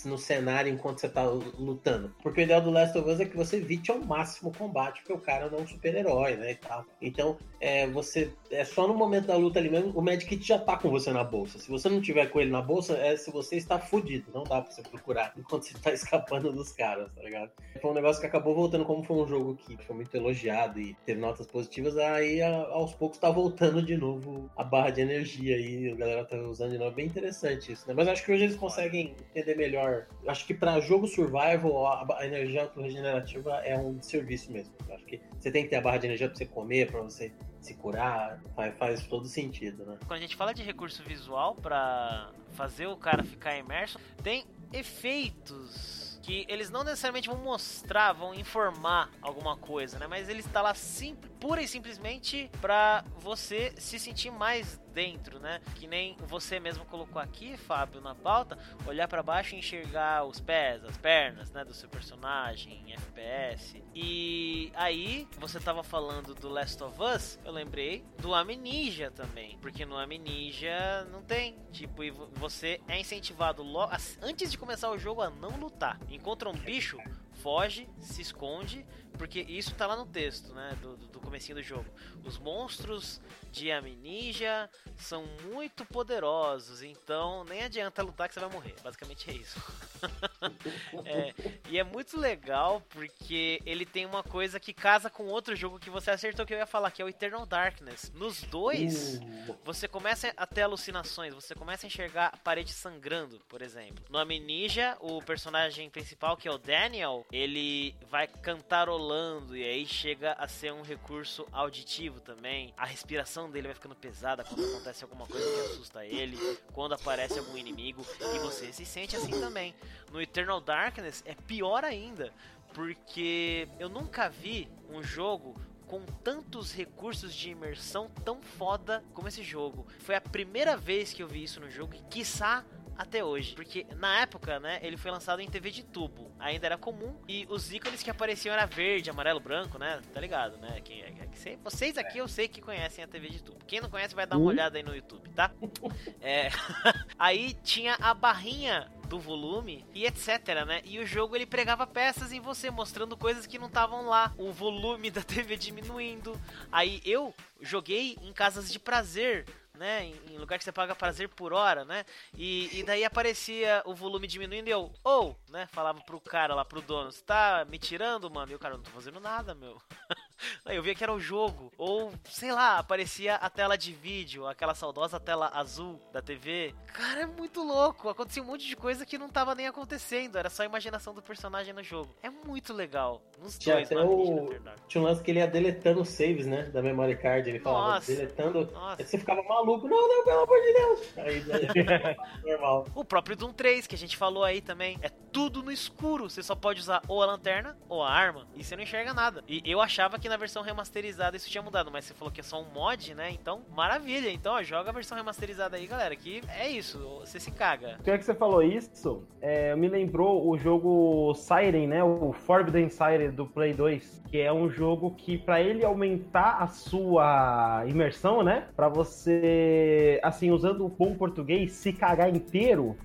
Speaker 1: no cenário enquanto você tá lutando. Porque o ideal do Last of Us é que você evite ao máximo o combate, porque o cara não é um super-herói, né? E tal. Então, é, você. É só no momento da luta ali mesmo, o medkit já tá com você na bolsa. Se você não tiver com ele na bolsa, é se você está fudido. Não dá pra você procurar enquanto você tá escapando dos caras, tá ligado? Foi um negócio que acabou voltando, como foi um jogo que foi muito elogiado e teve notas positivas, aí aos poucos tá voltando de novo a barra de energia aí, a galera tá usando de novo. Bem interessante isso, né? Mas acho que hoje eles conseguem entender melhor. Acho que pra jogo survival, a, energia autorregenerativa é um serviço mesmo. Acho que você tem que ter a barra de energia pra você comer, pra você se curar, faz, faz todo sentido, né?
Speaker 2: Quando a gente fala de recurso visual pra fazer o cara ficar imerso, tem efeitos que eles não necessariamente vão mostrar, vão informar alguma coisa, né? Mas ele está lá sim, pura e simplesmente pra você se sentir mais dentro, né? Que nem você mesmo colocou aqui, Fábio, na pauta, olhar pra baixo e enxergar os pés, as pernas, né, do seu personagem em FPS. E aí, você tava falando do Last of Us, eu lembrei do Amnesia também, porque no Amnesia não tem, tipo, e vo- você é incentivado logo antes de começar o jogo a não lutar. Encontra um bicho, foge, se esconde, porque isso tá lá no texto, né, do, do comecinho do jogo. Os monstros de Amnesia são muito poderosos, então nem adianta lutar que você vai morrer. Basicamente é isso. é, e é muito legal porque ele tem uma coisa que casa com outro jogo que você acertou que eu ia falar, que é o Eternal Darkness. Nos dois, uh. você começa a ter alucinações, você começa a enxergar a parede sangrando, por exemplo. No Amnesia, o personagem principal, que é o Daniel, ele vai cantarolando e aí chega a ser um recurso auditivo também. A respiração dele vai ficando pesada quando acontece alguma coisa que assusta ele, quando aparece algum inimigo e você se sente assim também. No Eternal Darkness é pior ainda, porque eu nunca vi um jogo com tantos recursos de imersão tão foda como esse jogo. Foi a primeira vez que eu vi isso no jogo e quiçá até hoje. Porque na época, né, ele foi lançado em TV de tubo. Ainda era comum. E os ícones que apareciam era verde, amarelo, branco, né? Tá ligado, né? Quem, é, é, vocês aqui eu sei que conhecem a TV de tubo. Quem não conhece vai dar uma olhada aí no YouTube, tá? é, aí tinha a barrinha do volume e etc, né? E o jogo ele pregava peças em você, mostrando coisas que não estavam lá. O volume da TV diminuindo. Aí eu joguei em casas de prazer né? Em, lugar que você paga prazer por hora, né? E, e daí aparecia o volume diminuindo e eu, ou, oh, né? Falava pro cara lá, pro dono, você tá me tirando, mano? E o cara, não tô fazendo nada, meu. Eu via que era o jogo. Ou, sei lá, aparecia a tela de vídeo, aquela saudosa tela azul da TV. Cara, é muito louco. Acontecia um monte de coisa que não tava nem acontecendo. Era só a imaginação do personagem no jogo. É muito legal. Nos
Speaker 1: Tinha dois, até o... Tinha um lance que ele ia deletando saves, né? Da memory card. Ele falava, Nossa. deletando. Nossa. Aí você ficava maluco. Não, não, pelo amor de Deus. Aí, aí
Speaker 2: normal. O próprio Doom 3, que a gente falou aí também. É tudo no escuro. Você só pode usar ou a lanterna ou a arma. E você não enxerga nada. E eu achava que na versão remasterizada isso tinha mudado, mas você falou que é só um mod, né? Então, maravilha. Então, ó, joga a versão remasterizada aí, galera, que é isso, você se caga.
Speaker 3: Pior que você falou isso, é, me lembrou o jogo Siren, né? O Forbidden Siren do Play 2, que é um jogo que para ele aumentar a sua imersão, né? Para você, assim, usando o bom português, se cagar inteiro,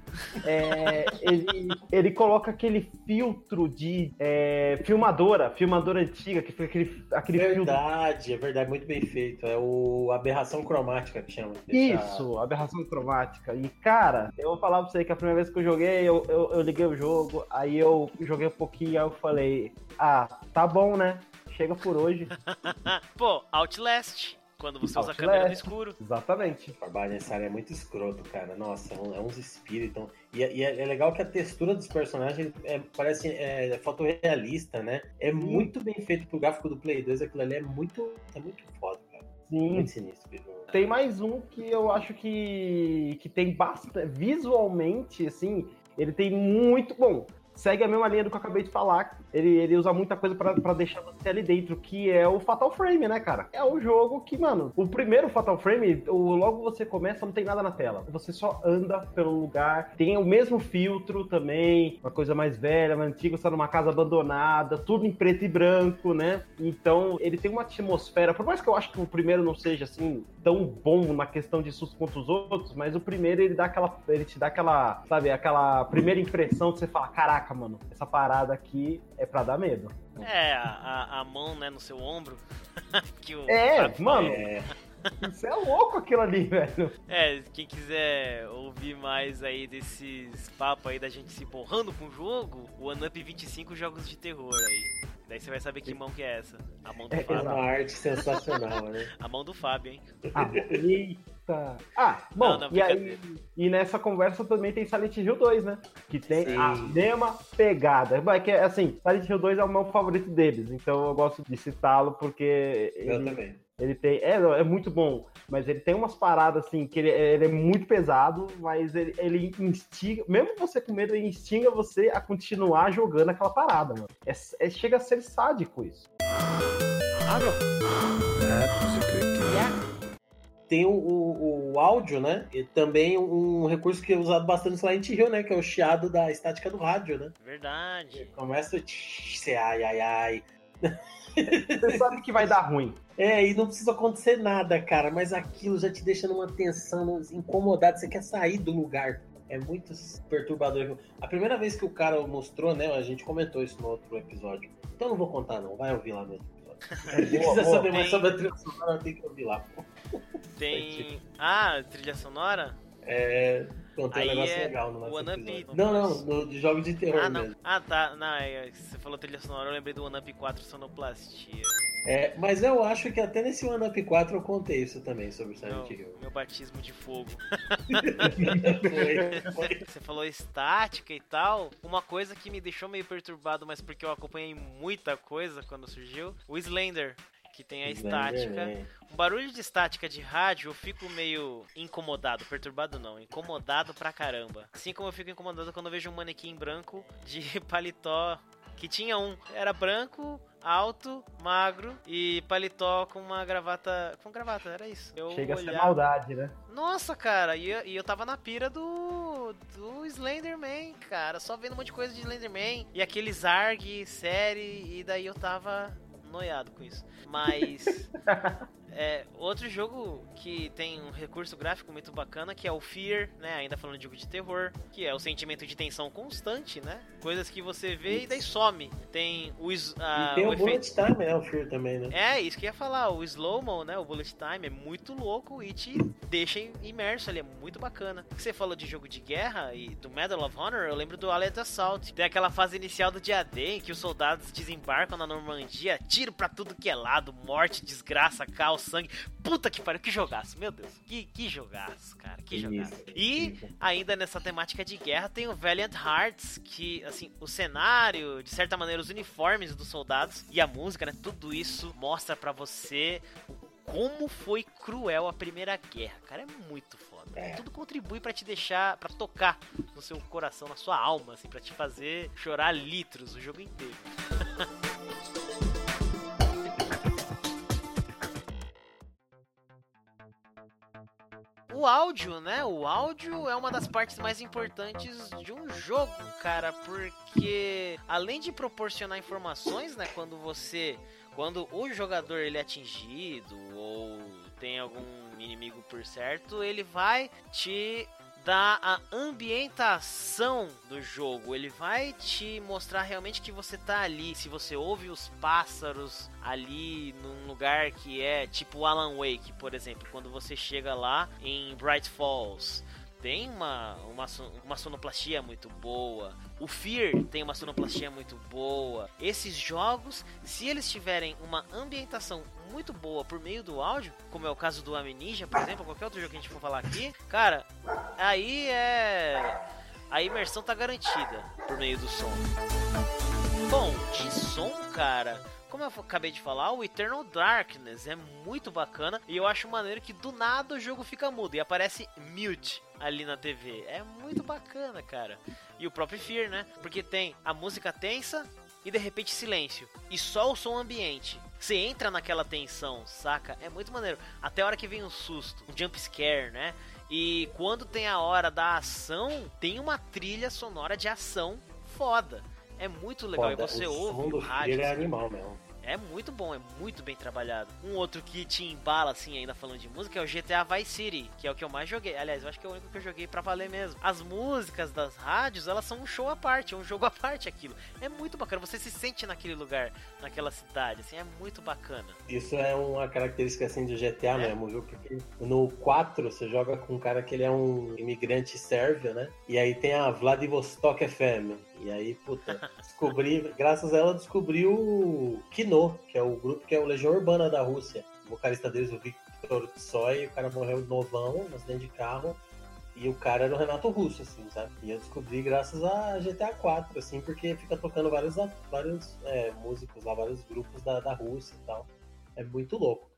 Speaker 3: é, ele, ele coloca aquele filtro de é, filmadora, filmadora antiga, que foi aquele, aquele
Speaker 1: verdade, filtro. é verdade, muito bem feito. É o aberração cromática que chama.
Speaker 3: Isso, aberração cromática. E, cara, eu vou falar pra você que a primeira vez que eu joguei, eu, eu, eu liguei o jogo, aí eu joguei um pouquinho, aí eu falei, ah, tá bom, né? Chega por hoje.
Speaker 2: Pô, Outlast. Quando você usa a câmera no escuro.
Speaker 3: Exatamente.
Speaker 1: O trabalho nessa área é muito escroto, cara. Nossa, é, é uns espíritos. E, é, e é, é, legal que a textura dos personagens é, parece é, fotorrealista, né? É muito bem feito pro gráfico do Play 2. Aquilo ali é muito, é muito foda, cara.
Speaker 3: Sim. Muito sinistro. Tem mais um que eu acho que, que tem bastante. Visualmente, assim, ele tem muito. Bom, segue a mesma linha do que eu acabei de falar. Ele, ele usa muita coisa para deixar você ali dentro, que é o Fatal Frame, né, cara? É o jogo que, mano, o primeiro Fatal Frame, o, logo você começa, não tem nada na tela. Você só anda pelo lugar, tem o mesmo filtro também, uma coisa mais velha, mais antiga, você tá numa casa abandonada, tudo em preto e branco, né? Então, ele tem uma atmosfera, por mais que eu acho que o primeiro não seja assim tão bom na questão de susto quanto os outros, mas o primeiro ele dá aquela, ele te dá aquela, sabe, aquela primeira impressão que você fala, caraca, caraca, mano, essa parada aqui é pra dar medo.
Speaker 2: É, a, a mão, né, no seu ombro.
Speaker 3: que o é, mano. É. Isso é louco aquilo ali, velho.
Speaker 2: É, quem quiser ouvir mais aí desses papos aí da gente se borrando com o jogo, o Anup 25 jogos de terror aí. Daí você vai saber que mão que é essa. A mão do
Speaker 1: é,
Speaker 2: Fábio.
Speaker 1: É uma arte sensacional, né?
Speaker 2: A mão do Fábio, hein?
Speaker 3: Ah, eita! Ah, bom, não, não, e, aí, e nessa conversa também tem Silent Hill 2, né? Que tem Sim. a mesma pegada. É que, assim, Silent Hill 2 é o meu favorito deles, então eu gosto de citá-lo porque...
Speaker 1: Eu ele... também
Speaker 3: ele tem. É, é muito bom, mas ele tem umas paradas assim que ele, ele é muito pesado, mas ele, ele instiga. Mesmo você com medo, ele instiga você a continuar jogando aquela parada, mano. É, é chega a ser sádico isso.
Speaker 1: Tem o, o, o, áudio, né? E também um recurso que é usado bastante no Silent Hill, né? Que é o chiado da estática do rádio, né?
Speaker 2: Verdade.
Speaker 1: Começa a. Ai, ai, ai.
Speaker 3: Você sabe que vai dar ruim.
Speaker 1: É, e não precisa acontecer nada, cara, mas aquilo já te deixa numa tensão incomodado, você quer sair do lugar. é muito perturbador. A primeira vez que o cara mostrou, né? A gente comentou isso no outro episódio. Então eu não vou contar, não. Vai ouvir lá no outro episódio. Se quiser saber mais sobre a trilha sonora, tem que ouvir lá. Pô.
Speaker 2: Tem. Ah, trilha sonora?
Speaker 1: É. Contou
Speaker 2: Aí
Speaker 1: um negócio
Speaker 2: é
Speaker 1: legal no
Speaker 2: One Up.
Speaker 1: Não, não, no, de jogos de terror
Speaker 2: Ah, não.
Speaker 1: mesmo.
Speaker 2: Ah, tá. Não, é, você falou trilha sonora, eu lembrei do One Up 4 Sonoplastia.
Speaker 1: É, mas eu acho que até nesse One Up 4 eu contei isso também sobre
Speaker 2: Meu,
Speaker 1: Silent Hill.
Speaker 2: meu batismo de fogo.
Speaker 1: foi, foi.
Speaker 2: Você falou estática e tal. Uma coisa que me deixou meio perturbado, mas porque eu acompanhei muita coisa quando surgiu, o Slender. Que tem a estática.
Speaker 1: né?
Speaker 2: Um barulho de estática de rádio, eu fico meio incomodado. Perturbado não, incomodado pra caramba. Assim como eu fico incomodado quando eu vejo um manequim branco de paletó. Que tinha um, era branco, alto, magro e paletó com uma gravata. Com gravata, era isso. Eu
Speaker 3: Chega a ser
Speaker 2: olhava-
Speaker 3: maldade, né?
Speaker 2: nossa, cara, e eu, e eu tava na pira do. do Slenderman, cara. Só vendo um monte de coisa de Slenderman. E aquele Zarg, série, e daí eu tava noiado com isso. Mas. é, outro jogo que tem um recurso gráfico muito bacana, que é o Fear, né? Ainda falando de jogo de terror, que é o sentimento de tensão constante, né? Coisas que você vê e daí some. Tem o,
Speaker 1: e tem
Speaker 2: o
Speaker 1: o,
Speaker 2: efeito.
Speaker 1: Bullet Time, né? O Fear também, né?
Speaker 2: É, isso que eu ia falar, o slow-mo, né, o bullet time é muito louco e te deixa imerso ali, é muito bacana. Você falou de jogo de guerra e do Medal of Honor, eu lembro do Allied Assault. Tem aquela fase inicial do dia D em que os soldados desembarcam na Normandia, tiro pra tudo que é lado, morte, desgraça, caos, sangue. Puta que pariu, que jogaço, meu Deus. Que, que jogaço, cara, que jogaço. E ainda nessa temática de guerra tem o Valiant Hearts, que assim, o cenário, de certa maneira os uniformes dos soldados e a música, né, tudo isso mostra pra você como foi cruel a Primeira Guerra. Cara, é muito foda.
Speaker 1: É.
Speaker 2: Tudo contribui pra te deixar, pra tocar no seu coração, na sua alma, assim, para te fazer chorar litros o jogo inteiro. O áudio, né? O áudio é uma das partes mais importantes de um jogo, cara, porque além de proporcionar informações, né, quando você, quando o jogador ele é atingido ou tem algum inimigo por certo, ele vai te dar a ambientação do jogo. Ele vai te mostrar realmente que você tá ali. Se você ouve os pássaros ali num lugar que é tipo Alan Wake, por exemplo, quando você chega lá em Bright Falls, tem uma, uma, uma sonoplastia muito boa. O Fear tem uma sonoplastia muito boa. Esses jogos, se eles tiverem uma ambientação muito boa por meio do áudio, como é o caso do Amnesia, por exemplo, qualquer outro jogo que a gente for falar aqui, cara, aí é. A imersão tá garantida por meio do som. Bom, de som, cara, como eu acabei de falar, o Eternal Darkness é muito bacana e eu acho maneiro que do nada o jogo fica mudo e aparece mute ali na TV. É muito bacana, cara. E o próprio Fear, né? Porque tem a música tensa e de repente silêncio e só o som ambiente. Você entra naquela tensão, saca? É muito maneiro. Até a hora que vem um susto, um jump scare, né? E quando tem a hora da ação, tem uma trilha sonora de ação foda. É muito legal.
Speaker 1: Foda,
Speaker 2: e você ouve o rádio.
Speaker 1: Fear é
Speaker 2: assim,
Speaker 1: animal mesmo.
Speaker 2: é muito bom, é muito bem trabalhado. Um outro que te embala, assim, ainda falando de música, é o GTA Vice City, que é o que eu mais joguei. Aliás, eu acho que é o único que eu joguei pra valer mesmo. As músicas das rádios, elas são um show à parte, é um jogo à parte aquilo. É muito bacana, você se sente naquele lugar, naquela cidade, assim, é muito bacana.
Speaker 1: Isso é uma característica assim do GTA
Speaker 2: É.
Speaker 1: mesmo, viu? Porque no 4 você joga com um cara que ele é um imigrante sérvio, né? E aí tem a Vladivostok FM. E aí, puta, descobri, graças a ela, descobri o Kino, que é o grupo que é o Legião Urbana da Rússia. O vocalista deles, o Victor Tsoi, o cara morreu novão, no acidente de carro. E o cara era o Renato Russo, assim, sabe? E eu descobri graças a GTA 4, assim, porque fica tocando vários, vários é, músicos lá, vários grupos da, da Rússia e tal. É muito louco.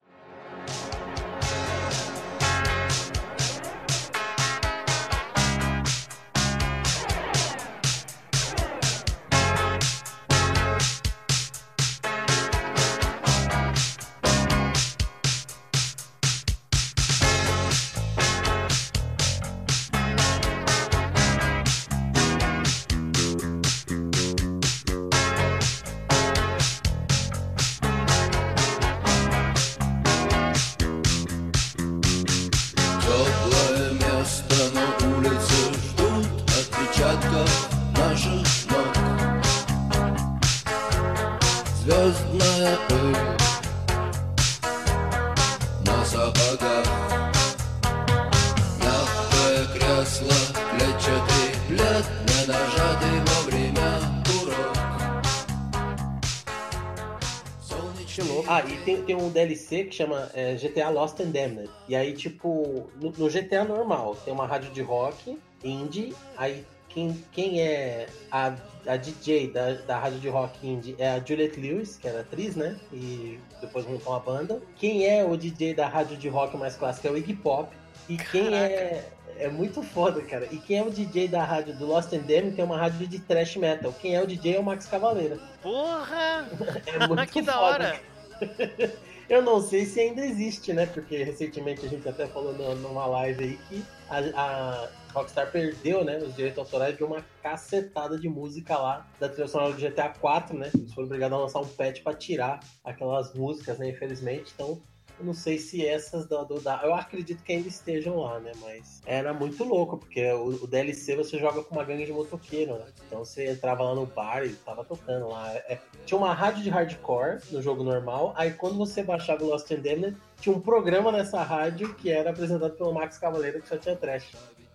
Speaker 1: DLC que chama é, GTA Lost and Damned. E aí, tipo, no, no GTA normal, tem uma rádio de rock, indie, aí quem, quem é a, a DJ da, da rádio de rock indie é a Juliette Lewis, que era atriz, né? E depois montou uma banda. Quem é o DJ da rádio de rock mais clássica é o Iggy Pop. E quem é. É muito foda, cara. E quem é o DJ da rádio do Lost and Damned tem uma rádio de thrash metal. Quem é o DJ é o Max Cavaleira.
Speaker 2: Porra!
Speaker 1: É muito
Speaker 2: que da
Speaker 1: foda,
Speaker 2: hora!
Speaker 1: Eu não sei se ainda existe, né? Porque recentemente a gente até falou numa live aí que a, a Rockstar perdeu, né? Os direitos autorais de uma cacetada de música lá da trilha sonora do GTA 4, né? Eles foram obrigados a lançar um patch pra tirar aquelas músicas, né? Infelizmente. Então, não sei se essas do, do da. Eu acredito que ainda estejam lá, né? Mas era muito louco, porque o, o DLC você joga com uma gangue de motoqueiro, né? Então você entrava lá no bar e tava tocando lá. É, tinha uma rádio de hardcore no jogo normal, aí quando você baixava o Lost in Damned tinha um programa nessa rádio que era apresentado pelo Max Cavaleiro que só tinha trash.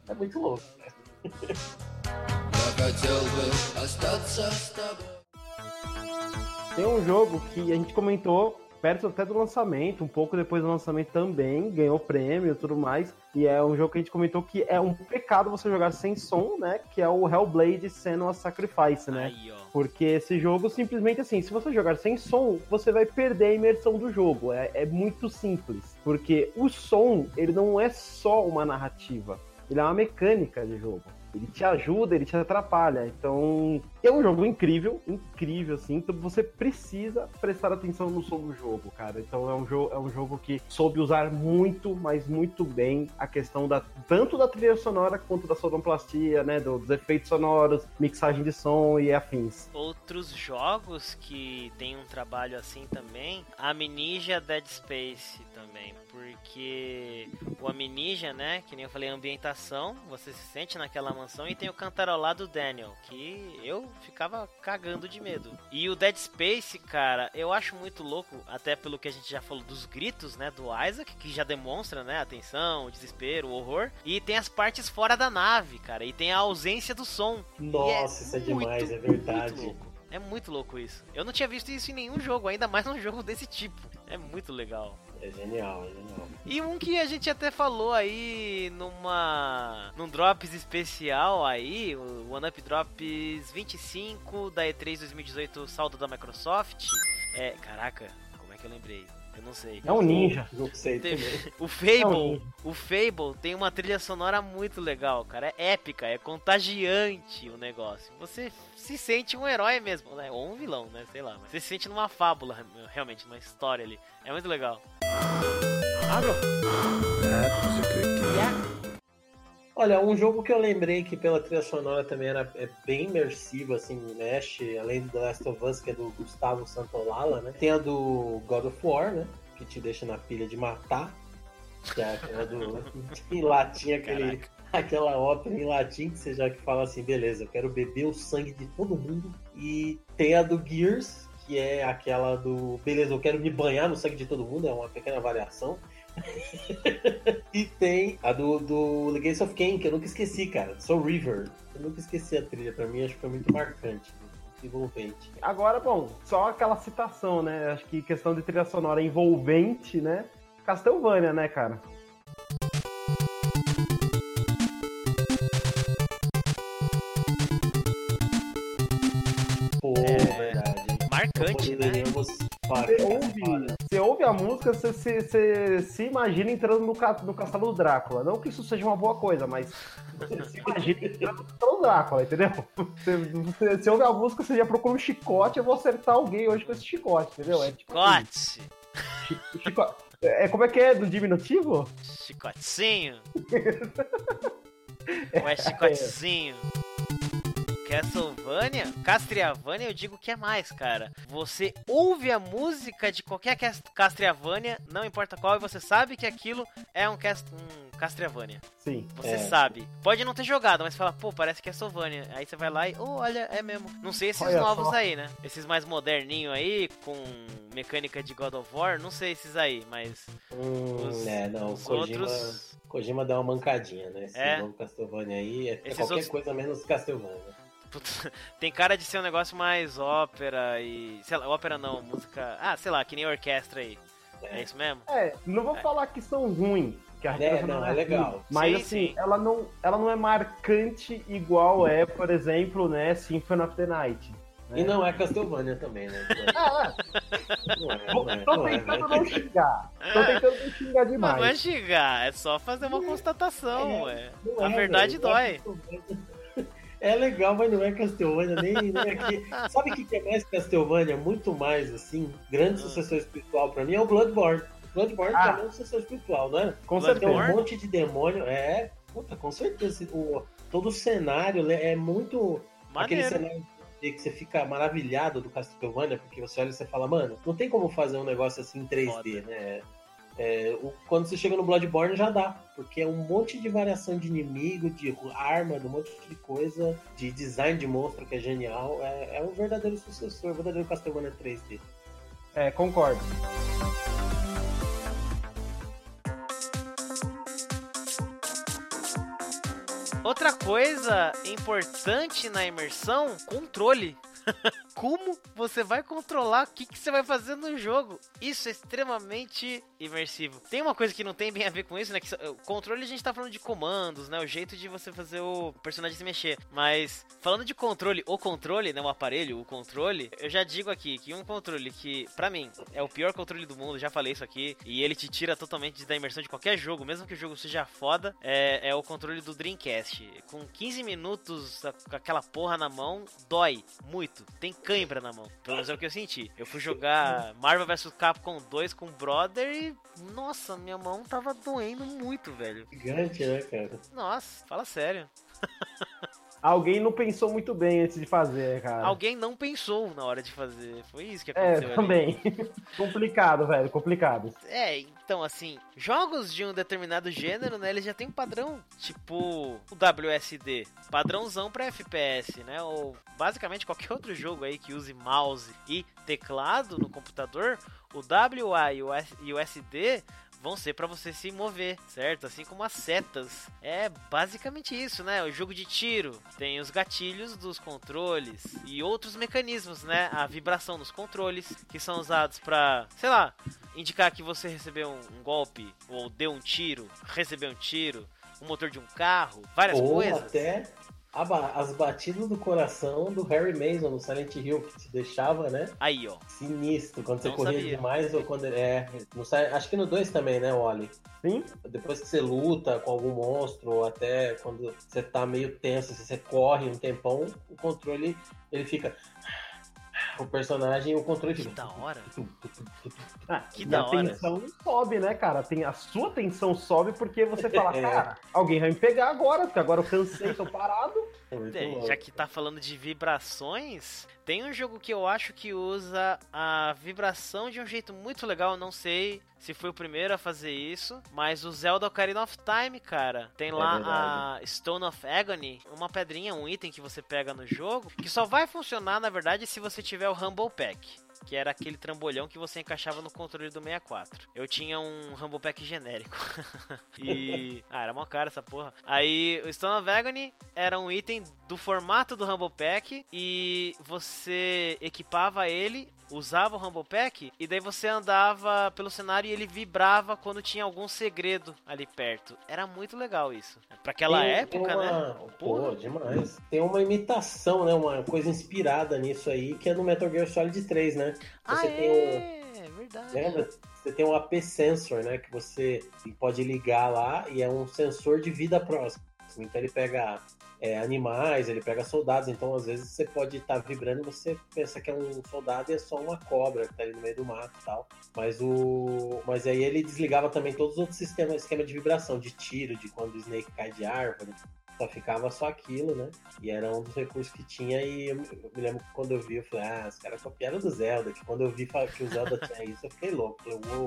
Speaker 1: É muito louco,
Speaker 5: né?
Speaker 3: Tem um jogo que a gente comentou perto até do lançamento, um pouco depois do lançamento também, ganhou prêmio e tudo mais. E é um jogo que a gente comentou que é um pecado você jogar sem som, né? Que é o Hellblade Senua Sacrifice, né?
Speaker 2: Aí.
Speaker 3: Porque esse jogo, simplesmente assim, se você jogar sem som, você vai perder a imersão do jogo. É, é muito simples. Porque o som, ele não é só uma narrativa, ele é uma mecânica de jogo. Ele te ajuda, ele te atrapalha. Então, é um jogo incrível, incrível, assim. Então você precisa prestar atenção no som do jogo, cara. Então é um jogo, é um jogo que soube usar muito, mas muito bem a questão da tanto da trilha sonora quanto da sonoplastia, né? do- dos efeitos sonoros, mixagem de som e afins.
Speaker 2: Outros jogos que tem um trabalho assim também, Amnesia Dead Space também, porque o Amnesia, né, que nem eu falei, ambientação, você se sente naquela mansão e tem o cantarolar do Daniel, que eu ficava cagando de medo. E o Dead Space, cara, eu acho muito louco, até pelo que a gente já falou dos gritos, né, do Isaac, que já demonstra, né, a tensão, o desespero, o horror, e tem as partes fora da nave, cara, e tem a ausência do som.
Speaker 1: Nossa, isso é
Speaker 2: muito,
Speaker 1: demais, é
Speaker 2: muito
Speaker 1: verdade.
Speaker 2: louco. É muito louco isso. Eu não tinha visto isso em nenhum jogo, ainda mais num jogo desse tipo. É muito legal.
Speaker 1: É genial, é genial.
Speaker 2: E um que a gente até falou aí numa num drops especial aí, o One Up Drops 25 da E3 2018, saldo da Microsoft. É, caraca, como é que eu lembrei? Eu não sei.
Speaker 3: É um ninja.
Speaker 1: Não sei
Speaker 2: O
Speaker 3: É um
Speaker 2: Fable, o Fable tem uma trilha sonora muito legal, cara. É épica, é contagiante o negócio. Você se sente um herói mesmo, né? Ou um vilão, né? Sei lá. Mas você se sente numa fábula, realmente, numa história ali. É muito legal.
Speaker 4: That was a good game.
Speaker 1: Olha, um jogo que eu lembrei que pela trilha sonora também era é bem imersivo, assim, mexe, além do The Last of Us, que é do Gustavo Santolala, né? Tem a do God of War, né? Que te deixa na pilha de matar. Que é aquela do. em latim, aquele, aquela ópera em latim que você já que fala assim, beleza, eu quero beber o sangue de todo mundo. E tem a do Gears, que é aquela do. Beleza, eu quero me banhar no sangue de todo mundo, é uma pequena variação. E tem a do, do Legacy of Kain, que eu nunca esqueci, cara. Soul River. Eu nunca esqueci a trilha, pra mim acho que foi muito marcante, envolvente.
Speaker 3: Agora, bom, só aquela citação, né? Acho que questão de trilha sonora envolvente, né? Castlevania, né, cara?
Speaker 1: Pô,
Speaker 2: É,
Speaker 1: verdade.
Speaker 2: Marcante, né?
Speaker 3: Você ouve,
Speaker 1: olha,
Speaker 3: você ouve a música, você, você- você se imagina entrando no, ca- no castelo do Drácula. Não que isso seja uma boa coisa, mas você se imagina entrando no castelo do Drácula, entendeu? Você, você, você ouve a música, você já procura um chicote, eu vou acertar alguém hoje com esse chicote, entendeu? É tipo assim,
Speaker 2: Chicote.
Speaker 3: chi- chico- É, como é que é do diminutivo?
Speaker 2: Chicotezinho. Ué, chicotezinho. Castlevania, Castlevania eu digo que é mais, cara. Você ouve a música de qualquer Cas- Castlevania, não importa qual, e você sabe que aquilo é um, Cast, um Castlevania.
Speaker 3: Sim.
Speaker 2: Você
Speaker 1: É.
Speaker 2: sabe. Pode não ter jogado, mas fala, pô, parece Castlevania. Aí você vai lá e, oh, olha, é mesmo. Não sei esses
Speaker 3: Olha
Speaker 2: novos
Speaker 3: só.
Speaker 2: aí, né? Esses mais moderninho aí, com mecânica de God of War, não sei esses aí, mas
Speaker 1: Hum,
Speaker 2: Os-
Speaker 1: é, não, o
Speaker 2: os
Speaker 1: Kojima,
Speaker 2: outros...
Speaker 1: Kojima dá uma mancadinha, né? Esse
Speaker 2: É.
Speaker 1: novo Castlevania aí é, é
Speaker 2: Esses
Speaker 1: qualquer
Speaker 2: outros-
Speaker 1: coisa menos Castlevania.
Speaker 2: Putz, tem cara de ser um negócio mais ópera e. Sei lá, ópera não, música. Ah, sei lá, que nem orquestra aí. É,
Speaker 1: É.
Speaker 2: isso mesmo?
Speaker 3: É, não vou falar que são ruins. Que a
Speaker 1: É, não, é legal.
Speaker 3: ruim, Mas
Speaker 2: Sim,
Speaker 3: assim,
Speaker 2: sim.
Speaker 3: Ela, não, ela não é marcante igual é, por exemplo, né, Symphony of the Night.
Speaker 1: E não é Castlevania também, né?
Speaker 3: Ah,
Speaker 1: Não é,
Speaker 3: Tô,
Speaker 1: não é,
Speaker 3: tô
Speaker 1: não é,
Speaker 3: tentando
Speaker 1: né?
Speaker 3: não xingar. Tô tentando não xingar demais.
Speaker 2: não é xingar, é só fazer uma constatação, ué. A
Speaker 1: é,
Speaker 2: verdade
Speaker 1: é
Speaker 2: dói.
Speaker 1: É legal, mas não é Castlevania, nem, nem aqui. Sabe o que que é mais Castlevania? Muito mais, assim, grande
Speaker 2: Ah.
Speaker 1: sucessor espiritual pra mim é o Bloodborne. Bloodborne
Speaker 3: Ah.
Speaker 1: também é um sucessor espiritual, não é?
Speaker 3: Com
Speaker 1: Mas tem
Speaker 3: certeza.
Speaker 1: um monte de demônio. É, puta, com certeza. O, todo o cenário né, é muito. Aquele
Speaker 2: Maneiro.
Speaker 1: cenário de que você fica maravilhado do Castlevania, porque você olha e você fala, mano, não tem como fazer um negócio assim em 3D, né? É, o- quando você chega no Bloodborne já dá, porque é um monte de variação de inimigo, de arma, de um monte de coisa, de design de monstro que é genial. É, é um verdadeiro sucessor, um verdadeiro Castlevania 3D.
Speaker 3: É, concordo.
Speaker 2: Outra coisa importante na imersão, controle. Como você vai controlar o que, que você vai fazer no jogo? Isso é extremamente imersivo. Tem uma coisa que não tem bem a ver com isso, né? Que o controle a gente tá falando de comandos, né? O jeito de você fazer o personagem se mexer. Mas falando de controle, o controle, né? O aparelho, o controle, eu já digo aqui que um controle que, pra mim, é o pior controle do mundo, já falei isso aqui, e ele te tira totalmente da imersão de qualquer jogo, mesmo que o jogo seja foda, é, é o controle do Dreamcast. Com 15 minutos com aquela porra na mão, dói muito. Tem cãibra na mão. Pelo menos é o que eu senti. Eu fui jogar Marvel vs Capcom 2 com o brother e. Nossa, minha mão tava doendo muito, velho.
Speaker 1: Gigante, né, cara?
Speaker 2: Nossa, fala sério.
Speaker 3: Alguém não pensou muito bem antes de fazer, cara.
Speaker 2: Alguém não pensou na hora de fazer. Foi isso que
Speaker 3: É,
Speaker 2: aconteceu ali.
Speaker 3: também. complicado, velho, complicado.
Speaker 2: É, então assim, jogos de um determinado gênero, né, eles já tem um padrão, tipo o WSD, padrãozão pra FPS, né? Ou basicamente qualquer outro jogo aí que use mouse e teclado no computador, o WA e o S- e o SD vão ser pra você se mover, certo? Assim como as setas. É basicamente isso, né? O jogo de tiro tem os gatilhos dos controles e outros mecanismos, né? A vibração dos controles que são usados pra, sei lá, indicar que você recebeu um, um golpe ou deu um tiro, recebeu um tiro, o motor de um carro, várias
Speaker 1: Ou
Speaker 2: coisas.
Speaker 1: até a ba- as batidas do coração do Harry Mason no Silent Hill, que te deixava, né?
Speaker 2: Aí, ó.
Speaker 1: Sinistro, quando você
Speaker 2: Não
Speaker 1: corria
Speaker 2: sabia.
Speaker 1: demais ou quando. É, no, acho que no 2 também, né, Wally?
Speaker 3: Sim?
Speaker 1: Depois que você luta com algum monstro, ou até quando você tá meio tenso, se você corre um tempão, o controle ele fica. O personagem e o controle
Speaker 2: Que
Speaker 1: fica.
Speaker 2: da hora.
Speaker 3: Ah,
Speaker 2: Que da
Speaker 3: a
Speaker 2: hora.
Speaker 3: tensão sobe, né, cara? Tem, a sua tensão sobe porque você fala,
Speaker 1: É.
Speaker 3: cara, alguém vai me pegar agora, porque agora eu cansei, tô parado.
Speaker 1: É
Speaker 2: É, já que tá falando de vibrações, tem um jogo que eu acho que usa a vibração de um jeito muito legal. Não sei se foi o primeiro a fazer isso, mas o Zelda Ocarina of Time, cara, tem lá a Stone of Agony, uma pedrinha, um item que você pega no jogo, que só vai funcionar, na verdade, se você tiver o Humble Pack. Que era aquele trambolhão que você encaixava no controle do 64. Eu tinha um Humble Pack genérico. e. Ah, era mó cara essa porra. Aí o Stone of Agony era um item do formato do Humble Pack. E você equipava ele, usava o Humble Pack. E daí você andava pelo cenário e ele vibrava quando tinha algum segredo ali perto. Era muito legal isso. Pra aquela
Speaker 1: Tem-
Speaker 2: época,
Speaker 1: tem uma...
Speaker 2: né?
Speaker 1: Pô, demais. Tem uma imitação, né? Uma coisa inspirada nisso aí, que é no Metal Gear Solid 3, né?
Speaker 2: Ah,
Speaker 1: Você tem o.
Speaker 2: é, verdade.
Speaker 1: Lembra? Você tem um AP Sensor, né? Que você pode ligar lá e é um sensor de vida próxima. Então ele pega é, animais, ele pega soldados. Então às vezes você pode estar vibrando e você pensa que é um soldado e é só uma cobra que tá ali no meio do mato e tal. Mas o. Mas aí ele desligava também todos os outros sistemas, esquema de vibração, de tiro, de quando o Snake cai de árvore. Só ficava só aquilo, né? E era um dos recursos que tinha. E eu me eu lembro que quando eu vi, eu falei, ah, os caras copiaram do Zelda. Que quando eu vi que o Zelda tinha isso, eu fiquei louco. Falei, uou.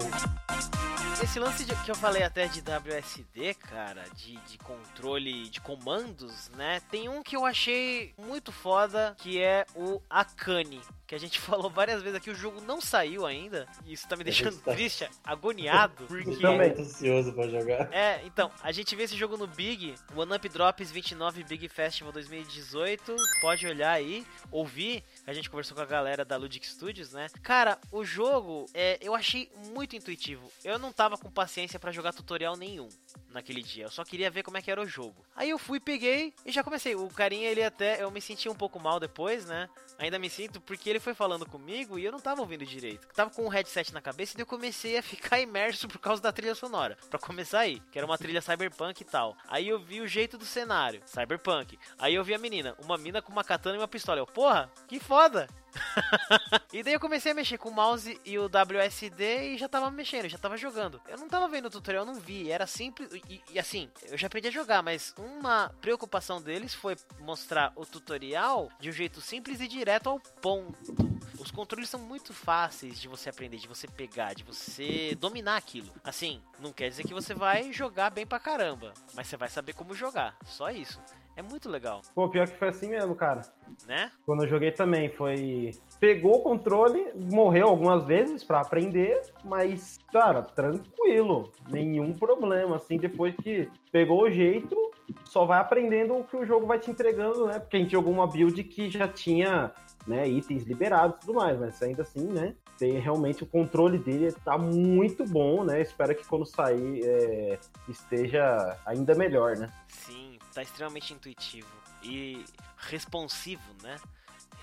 Speaker 2: Esse lance de- que eu falei até de WSD, cara, de, de controle de comandos, né? Tem um que eu achei muito foda, que é o Akane. Que a gente falou várias vezes aqui, o jogo não saiu ainda. E isso tá me deixando
Speaker 1: tá-
Speaker 2: triste, agoniado.
Speaker 1: Eu
Speaker 2: Porque.
Speaker 1: tô
Speaker 3: também.
Speaker 1: muito ansioso pra jogar.
Speaker 2: É, então, a gente vê esse jogo no Big, One Up Drops 29 Big Festival 2018. Pode olhar aí, ouvir. A gente conversou com a galera da Ludic Studios, né? Cara, o jogo é, eu achei muito intuitivo. Eu não tava com paciência pra jogar tutorial nenhum naquele dia. Eu só queria ver como é que era o jogo. Aí eu fui, peguei e já comecei. O carinha, ele até. Eu me senti um pouco mal depois, né? Ainda me sinto porque ele foi falando comigo e eu não tava ouvindo direito. Tava com um headset na cabeça e eu comecei a ficar imerso por causa da trilha sonora. Pra começar aí, que era uma trilha cyberpunk e tal. Aí eu vi o jeito do cenário, cyberpunk. Aí eu vi a menina, uma mina com uma katana e uma pistola. Eu, porra, que foda! e daí eu comecei a mexer com o mouse e o WSD e já tava mexendo, já tava jogando. Eu não tava vendo o tutorial, não vi, era simples. E, e assim, eu já aprendi a jogar, mas uma preocupação deles foi mostrar o tutorial de um jeito simples e direto ao ponto. Os controles são muito fáceis de você aprender, de você pegar, de você dominar aquilo. Assim, não quer dizer que você vai jogar bem pra caramba, mas você vai saber como jogar. Só isso. É muito legal,
Speaker 3: Pô, pior que foi assim mesmo, cara.
Speaker 2: né?
Speaker 3: Quando eu joguei também, foi. Pegou o controle, morreu algumas vezes pra aprender, mas, cara, tranquilo. Nenhum problema. Assim, depois que pegou o jeito, só vai aprendendo o que o jogo vai te entregando, né? Porque a gente jogou uma build que já tinha né, itens liberados e tudo mais, mas ainda assim, né? Tem realmente o controle dele tá muito bom, né? Espero que quando sair é, esteja ainda melhor, né?
Speaker 2: Sim, tá extremamente intuitivo e responsivo, né?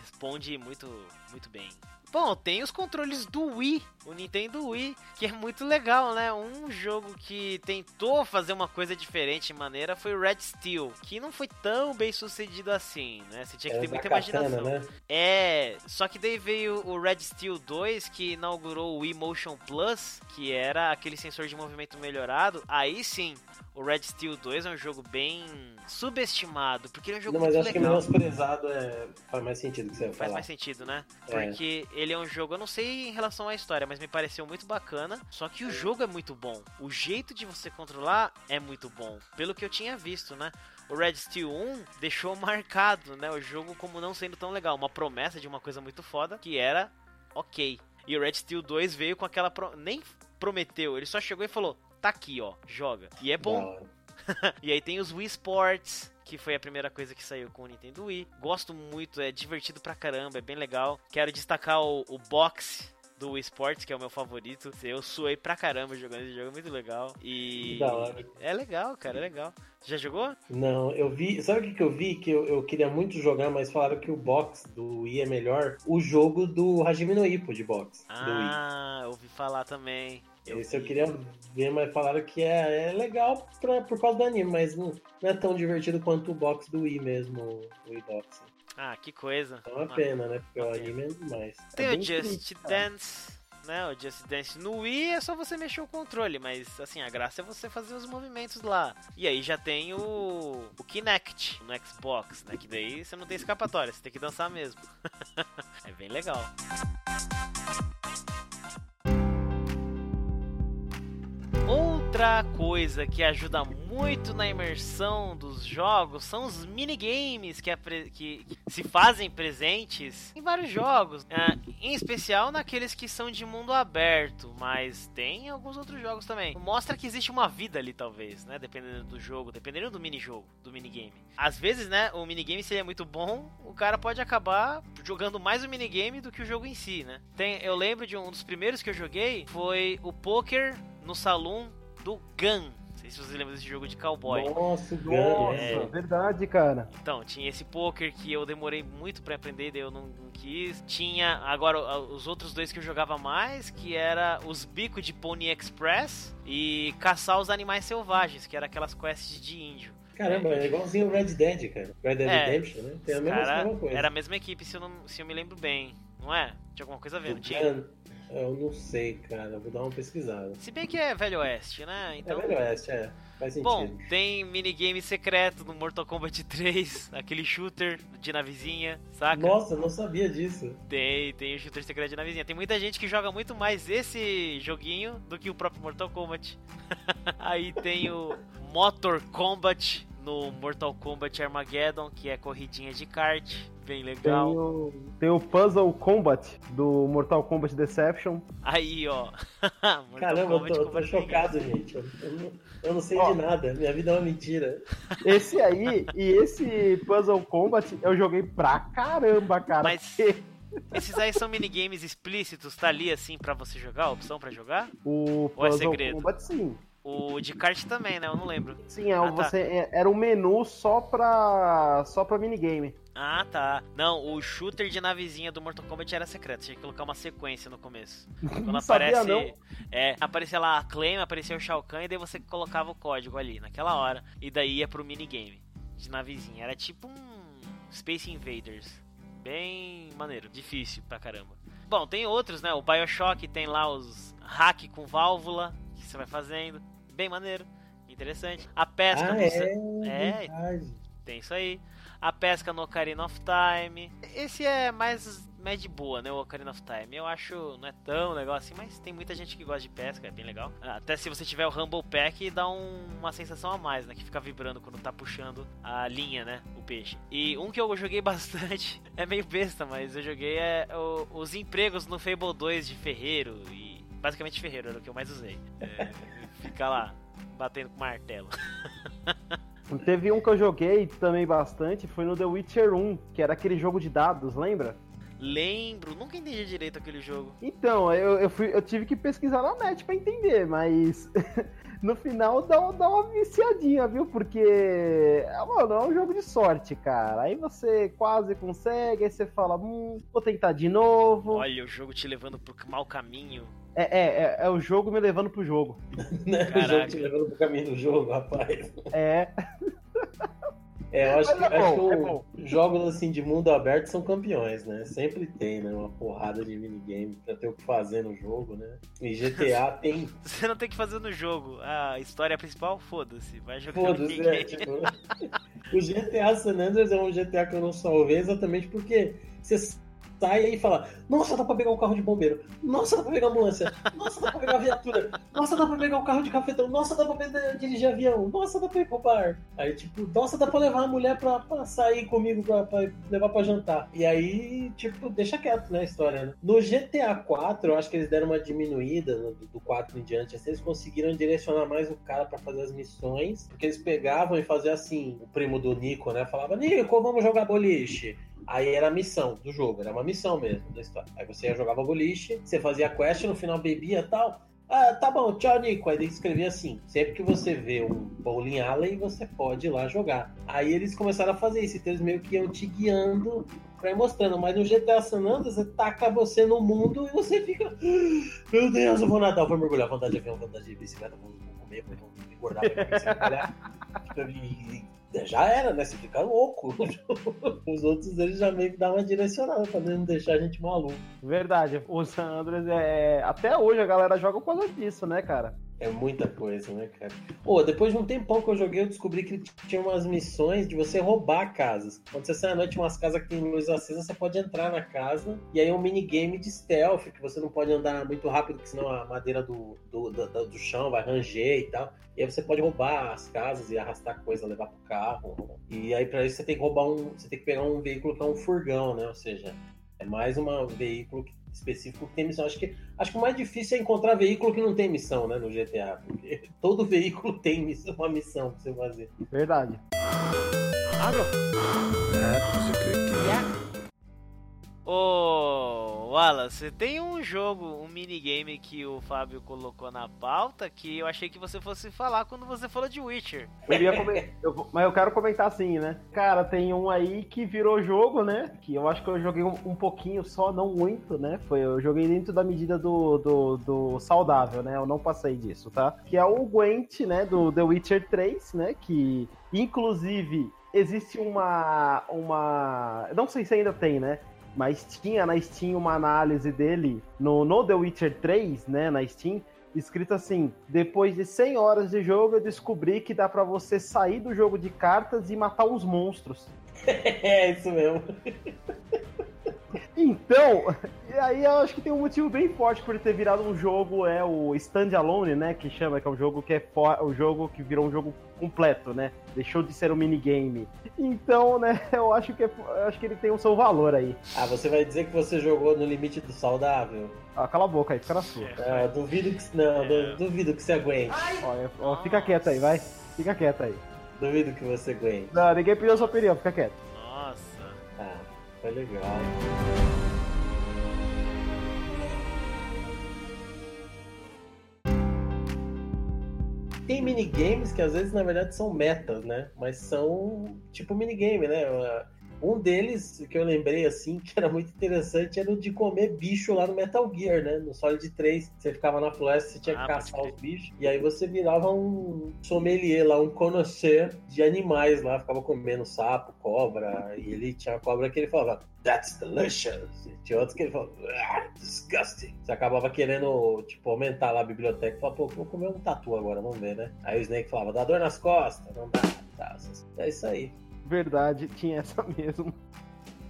Speaker 2: Responde muito, muito bem. Bom, tem os controles do Wii, o Nintendo Wii, que é muito legal, né? Um jogo que tentou fazer uma coisa diferente em maneira foi o Red Steel, que não foi tão bem sucedido assim, né? Você tinha que ter muita
Speaker 1: katana,
Speaker 2: imaginação.
Speaker 1: né?
Speaker 2: É, só que daí veio o Red Steel 2 que inaugurou o Wii Motion Plus, que era aquele sensor de movimento melhorado. Aí sim, o Red Steel 2 é um jogo bem subestimado, porque ele é um jogo
Speaker 1: Não, mas eu
Speaker 2: muito
Speaker 1: acho que
Speaker 2: legal.
Speaker 1: menosprezado é... faz mais sentido que você
Speaker 2: Faz
Speaker 1: falar.
Speaker 2: mais sentido, né?
Speaker 1: É.
Speaker 2: Porque ele é um jogo, eu não sei em relação à história, mas me pareceu muito bacana. Só que o jogo é muito bom. O jeito de você controlar é muito bom. Pelo que eu tinha visto, né? O Red Steel 1 deixou marcado, né? O jogo como não sendo tão legal. Uma promessa de uma coisa muito foda que era ok. E o Red Steel 2 veio com aquela. Pro... Nem prometeu, ele só chegou e falou: tá aqui, ó, joga. E é bom. E aí tem os Wii Sports, que foi a primeira coisa que saiu com o Nintendo Wii. Gosto muito, é divertido pra caramba, é bem legal. Quero destacar o, o box do Wii Sports, que é o meu favorito. Eu suei pra caramba jogando esse jogo, é muito legal. E.
Speaker 1: Da hora.
Speaker 2: É legal, cara, é legal. Já jogou?
Speaker 1: Não, eu vi. Sabe o que, que eu vi? Que eu, eu queria muito jogar, mas falaram que o box do Wii é melhor. O jogo do Hajime no Ippo de box. do Wii.
Speaker 2: Ah, eu ouvi falar também.
Speaker 1: Esse eu
Speaker 2: vi.
Speaker 1: queria ver, mas falaram que é, é legal pra, por causa do anime, mas não, não é tão divertido quanto o box do Wii mesmo, o Wii Box.
Speaker 2: Ah, que coisa.
Speaker 1: É uma pena, né? Porque o anime é demais.
Speaker 2: Tem
Speaker 3: É
Speaker 2: o Just
Speaker 3: triste.
Speaker 2: Dance, né? O Just Dance no Wii é só você mexer o controle, mas assim, a graça é você fazer os movimentos lá. E aí já tem o, o Kinect no Xbox, né? Que daí você não tem escapatória, você tem que dançar mesmo. é bem legal. Outra coisa que ajuda muito na imersão dos jogos são os minigames que, que- se fazem presentes em vários jogos, ah, em especial naqueles que são de mundo aberto, mas tem alguns outros jogos também. Mostra que existe uma vida ali, talvez, né? Dependendo do jogo, dependendo do minijogo, do minigame. Às vezes, né, o minigame se ele é muito bom, o cara pode acabar jogando mais o minigame do que o jogo em si, né? Tem, eu lembro de um dos primeiros que eu joguei foi o poker no salão do Gun. Não sei se vocês lembram desse jogo de cowboy.
Speaker 1: Nossa,
Speaker 2: É.
Speaker 3: verdade, cara.
Speaker 2: Então, tinha esse poker que eu demorei muito pra aprender, daí eu não, não quis. Tinha agora a- os outros dois que eu jogava mais, que era os bicos de Pony Express e caçar os animais selvagens, que era aquelas quests de índio.
Speaker 1: Caramba, é igualzinho o Red Dead, cara. Red Dead
Speaker 2: É.
Speaker 1: Redemption, né? Tem a mesma,
Speaker 2: Cara,
Speaker 1: mesma coisa.
Speaker 2: era a mesma equipe, se eu, não, se eu me lembro bem, não é? Tinha alguma coisa a ver, não tinha?
Speaker 1: Eu não sei, cara. Vou dar uma pesquisada.
Speaker 2: Se bem que é Velho Oeste, né?
Speaker 1: É
Speaker 2: Então.
Speaker 1: Velho Oeste, é.
Speaker 2: Bom, tem minigame secreto no Mortal Kombat 3, aquele shooter de navezinha, saca?
Speaker 1: Nossa, eu não sabia disso.
Speaker 2: Tem, tem o shooter secreto de navezinha. Tem muita gente que joga muito mais esse joguinho do que o próprio Mortal Kombat. Aí tem o Motor Combat no Mortal Kombat Armageddon, que é corridinha de kart, bem
Speaker 3: Tem
Speaker 2: legal.
Speaker 3: o, tem o Puzzle Combat do Mortal Kombat Deception.
Speaker 2: Aí, ó.
Speaker 1: Caramba, eu
Speaker 2: Kombat
Speaker 1: tô,
Speaker 2: com
Speaker 1: tô chocado, gente. Eu, eu eu não sei
Speaker 3: Ó.
Speaker 1: de nada. Minha vida é uma mentira.
Speaker 3: Esse aí e esse Puzzle Combat eu joguei pra caramba, cara.
Speaker 2: Mas- Esses aí são minigames explícitos, tá ali assim pra você jogar, a opção pra jogar?
Speaker 3: O
Speaker 2: Ou é
Speaker 3: Puzzle
Speaker 2: segredo?
Speaker 3: Combat, sim.
Speaker 2: O de kart também, né? Eu não lembro.
Speaker 3: Sim, é,
Speaker 2: Ah, tá.
Speaker 3: você, é- era um menu só pra, só pra minigame.
Speaker 2: Ah, tá. Não, o shooter de navezinha do Mortal Kombat era secreto. Tinha que colocar uma sequência no começo. Quando
Speaker 3: Não sabia,
Speaker 2: aparece.
Speaker 3: não.
Speaker 2: É, aparecia lá a Claim, aparecia o Shao Kahn, e daí você colocava o código ali, naquela hora. E daí ia pro minigame de navezinha. Era tipo um Space Invaders. Bem maneiro, difícil pra caramba. Bom, tem outros, né? O Bioshock tem lá os hack com válvula que você vai fazendo. Bem maneiro, interessante. A pesca
Speaker 1: ah,
Speaker 2: no
Speaker 1: é,
Speaker 2: é,
Speaker 1: verdade.
Speaker 2: tem isso aí. A pesca no Ocarina of Time. Esse é mais, mais de boa, né? O Ocarina of Time. Eu acho não é tão legal assim, mas tem muita gente que gosta de pesca, é bem legal. Até se você tiver o Humble Pack, dá um- uma sensação a mais, né? Que fica vibrando quando tá puxando a linha, né? O peixe. E um que eu joguei bastante, é meio besta, mas eu joguei é o- os empregos no Fable 2 de ferreiro. E basicamente ferreiro era o que eu mais usei. É, ficar lá batendo com martelo.
Speaker 3: Teve um que eu joguei também bastante, foi no The Witcher 1, que era aquele jogo de dados, lembra?
Speaker 2: Lembro, nunca entendi direito aquele jogo.
Speaker 3: Então, eu, eu, fui, eu tive que pesquisar na net pra entender, mas no final dá, dá uma viciadinha, viu? Porque, ah, mano, é um jogo de sorte, cara. Aí você quase consegue, aí você fala, hum, vou tentar de novo.
Speaker 2: Olha o jogo te levando pro mau caminho.
Speaker 3: É, é, é, é o jogo me levando pro jogo.
Speaker 1: Né? O jogo te levando pro caminho do jogo, rapaz.
Speaker 3: É,
Speaker 1: É, eu acho
Speaker 3: Mas
Speaker 1: que,
Speaker 3: é
Speaker 1: acho
Speaker 3: bom,
Speaker 1: que
Speaker 3: é
Speaker 1: o-
Speaker 3: bom.
Speaker 1: jogos assim de mundo aberto são campeões, né? Sempre tem, né? Uma porrada de minigame pra ter o que fazer no jogo, né? E GTA tem.
Speaker 2: Você não tem que fazer no jogo. A história principal, foda-se. Vai jogar
Speaker 1: Foda-se, né? Tipo, o GTA San Andreas é um GTA que eu não salvei exatamente porque você sai e fala: Nossa, dá pra pegar um carro de bombeiro. Nossa, dá pra pegar ambulância. Nossa, dá pra pegar viatura. Nossa, dá pra pegar um carro de cafetão. Nossa, dá pra pe- dirigir avião. Nossa, dá pra ir pro bar. Aí, tipo, nossa, dá pra levar a mulher pra, pra sair comigo, pra, pra levar pra jantar. E aí, tipo, deixa quieto, né, a história, né? No GTA 4, eu acho que eles deram uma diminuída no- do 4 em diante. Assim, eles conseguiram direcionar mais o cara pra fazer as missões. Porque eles pegavam e faziam assim, o primo do Nico, né? Falava, Nico, vamos jogar boliche. Aí era a missão do jogo, era uma missão mesmo da história. Aí você jogava boliche, você fazia quest, no final bebia tal. Ah, tá bom, tchau, Nico. Aí ele escrevia assim: sempre que você vê um bowling alley, você pode ir lá jogar. Aí eles começaram a fazer isso, então eles meio que iam te guiando pra ir mostrando. Mas no GTA San Andreas, você taca você no mundo e você fica. "Ah, Meu Deus, eu vou nadar, eu vou mergulhar, andar de avião, andar de bicicleta, vou, vou comer, vou engordar, vou trabalhar. E- e já era, né? Você fica louco. Os outros eles já meio que dão uma direcionada pra não deixar a gente maluco.
Speaker 3: verdade. O San Andreas é. Até hoje a galera joga por causa disso, né, cara?
Speaker 1: É muita coisa, né, cara? Pô, depois de um tempão que eu joguei, eu descobri que tinha umas missões de você roubar casas. Quando você sai à noite, umas casas que tem luz acesa, você pode entrar na casa. E aí é um minigame de stealth, que você não pode andar muito rápido, porque senão a madeira do, do, do, do chão vai ranger e tal. E aí você pode roubar as casas e arrastar coisa, levar pro carro. E aí pra isso você tem que roubar um. Você tem que pegar um veículo que é um furgão, né? Ou seja, é mais um veículo que- específico que tem missão. Acho que, acho que o mais difícil é encontrar veículo que não tem missão, né? No GTA. Porque todo veículo tem missão, uma missão pra você fazer.
Speaker 3: Verdade. Agro.
Speaker 4: That was a good game.
Speaker 2: Ô, Wallace, tem um jogo, um minigame que o Fábio colocou na pauta que eu achei que você fosse falar quando você falou de Witcher.
Speaker 3: Eu ia comen- eu mas eu quero comentar assim, né? Cara, tem um aí que virou jogo, né? Que eu acho que eu joguei um, um pouquinho só, não muito, né? Foi, eu joguei dentro da medida do, do, do saudável, né? Eu não passei disso, tá? Que é o Gwent, né? Do The Witcher 3, né? Que, inclusive, existe uma... uma... Não sei se ainda tem, né? Mas tinha na Steam uma análise dele no, no The Witcher 3, né, na Steam, escrito assim: depois de 100 horas de jogo, eu descobri que dá pra você sair do jogo de cartas e matar os monstros.
Speaker 1: É isso mesmo.
Speaker 3: Então, e aí eu acho que tem um motivo bem forte por ele ter virado um jogo, é o Standalone, né? Que chama, que é um jogo que é for, o jogo que virou um jogo completo, né? Deixou de ser um minigame. Então, né, eu acho que, é, eu acho que ele tem o seu valor aí.
Speaker 1: Ah, você vai dizer que você jogou no limite do saudável?
Speaker 3: Ah, cala a boca aí, fica na sua.
Speaker 1: Ah, duvido que. Não,
Speaker 2: É.
Speaker 1: du- duvido que você aguente.
Speaker 3: Ó, ó, fica quieto aí, vai. Fica quieto aí.
Speaker 1: Duvido que você aguente.
Speaker 3: Não, ninguém pediu a sua opinião, fica quieto.
Speaker 1: Foi legal. Tem minigames que às vezes na verdade são metas, né? Mas são tipo minigame, né? Um deles que eu lembrei assim, que era muito interessante, era o de comer bicho lá no Metal Gear, né? No Solid 3, você ficava na floresta, você tinha que
Speaker 2: Ah,
Speaker 1: caçar os bichos, e aí você virava um sommelier lá, um connoisseur de animais lá, ficava comendo sapo, cobra, e ele tinha cobra que ele falava, That's delicious. E tinha outros que ele falava, ah, disgusting. Você acabava querendo, tipo, aumentar lá a biblioteca e falava, pô, vou comer um tatu agora, vamos ver, né? Aí o Snake falava, dá dor nas costas, não dá. Tá, é isso aí.
Speaker 3: Verdade, tinha essa mesmo.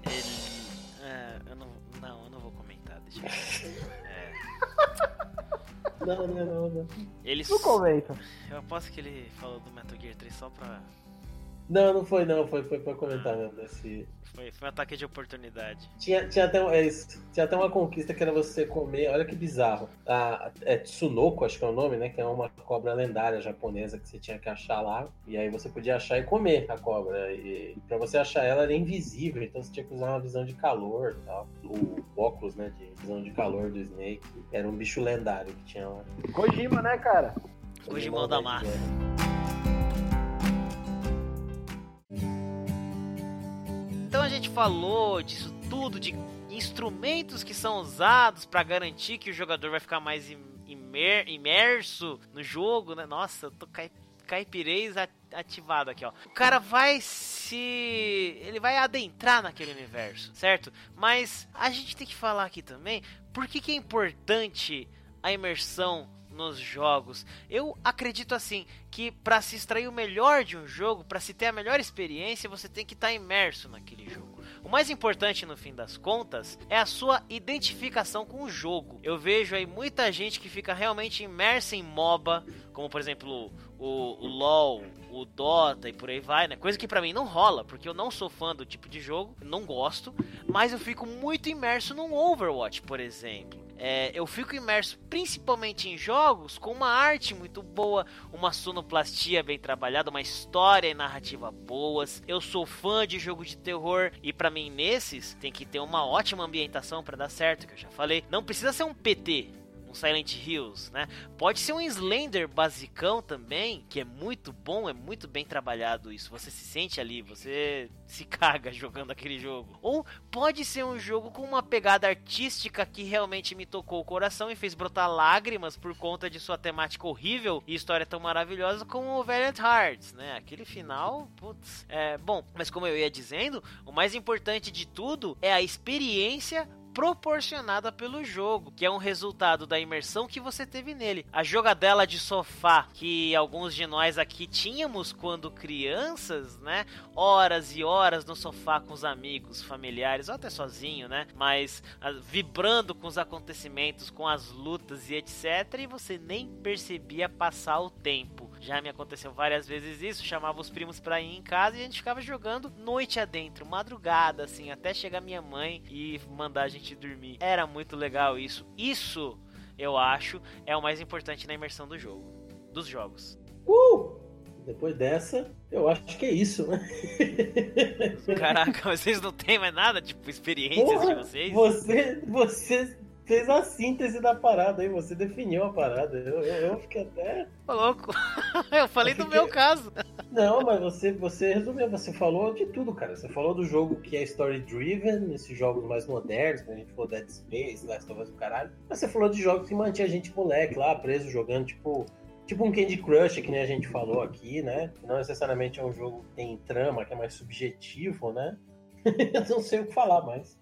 Speaker 2: Ele. É, eu não. Não, eu não vou comentar, deixa eu. É,
Speaker 1: Não, não, não, não.
Speaker 2: ele.
Speaker 3: Não comenta.
Speaker 2: Eu aposto que ele falou do Metal Gear 3 só pra.
Speaker 1: Não, não foi não, foi, foi pra comentar mesmo desse.
Speaker 2: Foi, foi um ataque de oportunidade.
Speaker 1: Tinha, tinha, até, um- é isso, tinha até uma conquista que era você comer, olha que bizarro. A, é Tsunoko, acho que é o nome, né? Que é uma cobra lendária japonesa que você tinha que achar lá. E aí você podia achar e comer a cobra. E, e pra você achar ela era invisível, então você tinha que usar uma visão de calor e tal. O óculos, né? De visão de calor do Snake. Era um bicho lendário que tinha lá.
Speaker 3: Kojima, né, cara?
Speaker 2: Kojimão da massa. A gente falou disso tudo, de instrumentos que são usados pra garantir que o jogador vai ficar mais im- imer- imerso no jogo, né? Nossa, eu tô cai caipirês ativado aqui, ó. O cara vai se. Ele vai adentrar naquele universo, certo? Mas a gente tem que falar aqui também por que, que é importante a imersão nos jogos. Eu acredito assim que para se extrair o melhor de um jogo, para se ter a melhor experiência, você tem que estar imerso naquele jogo. O mais importante no fim das contas é a sua identificação com o jogo. Eu vejo aí muita gente que fica realmente imersa em MOBA, como por exemplo o, o LoL, o Dota e por aí vai, né? Coisa que pra mim não rola, porque eu não sou fã do tipo de jogo, não gosto, mas eu fico muito imerso num Overwatch, por exemplo. É, eu fico imerso principalmente em jogos com uma arte muito boa, uma sonoplastia bem trabalhada, uma história e narrativa boas. Eu sou fã de jogo de terror e pra mim nesses tem que ter uma ótima ambientação pra dar certo, que eu já falei. Não precisa ser um PT, Silent Hills, né? Pode ser um Slender basicão também, que é muito bom, é muito bem trabalhado isso. Você se sente ali, você se caga jogando aquele jogo. Ou pode ser um jogo com uma pegada artística que realmente me tocou o coração e fez brotar lágrimas por conta de sua temática horrível e história tão maravilhosa como o Valiant Hearts, né? Aquele final, putz. É, bom, mas como eu ia dizendo, o mais importante de tudo é a experiência proporcionada pelo jogo, que é um resultado da imersão que você teve nele. A jogadela de sofá que alguns de nós aqui tínhamos quando crianças, né? Horas e horas no sofá com os amigos, familiares, ou até sozinho, né? Mas ah, vibrando com os acontecimentos, com as lutas e etc. E você nem percebia passar o tempo. Já me aconteceu várias vezes isso, chamava os primos pra ir em casa e a gente ficava jogando noite adentro, madrugada, assim, até chegar minha mãe e mandar a gente dormir. Era muito legal isso. Isso, eu acho, é o mais importante na imersão do jogo. Dos jogos.
Speaker 1: Uh! Depois dessa, eu acho que é isso, né?
Speaker 2: Caraca, vocês não têm mais nada, tipo, experiências de
Speaker 1: Porra,
Speaker 2: vocês?
Speaker 1: Você, você fez a síntese da parada aí, você definiu a parada. Eu, eu, eu fiquei até.
Speaker 2: Ô, louco. eu falei do meu caso.
Speaker 1: Não, mas você, você resumiu, você falou de tudo, cara. Você falou do jogo que é story driven, esses jogos mais modernos, que a gente falou Dead Space, Last of Us do caralho. Mas você falou de jogos que mantinha a gente moleque lá, preso, jogando, tipo. Tipo um Candy Crush, que nem a gente falou aqui, né? Não necessariamente é um jogo que tem trama, que é mais subjetivo, né? eu não sei o que falar mais.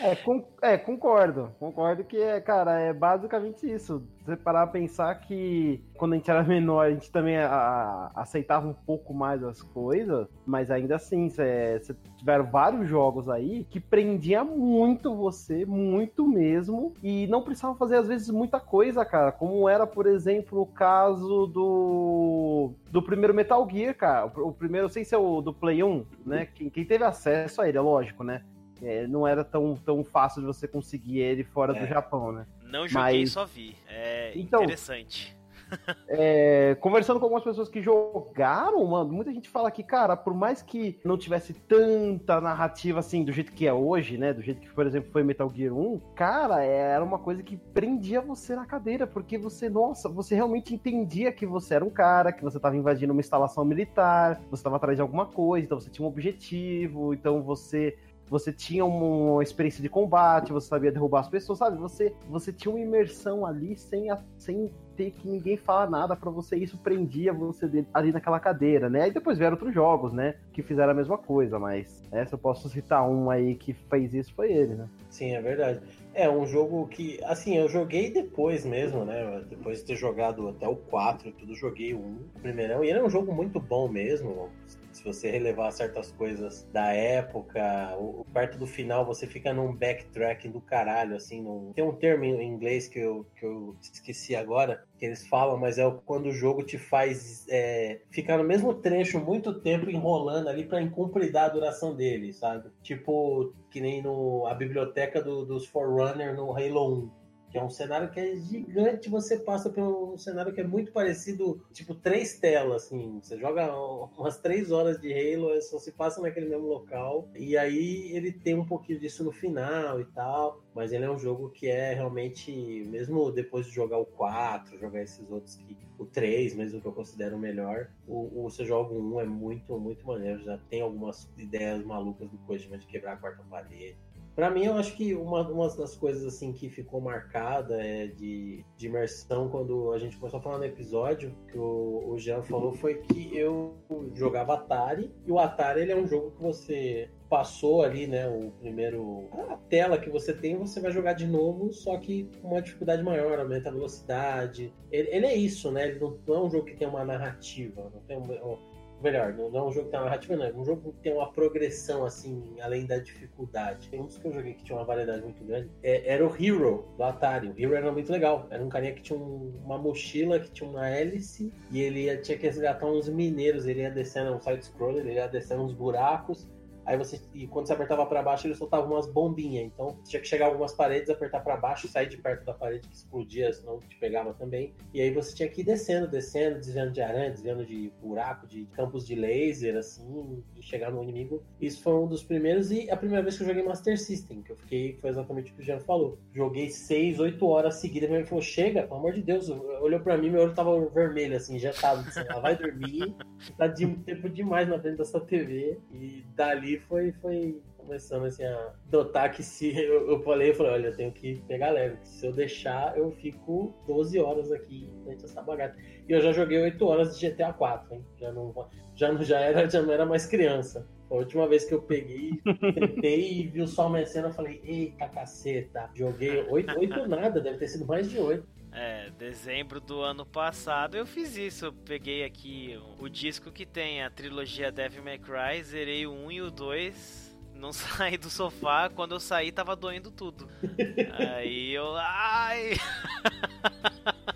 Speaker 3: É, con- é, concordo. Concordo que, é, cara, é basicamente isso. Você parar a pensar que quando a gente era menor, a gente também a- a- aceitava um pouco mais as coisas, mas ainda assim, você tiveram vários jogos aí que prendia muito você, muito mesmo, e não precisava fazer, às vezes, muita coisa, cara. Como era, por exemplo, o caso do, do primeiro Metal Gear, cara. O, o primeiro, sem ser o do Play 1, né? Quem, quem teve acesso a ele, é lógico, né? É, não era tão, tão fácil de você conseguir ele fora
Speaker 1: É.
Speaker 3: do Japão, né?
Speaker 2: Não joguei,
Speaker 3: Mas-
Speaker 2: só vi. É
Speaker 3: Então-
Speaker 2: interessante.
Speaker 3: É, conversando com algumas pessoas que jogaram, mano, muita gente fala que, cara, por mais que não tivesse tanta narrativa assim, do jeito que é hoje, né? Do jeito que, por exemplo, foi Metal Gear 1, cara, era uma coisa que prendia você na cadeira, porque você, nossa, você realmente entendia que você era um cara, que você tava invadindo uma instalação militar, você tava atrás de alguma coisa, então você tinha um objetivo, então você você tinha uma experiência de combate, você sabia derrubar as pessoas, sabe? Você, você tinha uma imersão ali sem, a- sem ter que ninguém falar nada pra você, isso prendia você ali naquela cadeira, né? E depois vieram outros jogos, né? Que fizeram a mesma coisa, mas essa eu posso citar um aí que fez isso, foi ele, né?
Speaker 1: Sim, é verdade. É um jogo que, assim, eu joguei depois mesmo, né? Depois de ter jogado até o 4 e tudo, joguei o 1, o primeirão, e ele é um jogo muito bom mesmo. Se você relevar certas coisas da época, o- perto do final você fica num backtracking do caralho, assim, num... tem um termo em inglês que eu, que eu esqueci agora, que eles falam, mas é quando o jogo te faz é, ficar no mesmo trecho muito tempo enrolando ali pra incumpridar a duração dele, sabe? Tipo, que nem no, a biblioteca do- dos Forerunner no Halo 1. Que é um cenário que é gigante, você passa por um cenário que é muito parecido, tipo, três telas, assim. Você joga umas três horas de Halo, só se passa naquele mesmo local. E aí ele tem um pouquinho disso no final e tal. Mas ele é um jogo que é realmente, mesmo depois de jogar o 4, jogar esses outros que. O 3, mesmo que eu considero melhor, o, o você joga 1 é muito, muito maneiro. Já tem algumas ideias malucas do Kojima de quebrar a quarta parede. Pra mim, eu acho que uma, uma das coisas assim que ficou marcada é de, de imersão quando a gente começou a falar no episódio, que o, o Jean falou, foi que eu jogava Atari, e o Atari ele é um jogo que você passou ali, né, o primeiro... A tela que você tem, você vai jogar de novo, só que com uma dificuldade maior, aumenta a velocidade. Ele, ele é isso, né, ele não, não é um jogo que tem uma narrativa, não tem um, melhor, não, não é um jogo que tem uma narrativa, não. É um jogo que tem uma progressão, assim, além da dificuldade. Tem uns que eu joguei que tinha uma variedade muito grande. É, era o Hero, do Atari. O Hero era muito legal. Era um carinha que tinha um- uma mochila, que tinha uma hélice, e ele ia, tinha que resgatar uns mineiros. Ele ia descendo, um side-scroller, ele ia descendo uns buracos. Aí você, e quando você apertava pra baixo, ele soltava umas bombinhas. Então tinha que chegar algumas paredes, apertar pra baixo, sair de perto da parede que explodia, senão te pegava também. E aí você tinha que ir descendo, descendo, desviando de aranha, desviando de buraco, de campos de laser, assim, e chegar no inimigo. Isso foi um dos primeiros e a primeira vez que eu joguei Master System, que eu fiquei, foi exatamente o que o Jean falou. Joguei 6, 8 horas seguidas, ele falou, chega, pelo amor de Deus, olhou pra mim, meu olho tava vermelho, assim, injetado, assim, ela vai dormir, tá de tempo demais na frente dessa TV, e dali foi, foi começando assim a notar que se eu, eu falei, eu falei, olha, eu tenho que pegar leve, se eu deixar, eu fico 12 horas aqui frente a essa bagaça. E eu já joguei 8 horas de GTA 4, hein? Já não, já não, já era, já não era mais criança. A última vez que eu peguei, tentei e vi o sol amanhecendo, eu falei, eita caceta, joguei 8, 8 nada, deve ter sido mais de 8.
Speaker 2: É, dezembro do ano passado eu fiz isso. Eu peguei aqui o, o disco que tem a trilogia Devil May Cry, zerei o 1 e o 2. Não saí do sofá, quando eu saí tava doendo tudo. Aí eu. Ai!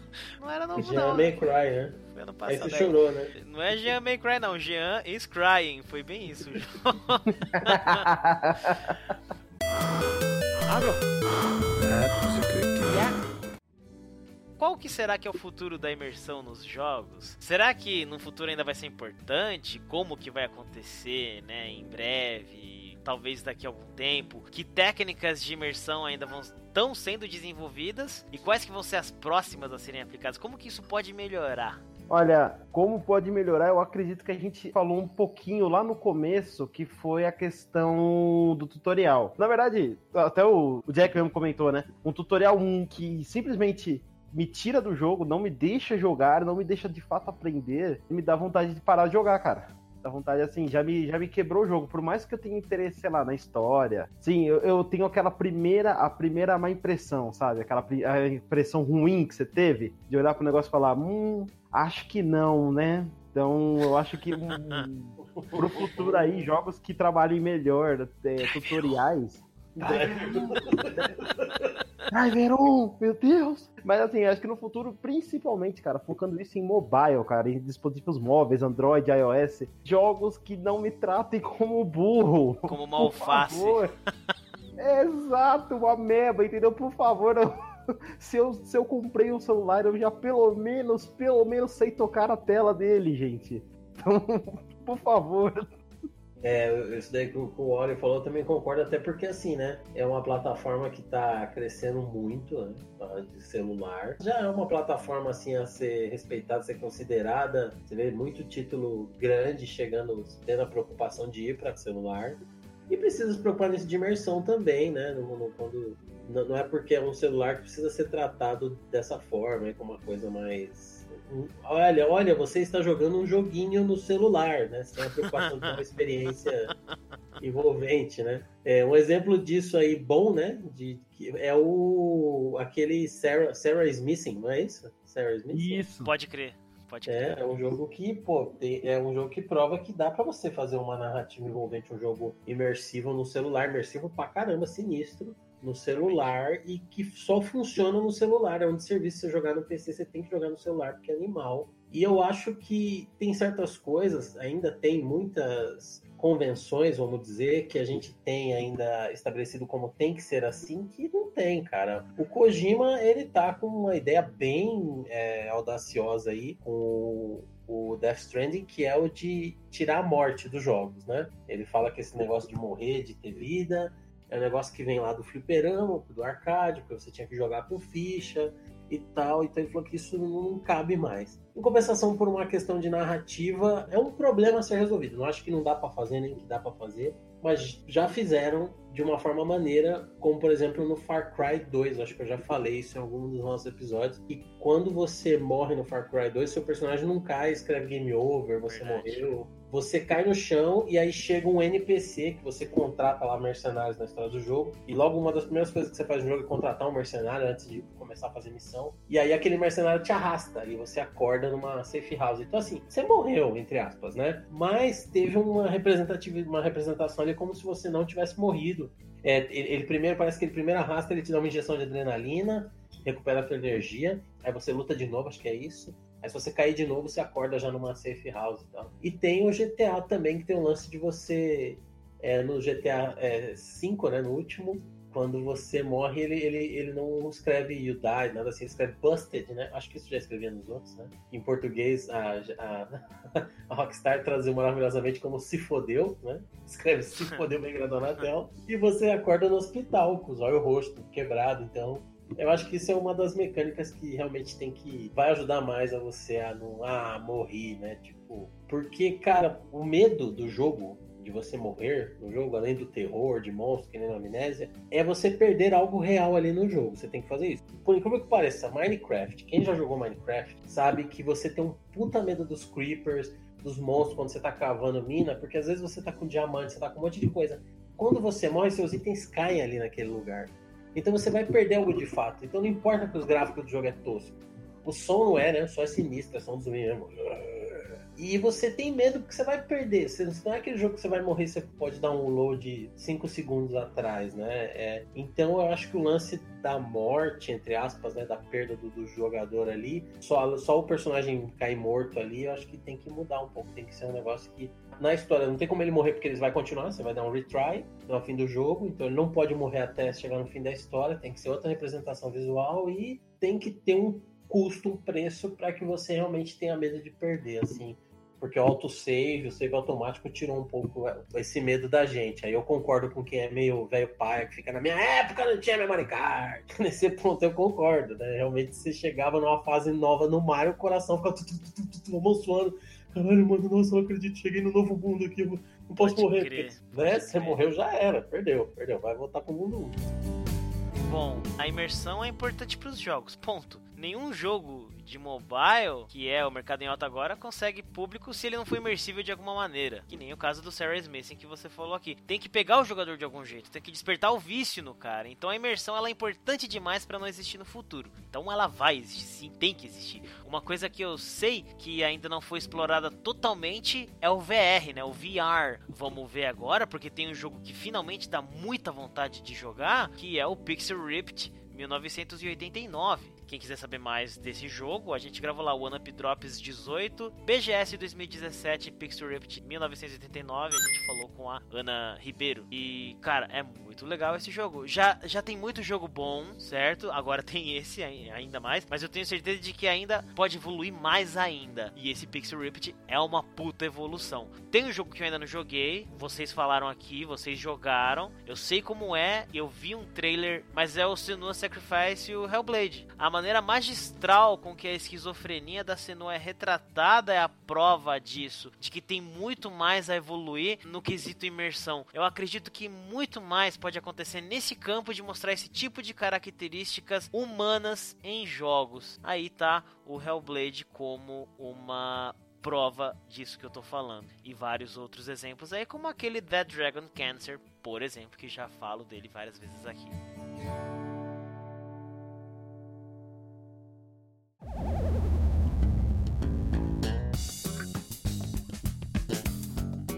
Speaker 2: Não era novo,
Speaker 1: Jean
Speaker 2: não.
Speaker 1: May Cry, né?
Speaker 2: Foi ano
Speaker 1: Aí
Speaker 2: passado.
Speaker 1: você chorou, né?
Speaker 2: Não é Jean May Cry, não. Jean is crying. Foi bem isso.
Speaker 4: That was a good game.
Speaker 2: Qual que será que é o futuro da imersão nos jogos? Será que no futuro ainda vai ser importante? Como que vai acontecer, né, em breve, talvez daqui a algum tempo? Que técnicas de imersão ainda vão estão sendo desenvolvidas e quais que vão ser as próximas a serem aplicadas? Como que isso pode melhorar?
Speaker 3: Olha, como pode melhorar? Eu acredito que a gente falou um pouquinho lá no começo, que foi a questão do tutorial. Na verdade, até o Jack mesmo comentou, né? Um tutorial um que simplesmente me tira do jogo, não me deixa jogar, não me deixa de fato aprender, e me dá vontade de parar de jogar, cara. Dá vontade, assim, já me, já me quebrou o jogo. Por mais que eu tenha interesse, sei lá, na história. Sim, eu, eu tenho aquela primeira, a primeira má impressão, sabe? Aquela a impressão ruim que você teve de olhar pro negócio e falar, hum, acho que não, né? Então, eu acho que hum, pro futuro aí, jogos que trabalhem melhor, é, tutoriais. Driver 1, meu Deus! Mas assim, acho que no futuro, principalmente, cara, focando isso em mobile, cara, em dispositivos móveis, Android, iOS, jogos que não me tratem como burro.
Speaker 2: Como uma alface.
Speaker 3: Exato, uma meba, entendeu? Por favor, eu- se, eu, se eu comprei um celular, eu já pelo menos, pelo menos sei tocar a tela dele, gente. Então, por favor.
Speaker 1: É, isso daí que o Oliver falou eu também concordo, até porque assim, né? É uma plataforma que tá crescendo muito, né? De celular. Já é uma plataforma assim a ser respeitada, a ser considerada. Você vê muito título grande chegando, tendo a preocupação de ir para celular. E precisa se preocupar nisso de imersão também, né? No, no- quando, não, é porque é um celular que precisa ser tratado dessa forma, é como uma coisa mais. Olha, olha, você está jogando um joguinho no celular, né? Você tem a preocupação de uma experiência envolvente, né? É, um exemplo disso aí bom, né? De, que é o aquele Sarah, Sarah is Missing, não é isso? Sarah is Missing.
Speaker 3: Isso.
Speaker 2: Pode crer. Pode crer.
Speaker 1: É, é um jogo que, pô, tem- é um jogo que prova que dá pra você fazer uma narrativa envolvente, um jogo imersivo no celular, imersivo pra caramba, sinistro, no celular e que só funciona no celular. É um serviço você jogar no PC, você tem que jogar no celular, porque é animal. E eu acho que tem certas coisas, ainda tem muitas convenções, vamos dizer, que a gente tem ainda estabelecido como tem que ser assim, que não tem, cara. O Kojima, ele tá com uma ideia bem é, audaciosa aí, com o Death Stranding, que é o de tirar a morte dos jogos, né? Ele fala que esse negócio de morrer, de ter vida, é um negócio que vem lá do fliperama, do arcade, porque você tinha que jogar com ficha e tal. Então ele falou que isso não cabe mais. Em compensação, por uma questão de narrativa, é um problema a ser resolvido. Não acho que não dá pra fazer, nem que dá pra fazer, mas já fizeram de uma forma maneira, como por exemplo no Far Cry 2. Acho que eu já falei isso em algum dos nossos episódios. E quando você morre no Far Cry 2, seu personagem não cai, escreve game over, você
Speaker 2: Verdade.
Speaker 1: morreu. Você cai no chão e aí chega um NPC que você contrata lá mercenários na história do jogo. E logo uma das primeiras coisas que você faz no jogo é contratar um mercenário antes de começar a fazer missão. E aí aquele mercenário te arrasta e você acorda numa safe house. Então assim, você morreu, entre aspas, né? Mas teve uma representativa, uma representação ali como se você não tivesse morrido. É, ele, ele primeiro, parece que ele primeiro arrasta, ele te dá uma injeção de adrenalina, recupera a tua energia, aí você luta de novo, acho que é isso. Aí se você cair de novo, você acorda já numa safe house e tal. E tem o GTA também, que tem o lance de você. é, no GTA é, 5, né? No último, quando você morre, ele, ele, ele não escreve you die, nada assim, ele escreve busted, né? Acho que isso já escrevia nos outros, né? Em português, a, a, a Rockstar traduziu maravilhosamente como se fodeu, né? Escreve se fodeu bem grandão na tela. E você acorda no hospital, com os olhos rosto quebrado, então. Eu acho que isso é uma das mecânicas que realmente tem que. Vai ajudar mais a você a não. Ah, morrer, né? Tipo. Porque, cara, o medo do jogo, de você morrer no jogo, além do terror, de monstro, que nem na amnésia, é você perder algo real ali no jogo. Você tem que fazer isso. Por incrível que pareça, Minecraft, quem já jogou Minecraft, sabe que você tem um puta medo dos creepers, dos monstros quando você tá cavando mina, porque às vezes você tá com diamante, você tá com um monte de coisa. Quando você morre, seus itens caem ali naquele lugar. Então você vai perder algo de fato. Então não importa que os gráficos do jogo é tosco. O som não é, né? Só é sinistro, é som do zumbi mesmo. E você tem medo porque você vai perder. Você, não é aquele jogo que você vai morrer, você pode dar um load 5 segundos atrás, né? É, então eu acho que o lance da morte, entre aspas, né? Da perda do, do jogador ali, só, só o personagem cair morto ali, eu acho que tem que mudar um pouco. Tem que ser um negócio que. Na história, não tem como ele morrer porque ele vai continuar, você vai dar um retry no fim do jogo, então ele não pode morrer até chegar no fim da história, tem que ser outra representação visual e tem que ter um custo, um preço para que você realmente tenha medo de perder, assim. Porque o autosave, o save automático tirou um pouco esse medo da gente. Aí eu concordo com quem é meio velho pai, que fica na minha época não tinha memory card. Nesse ponto eu concordo, né? Realmente você chegava numa fase nova no Mario, o coração ficava suando. Caralho, mano, nossa, eu não acredito, cheguei no novo mundo aqui, eu não posso
Speaker 2: Pode
Speaker 1: morrer.
Speaker 2: crer,
Speaker 1: Porque, né? Você morreu, já era, perdeu, perdeu. Vai voltar pro mundo 1.
Speaker 2: Bom, a imersão é importante pros jogos, ponto. nenhum jogo de mobile, que é o mercado em alta agora, consegue público se ele não for imersível de alguma maneira. Que nem o caso do Sarah Smith que você falou aqui. Tem que pegar o jogador de algum jeito, tem que despertar o vício no cara. Então a imersão ela é importante demais para não existir no futuro. Então ela vai existir, sim, tem que existir. Uma coisa que eu sei que ainda não foi explorada totalmente é o VR, né? O VR. Vamos ver agora, porque tem um jogo que finalmente dá muita vontade de jogar, que é o Pixel Ripped 1989. Quem quiser saber mais desse jogo, a gente gravou lá o One Up Drops 18, BGS 2017, Pixel Ripped 1989, a gente falou com a Ana Ribeiro. E, cara, é muito legal esse jogo. Já, já tem muito jogo bom, certo? Agora tem esse ainda mais, mas eu tenho certeza de que ainda pode evoluir mais ainda. E esse Pixel Ripped é uma puta evolução. Tem um jogo que eu ainda não joguei, vocês falaram aqui, vocês jogaram, eu sei como é, eu vi um trailer, mas é o Senua Sacrifice e o Hellblade. A maneira magistral com que a esquizofrenia da Senua é retratada é a prova disso, de que tem muito mais a evoluir no quesito imersão. Eu acredito que muito mais pode acontecer nesse campo de mostrar esse tipo de características humanas em jogos. Aí tá o Hellblade como uma prova disso que eu tô falando. E vários outros exemplos aí, como aquele Dead Dragon Cancer, por exemplo, que já falo dele várias vezes aqui.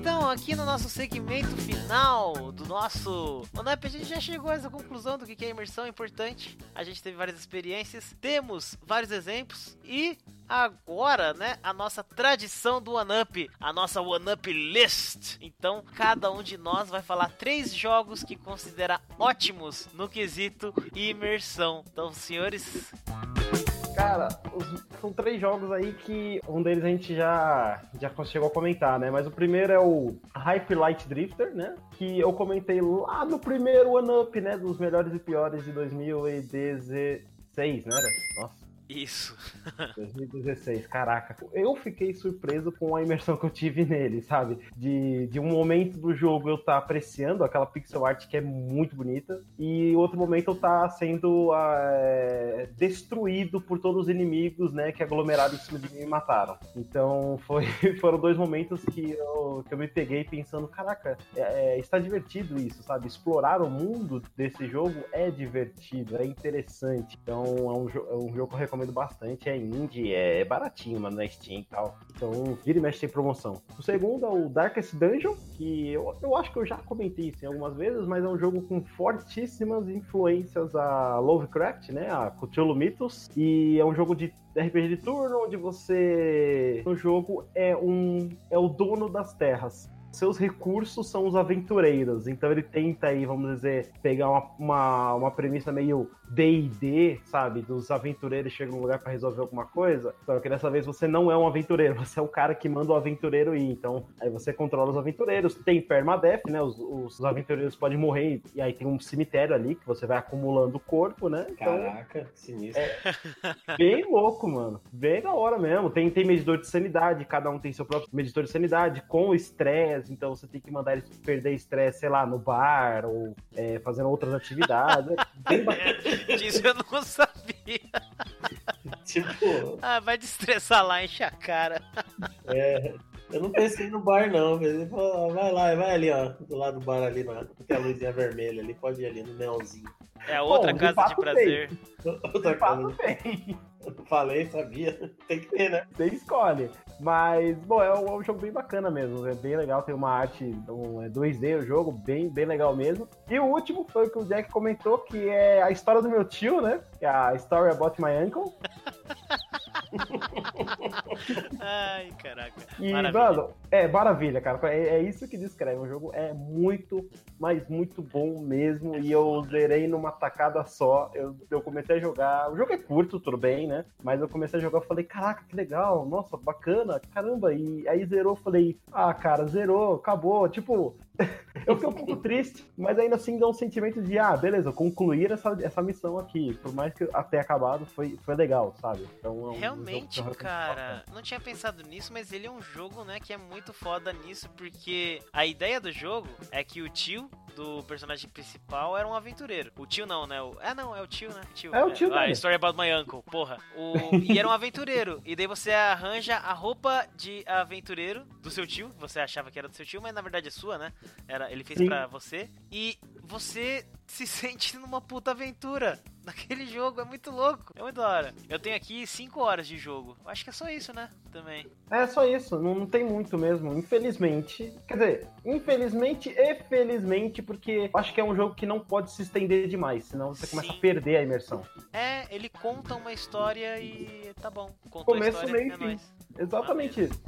Speaker 2: Então, aqui no nosso segmento final do nosso Onep, a gente já chegou a essa conclusão do que é imersão importante. A gente teve várias experiências, temos vários exemplos e agora, né, a nossa tradição do OneUp, a nossa OneUp List. Então, cada um de nós vai falar três jogos que considera ótimos no quesito imersão. Então, senhores,
Speaker 3: Cara, os, são três jogos aí que um deles a gente já, já chegou a comentar, né? Mas o primeiro é o Hype Light Drifter, né? Que eu comentei lá no primeiro One Up, né? Dos melhores e piores de 2016, né? Nossa.
Speaker 2: Isso.
Speaker 3: 2016, caraca. Eu fiquei surpreso com a imersão que eu tive nele, sabe? De, de um momento do jogo eu tá apreciando aquela pixel art que é muito bonita, e outro momento eu tá sendo é, destruído por todos os inimigos, né? Que aglomeraram em cima de mim e mataram. Então foi, foram dois momentos que eu, que eu me peguei pensando, caraca, é, é, está divertido isso, sabe? Explorar o mundo desse jogo é divertido, é interessante. Então é um, é um jogo que eu recomendo recomendo bastante. É indie, é baratinho, mano, na Steam e tal. Então, vira e mexe tem promoção. O segundo é o Darkest Dungeon, que eu, eu acho que eu já comentei isso em algumas vezes, mas é um jogo com fortíssimas influências a Lovecraft, né? A Cthulhu Mythos. E é um jogo de RPG de turno, onde você no jogo é um é o dono das terras seus recursos são os aventureiros. Então ele tenta aí, vamos dizer, pegar uma, uma, uma premissa meio D&D, sabe? Dos aventureiros chegam num lugar para resolver alguma coisa. Só que dessa vez você não é um aventureiro, você é o cara que manda o aventureiro ir. Então aí você controla os aventureiros. Tem permadeath, né? Os, os aventureiros podem morrer e aí tem um cemitério ali que você vai acumulando o corpo, né?
Speaker 1: Então, Caraca, sinistro.
Speaker 3: É bem louco, mano. Bem da hora mesmo. Tem, tem medidor de sanidade, cada um tem seu próprio medidor de sanidade, com estresse estresse, então você tem que mandar eles perder estresse, sei lá, no bar ou é, fazendo outras atividades. É bem bacana.
Speaker 2: Disso eu não sabia.
Speaker 1: tipo.
Speaker 2: Ah, vai destressar lá, enche a cara.
Speaker 1: É. Eu não pensei no bar, não. Ele falou, vai lá, vai ali, ó. Do lado do bar ali, na, tem a luzinha vermelha ali. Pode ir ali no neonzinho.
Speaker 2: É outra Bom, casa de, de prazer.
Speaker 3: Tem. Outra de casa. Tem.
Speaker 1: Falei, sabia. Tem que ter, né?
Speaker 3: Você escolhe. Mas, bom, é um, é um, jogo bem bacana mesmo. É bem legal, tem uma arte um, é 2D o jogo, bem, bem legal mesmo. E o último foi o que o Jack comentou, que é a história do meu tio, né? Que é a Story About My Uncle.
Speaker 2: Ai, caraca.
Speaker 3: E, maravilha. mano, é maravilha, cara. É, é, isso que descreve. O jogo é muito, mas muito bom mesmo. E eu zerei numa tacada só. Eu, eu comecei a jogar. O jogo é curto, tudo bem, né? Mas eu comecei a jogar e falei, caraca, que legal, nossa, bacana, caramba. E aí zerou, falei, ah, cara, zerou, acabou. Tipo, eu fiquei um pouco triste, mas ainda assim dá um sentimento de, ah, beleza, concluir essa, essa missão aqui. Por mais que até acabado, foi, foi legal, sabe?
Speaker 2: Então, é um Realmente, cara, não tinha pensado nisso, mas ele é um jogo, né, que é muito foda nisso, porque a ideia do jogo é que o tio do personagem principal era um aventureiro. O tio não, né? O... É, não, é o tio, né? Tio.
Speaker 3: É o tio dele.
Speaker 2: Story About My Uncle, porra. O... e era um aventureiro. E daí você arranja a roupa de aventureiro do seu tio. Você achava que era do seu tio, mas na verdade é sua, né? Era, ele fez pra você. E você se sente numa puta aventura naquele jogo. É muito louco. É muito da hora. Eu tenho aqui 5 horas de jogo. Acho que é só isso, né? Também.
Speaker 3: É só isso, não, não tem muito mesmo, infelizmente. Quer dizer, infelizmente e felizmente, porque acho que é um jogo que não pode se estender demais, senão você começa
Speaker 2: Sim.
Speaker 3: a perder a imersão.
Speaker 2: É, ele conta uma história e tá bom. Contou
Speaker 3: Começo,
Speaker 2: a história,
Speaker 3: meio
Speaker 2: é
Speaker 3: e fim.
Speaker 2: nóis.
Speaker 3: Exatamente isso.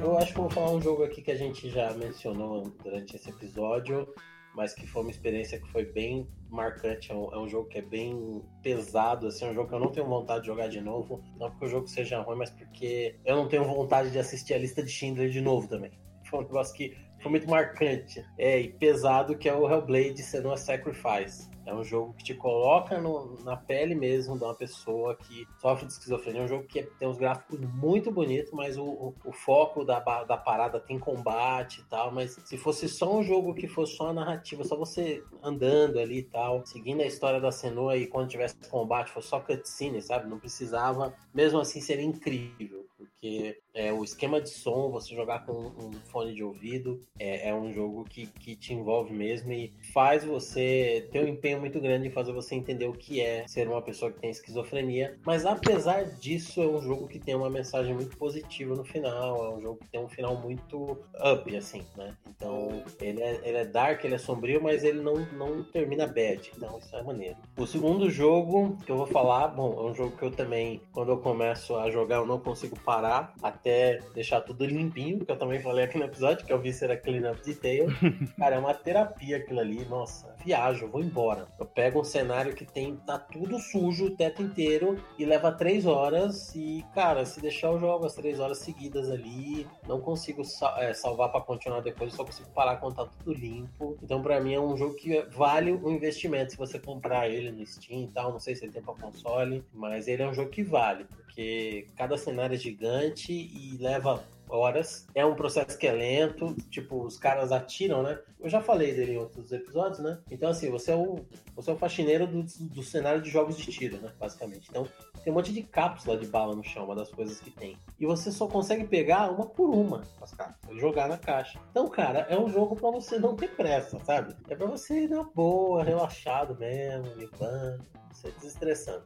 Speaker 1: Eu acho que vou falar um jogo aqui que a gente já mencionou durante esse episódio, mas que foi uma experiência que foi bem marcante. É um, é um jogo que é bem pesado, assim, é um jogo que eu não tenho vontade de jogar de novo. Não porque o jogo seja ruim, mas porque eu não tenho vontade de assistir a lista de Schindler de novo também. Foi um negócio que foi muito marcante é, e pesado, que é o Hellblade Senua Sacrifice. É um jogo que te coloca no- na pele mesmo de uma pessoa que sofre de esquizofrenia. É um jogo que tem uns gráficos muito bonitos, mas o, o- o foco da, da parada tem combate e tal. Mas se fosse só um jogo que fosse só a narrativa, só você andando ali e tal, seguindo a história da Senua e quando tivesse combate fosse só cutscene, sabe? Não precisava. Mesmo assim, seria incrível. Porque é, o esquema de som, você jogar com um fone de ouvido, é, é um jogo que, que te envolve mesmo e faz você ter um empenho muito grande em fazer você entender o que é ser uma pessoa que tem esquizofrenia. Mas apesar disso, é um jogo que tem uma mensagem muito positiva no final, é um jogo que tem um final muito up, assim, né? Então, ele é, ele é dark, ele é sombrio, mas ele não, não termina bad. Então, isso é maneiro. O segundo jogo que eu vou falar, bom, é um jogo que eu também, quando eu começo a jogar, eu não consigo parar até deixar tudo limpinho, que eu também falei aqui no episódio, que eu vi ser a Clean Up Detail. Cara, é uma terapia aquilo ali. Nossa, viajo, vou embora. Eu pego um cenário que tem, tá tudo sujo, o teto inteiro, e leva três horas. E, cara, se deixar eu jogo as três horas seguidas ali, não consigo sa- é, salvar pra continuar depois, eu só consigo parar quando tá tudo limpo. Então, pra mim, é um jogo que vale o investimento se você comprar ele no Steam e tal. Não sei se ele tem pra console, mas ele é um jogo que vale, porque cada cenário é gigante e leva horas. É um processo que é lento, tipo, os caras atiram, né? Eu já falei dele em outros episódios, né? Então, assim, você é o, você é o faxineiro do, do cenário de jogos de tiro, né? Basicamente. Então, tem um monte de cápsula de bala no chão, uma das coisas que tem. E você só consegue pegar uma por uma as cápsulas jogar na caixa. Então, cara, é um jogo pra você não ter pressa, sabe? É pra você ir na boa, relaxado mesmo, limpando, você desestressando.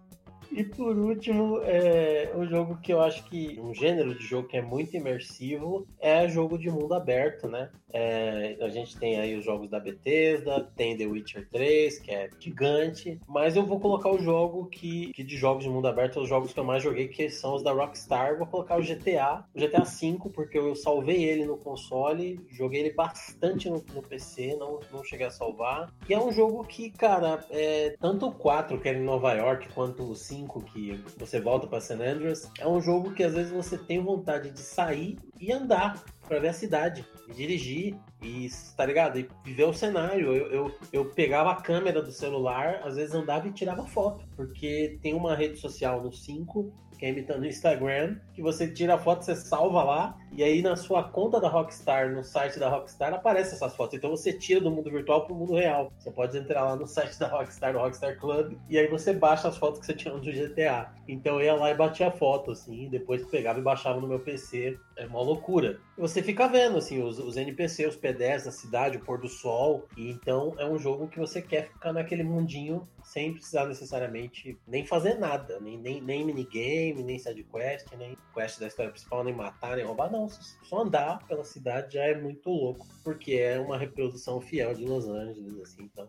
Speaker 1: E por último, é o jogo que eu acho que um gênero de jogo que é muito imersivo é jogo de mundo aberto, né? É, a gente tem aí os jogos da Bethesda, tem The Witcher 3, que é gigante, mas eu vou colocar o jogo que, que de jogos de mundo aberto, os jogos que eu mais joguei, que são os da Rockstar. Vou colocar o GTA, o GTA V, porque eu salvei ele no console, joguei ele bastante no, no PC, não, não cheguei a salvar. E é um jogo que, cara, é, tanto o 4, que era em Nova York, quanto o 5, que você volta para San Andreas, é um jogo que às vezes você tem vontade de sair e andar pra ver a cidade, e dirigir, e tá ligado? E viver o cenário. Eu, eu, eu pegava a câmera do celular, às vezes andava e tirava foto, porque tem uma rede social no 5 que é imitando o Instagram, que você tira a foto, você salva lá, e aí na sua conta da Rockstar, no site da Rockstar, aparece essas fotos. Então você tira do mundo virtual pro mundo real. Você pode entrar lá no site da Rockstar, no Rockstar Club, e aí você baixa as fotos que você tirou do GTA. Então eu ia lá e batia foto, assim, depois pegava e baixava no meu PC. É uma loucura. E você fica vendo, assim, os, os NPC, os P10 da cidade, o pôr do sol. E então é um jogo que você quer ficar naquele mundinho sem precisar necessariamente nem fazer nada, nem, nem, nem minigame, nem sidequest, nem quest da história principal, nem matar, nem roubar, não. Só andar pela cidade já é muito louco, porque é uma reprodução fiel de Los Angeles, assim, então.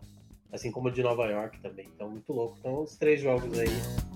Speaker 1: Assim como de Nova York também, então muito louco. Então os três jogos aí.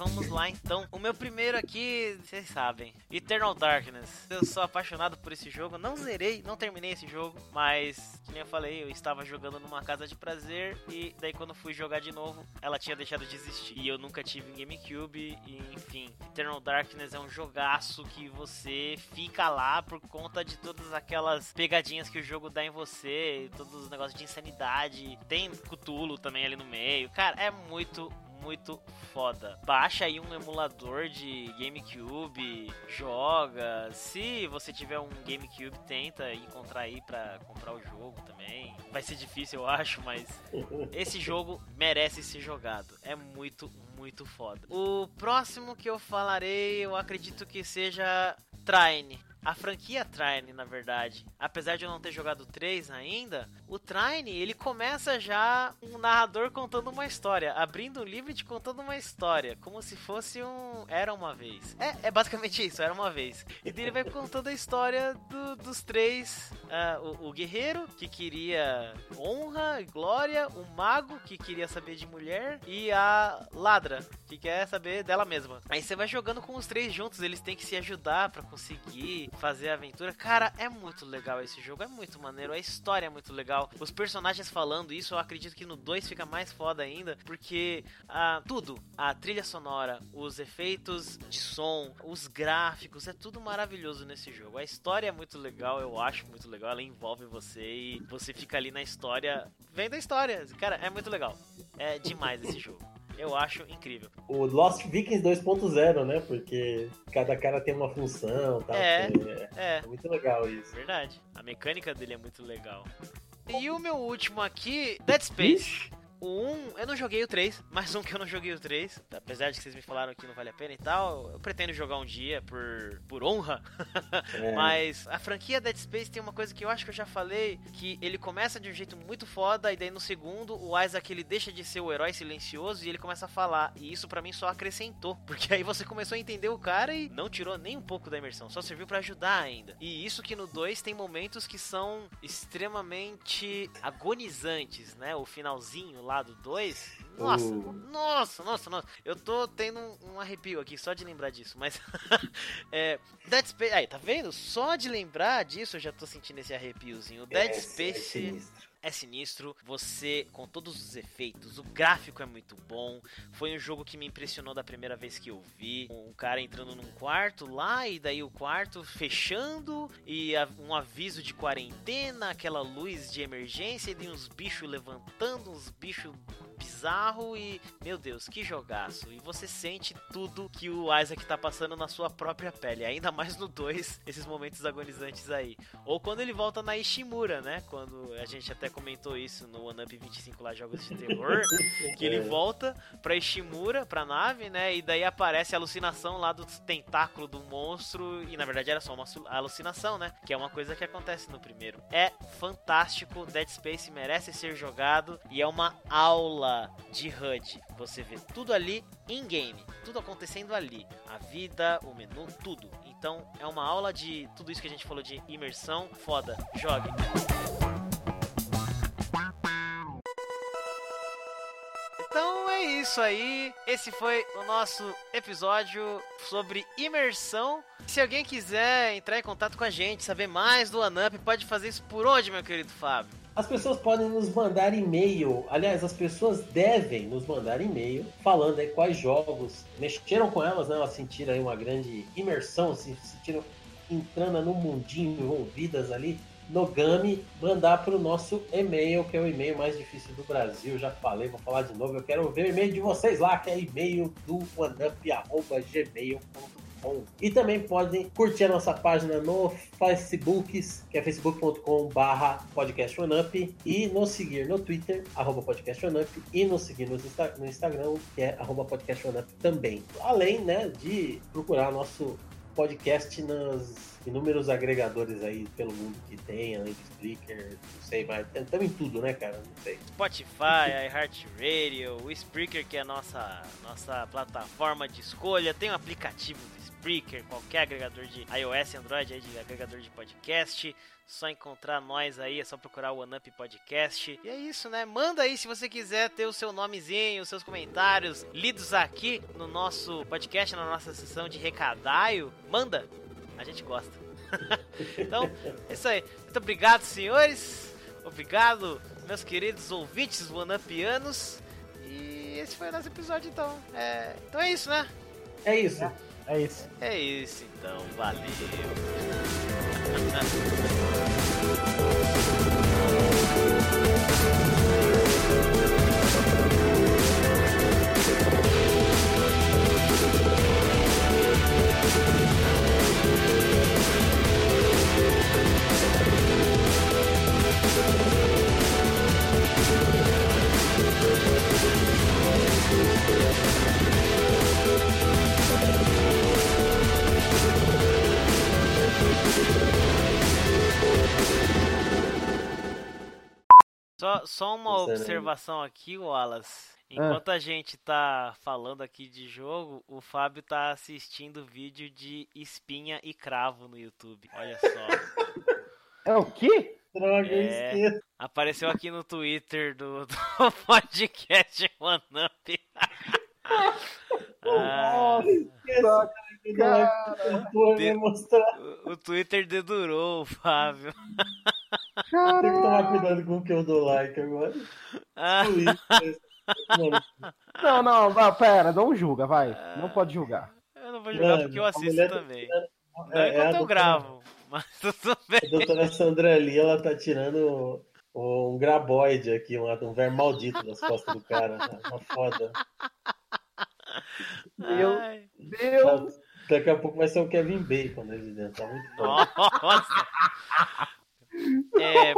Speaker 2: Vamos lá então. O meu primeiro aqui, vocês sabem, Eternal Darkness. Eu sou apaixonado por esse jogo. Não zerei, não terminei esse jogo, mas, como eu falei, eu estava jogando numa casa de prazer e daí quando fui jogar de novo, ela tinha deixado de existir. E eu nunca tive um GameCube e, enfim, Eternal Darkness é um jogaço que você fica lá por conta de todas aquelas pegadinhas que o jogo dá em você, todos os negócios de insanidade. Tem Cthulhu também ali no meio. Cara, é muito muito foda. Baixa aí um emulador de GameCube, joga. Se você tiver um GameCube, tenta encontrar aí pra comprar o jogo também. Vai ser difícil, eu acho, mas esse jogo merece ser jogado. É muito, muito foda. O próximo que eu falarei, eu acredito que seja Trine. A franquia Trine, na verdade, apesar de eu não ter jogado 3 ainda, o Trine, ele começa já um narrador contando uma história, abrindo um livro e te contando uma história, como se fosse um Era Uma Vez. É, é basicamente isso, Era Uma Vez. E ele vai contando a história do, dos três, uh, o, o, guerreiro, que queria honra e glória, o mago, que queria saber de mulher, e a ladra, que quer saber dela mesma. Aí você vai jogando com os três juntos, eles têm que se ajudar para conseguir fazer aventura. Cara, é muito legal esse jogo, é muito maneiro, a história é muito legal. Os personagens falando isso, eu acredito que no 2 fica mais foda ainda, porque ah, tudo, a trilha sonora, os efeitos de som, os gráficos, é tudo maravilhoso nesse jogo. A história é muito legal, eu acho muito legal, ela envolve você e você fica ali na história, vendo a história. Cara, é muito legal. É demais esse jogo. Eu acho incrível.
Speaker 1: O Lost Vikings 2.0, né? Porque cada cara tem uma função tal.
Speaker 2: É,
Speaker 1: é,
Speaker 2: é.
Speaker 1: é muito legal isso.
Speaker 2: Verdade. A mecânica dele é muito legal. E o meu último aqui, Dead Space. Ixi. O 1, eu não joguei o 3, mais um que eu não joguei o 3. Apesar de que vocês me falaram que não vale a pena e tal, eu pretendo jogar um dia por, por honra. É. Mas a franquia Dead Space tem uma coisa que eu acho que eu já falei: que ele começa de um jeito muito foda, e daí no segundo, o Isaac ele deixa de ser o herói silencioso e ele começa a falar. E isso para mim só acrescentou. Porque aí você começou a entender o cara e não tirou nem um pouco da imersão, só serviu para ajudar ainda. E isso que no 2 tem momentos que são extremamente agonizantes, né? O finalzinho lá do 2. Nossa, nossa, nossa, nossa. Eu tô tendo um, um arrepio aqui só de lembrar disso, mas. é, Dead Space. Aí, tá vendo? Só de lembrar disso eu já tô sentindo esse arrepiozinho. Dead é, Space. É é sinistro, você com todos os efeitos, o gráfico é muito bom. Foi um jogo que me impressionou da primeira vez que eu vi. Um cara entrando num quarto lá e daí o quarto fechando e um aviso de quarentena, aquela luz de emergência e uns bichos levantando, uns bichos bizarro e, meu Deus, que jogaço. E você sente tudo que o Isaac tá passando na sua própria pele, ainda mais no 2, esses momentos agonizantes aí. Ou quando ele volta na Ishimura, né? Quando a gente até comentou isso no One Up 25 lá, Jogos de Terror, que ele volta pra Ishimura, pra nave, né? E daí aparece a alucinação lá do tentáculo do monstro, e na verdade era só uma alucinação, né? Que é uma coisa que acontece no primeiro. É fantástico, Dead Space merece ser jogado e é uma aula de HUD. Você vê tudo ali in game, tudo acontecendo ali, a vida, o menu, tudo. Então é uma aula de tudo isso que a gente falou de imersão, foda. Jogue. Então é isso aí. Esse foi o nosso episódio sobre imersão. Se alguém quiser entrar em contato com a gente, saber mais do ANUP, pode fazer isso por onde, meu querido Fábio?
Speaker 1: As pessoas podem nos mandar e-mail. Aliás, as pessoas devem nos mandar e-mail falando aí quais jogos mexeram com elas, né? Elas sentiram aí uma grande imersão, se sentiram entrando no mundinho, envolvidas ali no Gami, mandar para o nosso e-mail, que é o e-mail mais difícil do Brasil. Já falei, vou falar de novo. Eu quero ver o e-mail de vocês lá, que é e-mail do oneup.gmail.com e também podem curtir a nossa página no Facebook, que é facebook.com/barra e nos seguir no Twitter, arroba e nos seguir no, no Instagram, que é arroba também. Além né, de procurar nosso podcast nos inúmeros agregadores aí pelo mundo que tem, além de Spreaker, não sei, mas estamos em tudo, né, cara? Não sei.
Speaker 2: Spotify, iHeartRadio, o Spreaker, que é a nossa, nossa plataforma de escolha, tem um aplicativo do Spreaker, qualquer agregador de iOS, Android, aí de agregador de podcast. Só encontrar nós aí, é só procurar o OneUp Podcast. E é isso, né? Manda aí se você quiser ter o seu nomezinho, os seus comentários lidos aqui no nosso podcast, na nossa sessão de recadaio. Manda! A gente gosta. então, é isso aí. Muito obrigado, senhores. Obrigado, meus queridos ouvintes OneUpianos. E esse foi o nosso episódio, então. É... Então é isso, né?
Speaker 1: É isso.
Speaker 3: É. É isso.
Speaker 2: É isso, então. Valeu. Só, só uma
Speaker 1: Você
Speaker 2: observação aqui, Wallace. Enquanto a gente tá falando aqui de jogo, o Fábio tá assistindo vídeo de espinha e cravo no YouTube. Olha só.
Speaker 3: É o quê?
Speaker 1: Droga, eu
Speaker 2: É.
Speaker 1: esqueço.
Speaker 2: Apareceu aqui no Twitter do, do podcast One Up. Ah,
Speaker 3: Nossa, cara,
Speaker 1: vai mostrar.
Speaker 2: o, o Twitter dedurou o Fábio.
Speaker 1: Tem que tomar cuidado com o que eu dou like agora.
Speaker 2: Ah,
Speaker 3: Não, não, vai, pera, não julga, vai. Não pode julgar.
Speaker 2: eu não vou jogar
Speaker 1: Mano,
Speaker 2: porque eu assisto
Speaker 1: tá
Speaker 2: também.
Speaker 1: tirando-
Speaker 2: Não
Speaker 1: é- é a
Speaker 2: enquanto eu
Speaker 1: doutora-
Speaker 2: gravo, mas tudo bem.
Speaker 1: A doutora Sandra ali, ela tá tirando um graboide aqui, um, um verme maldito das costas do cara. tá? Uma foda.
Speaker 3: Meu Deus!
Speaker 1: Daqui a pouco vai ser o Kevin Bacon dentro. Tá muito foda.
Speaker 2: nossa. É,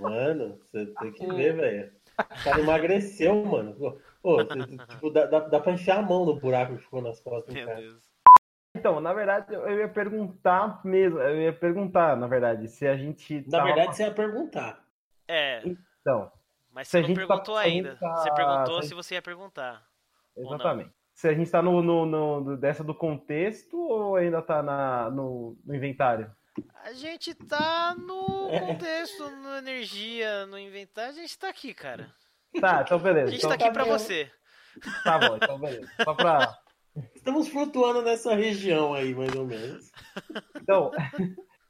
Speaker 1: Mano, você tem que ver, velho. O cara emagreceu, mano. Pô, você- tipo, dá, dá, dá pra enfiar a mão no buraco que ficou nas costas do cara.
Speaker 2: Deus.
Speaker 3: Então, na verdade, eu ia perguntar mesmo. Eu ia perguntar, na verdade, se a gente.
Speaker 1: Na
Speaker 3: tava-
Speaker 1: verdade, você ia perguntar.
Speaker 2: É,
Speaker 3: Então,
Speaker 2: mas
Speaker 3: Se
Speaker 2: você
Speaker 3: a
Speaker 2: não
Speaker 3: gente tá-
Speaker 2: perguntou
Speaker 3: gente
Speaker 2: ainda.
Speaker 3: tá-
Speaker 2: Você perguntou
Speaker 3: se
Speaker 2: se você ia perguntar.
Speaker 3: Exatamente. Se a gente tá no, no, no- dessa do contexto ou ainda tá na, no, no inventário?
Speaker 2: A gente tá no
Speaker 1: É.
Speaker 2: contexto, no energia, no inventário. A gente tá aqui, cara.
Speaker 3: Tá, então
Speaker 2: A
Speaker 3: beleza.
Speaker 2: gente
Speaker 3: Então,
Speaker 2: tá aqui
Speaker 1: tá
Speaker 2: pra
Speaker 1: bem.
Speaker 2: você.
Speaker 3: tá bom, então beleza. Só pra.
Speaker 1: Estamos flutuando nessa região aí, mais ou menos.
Speaker 3: Então,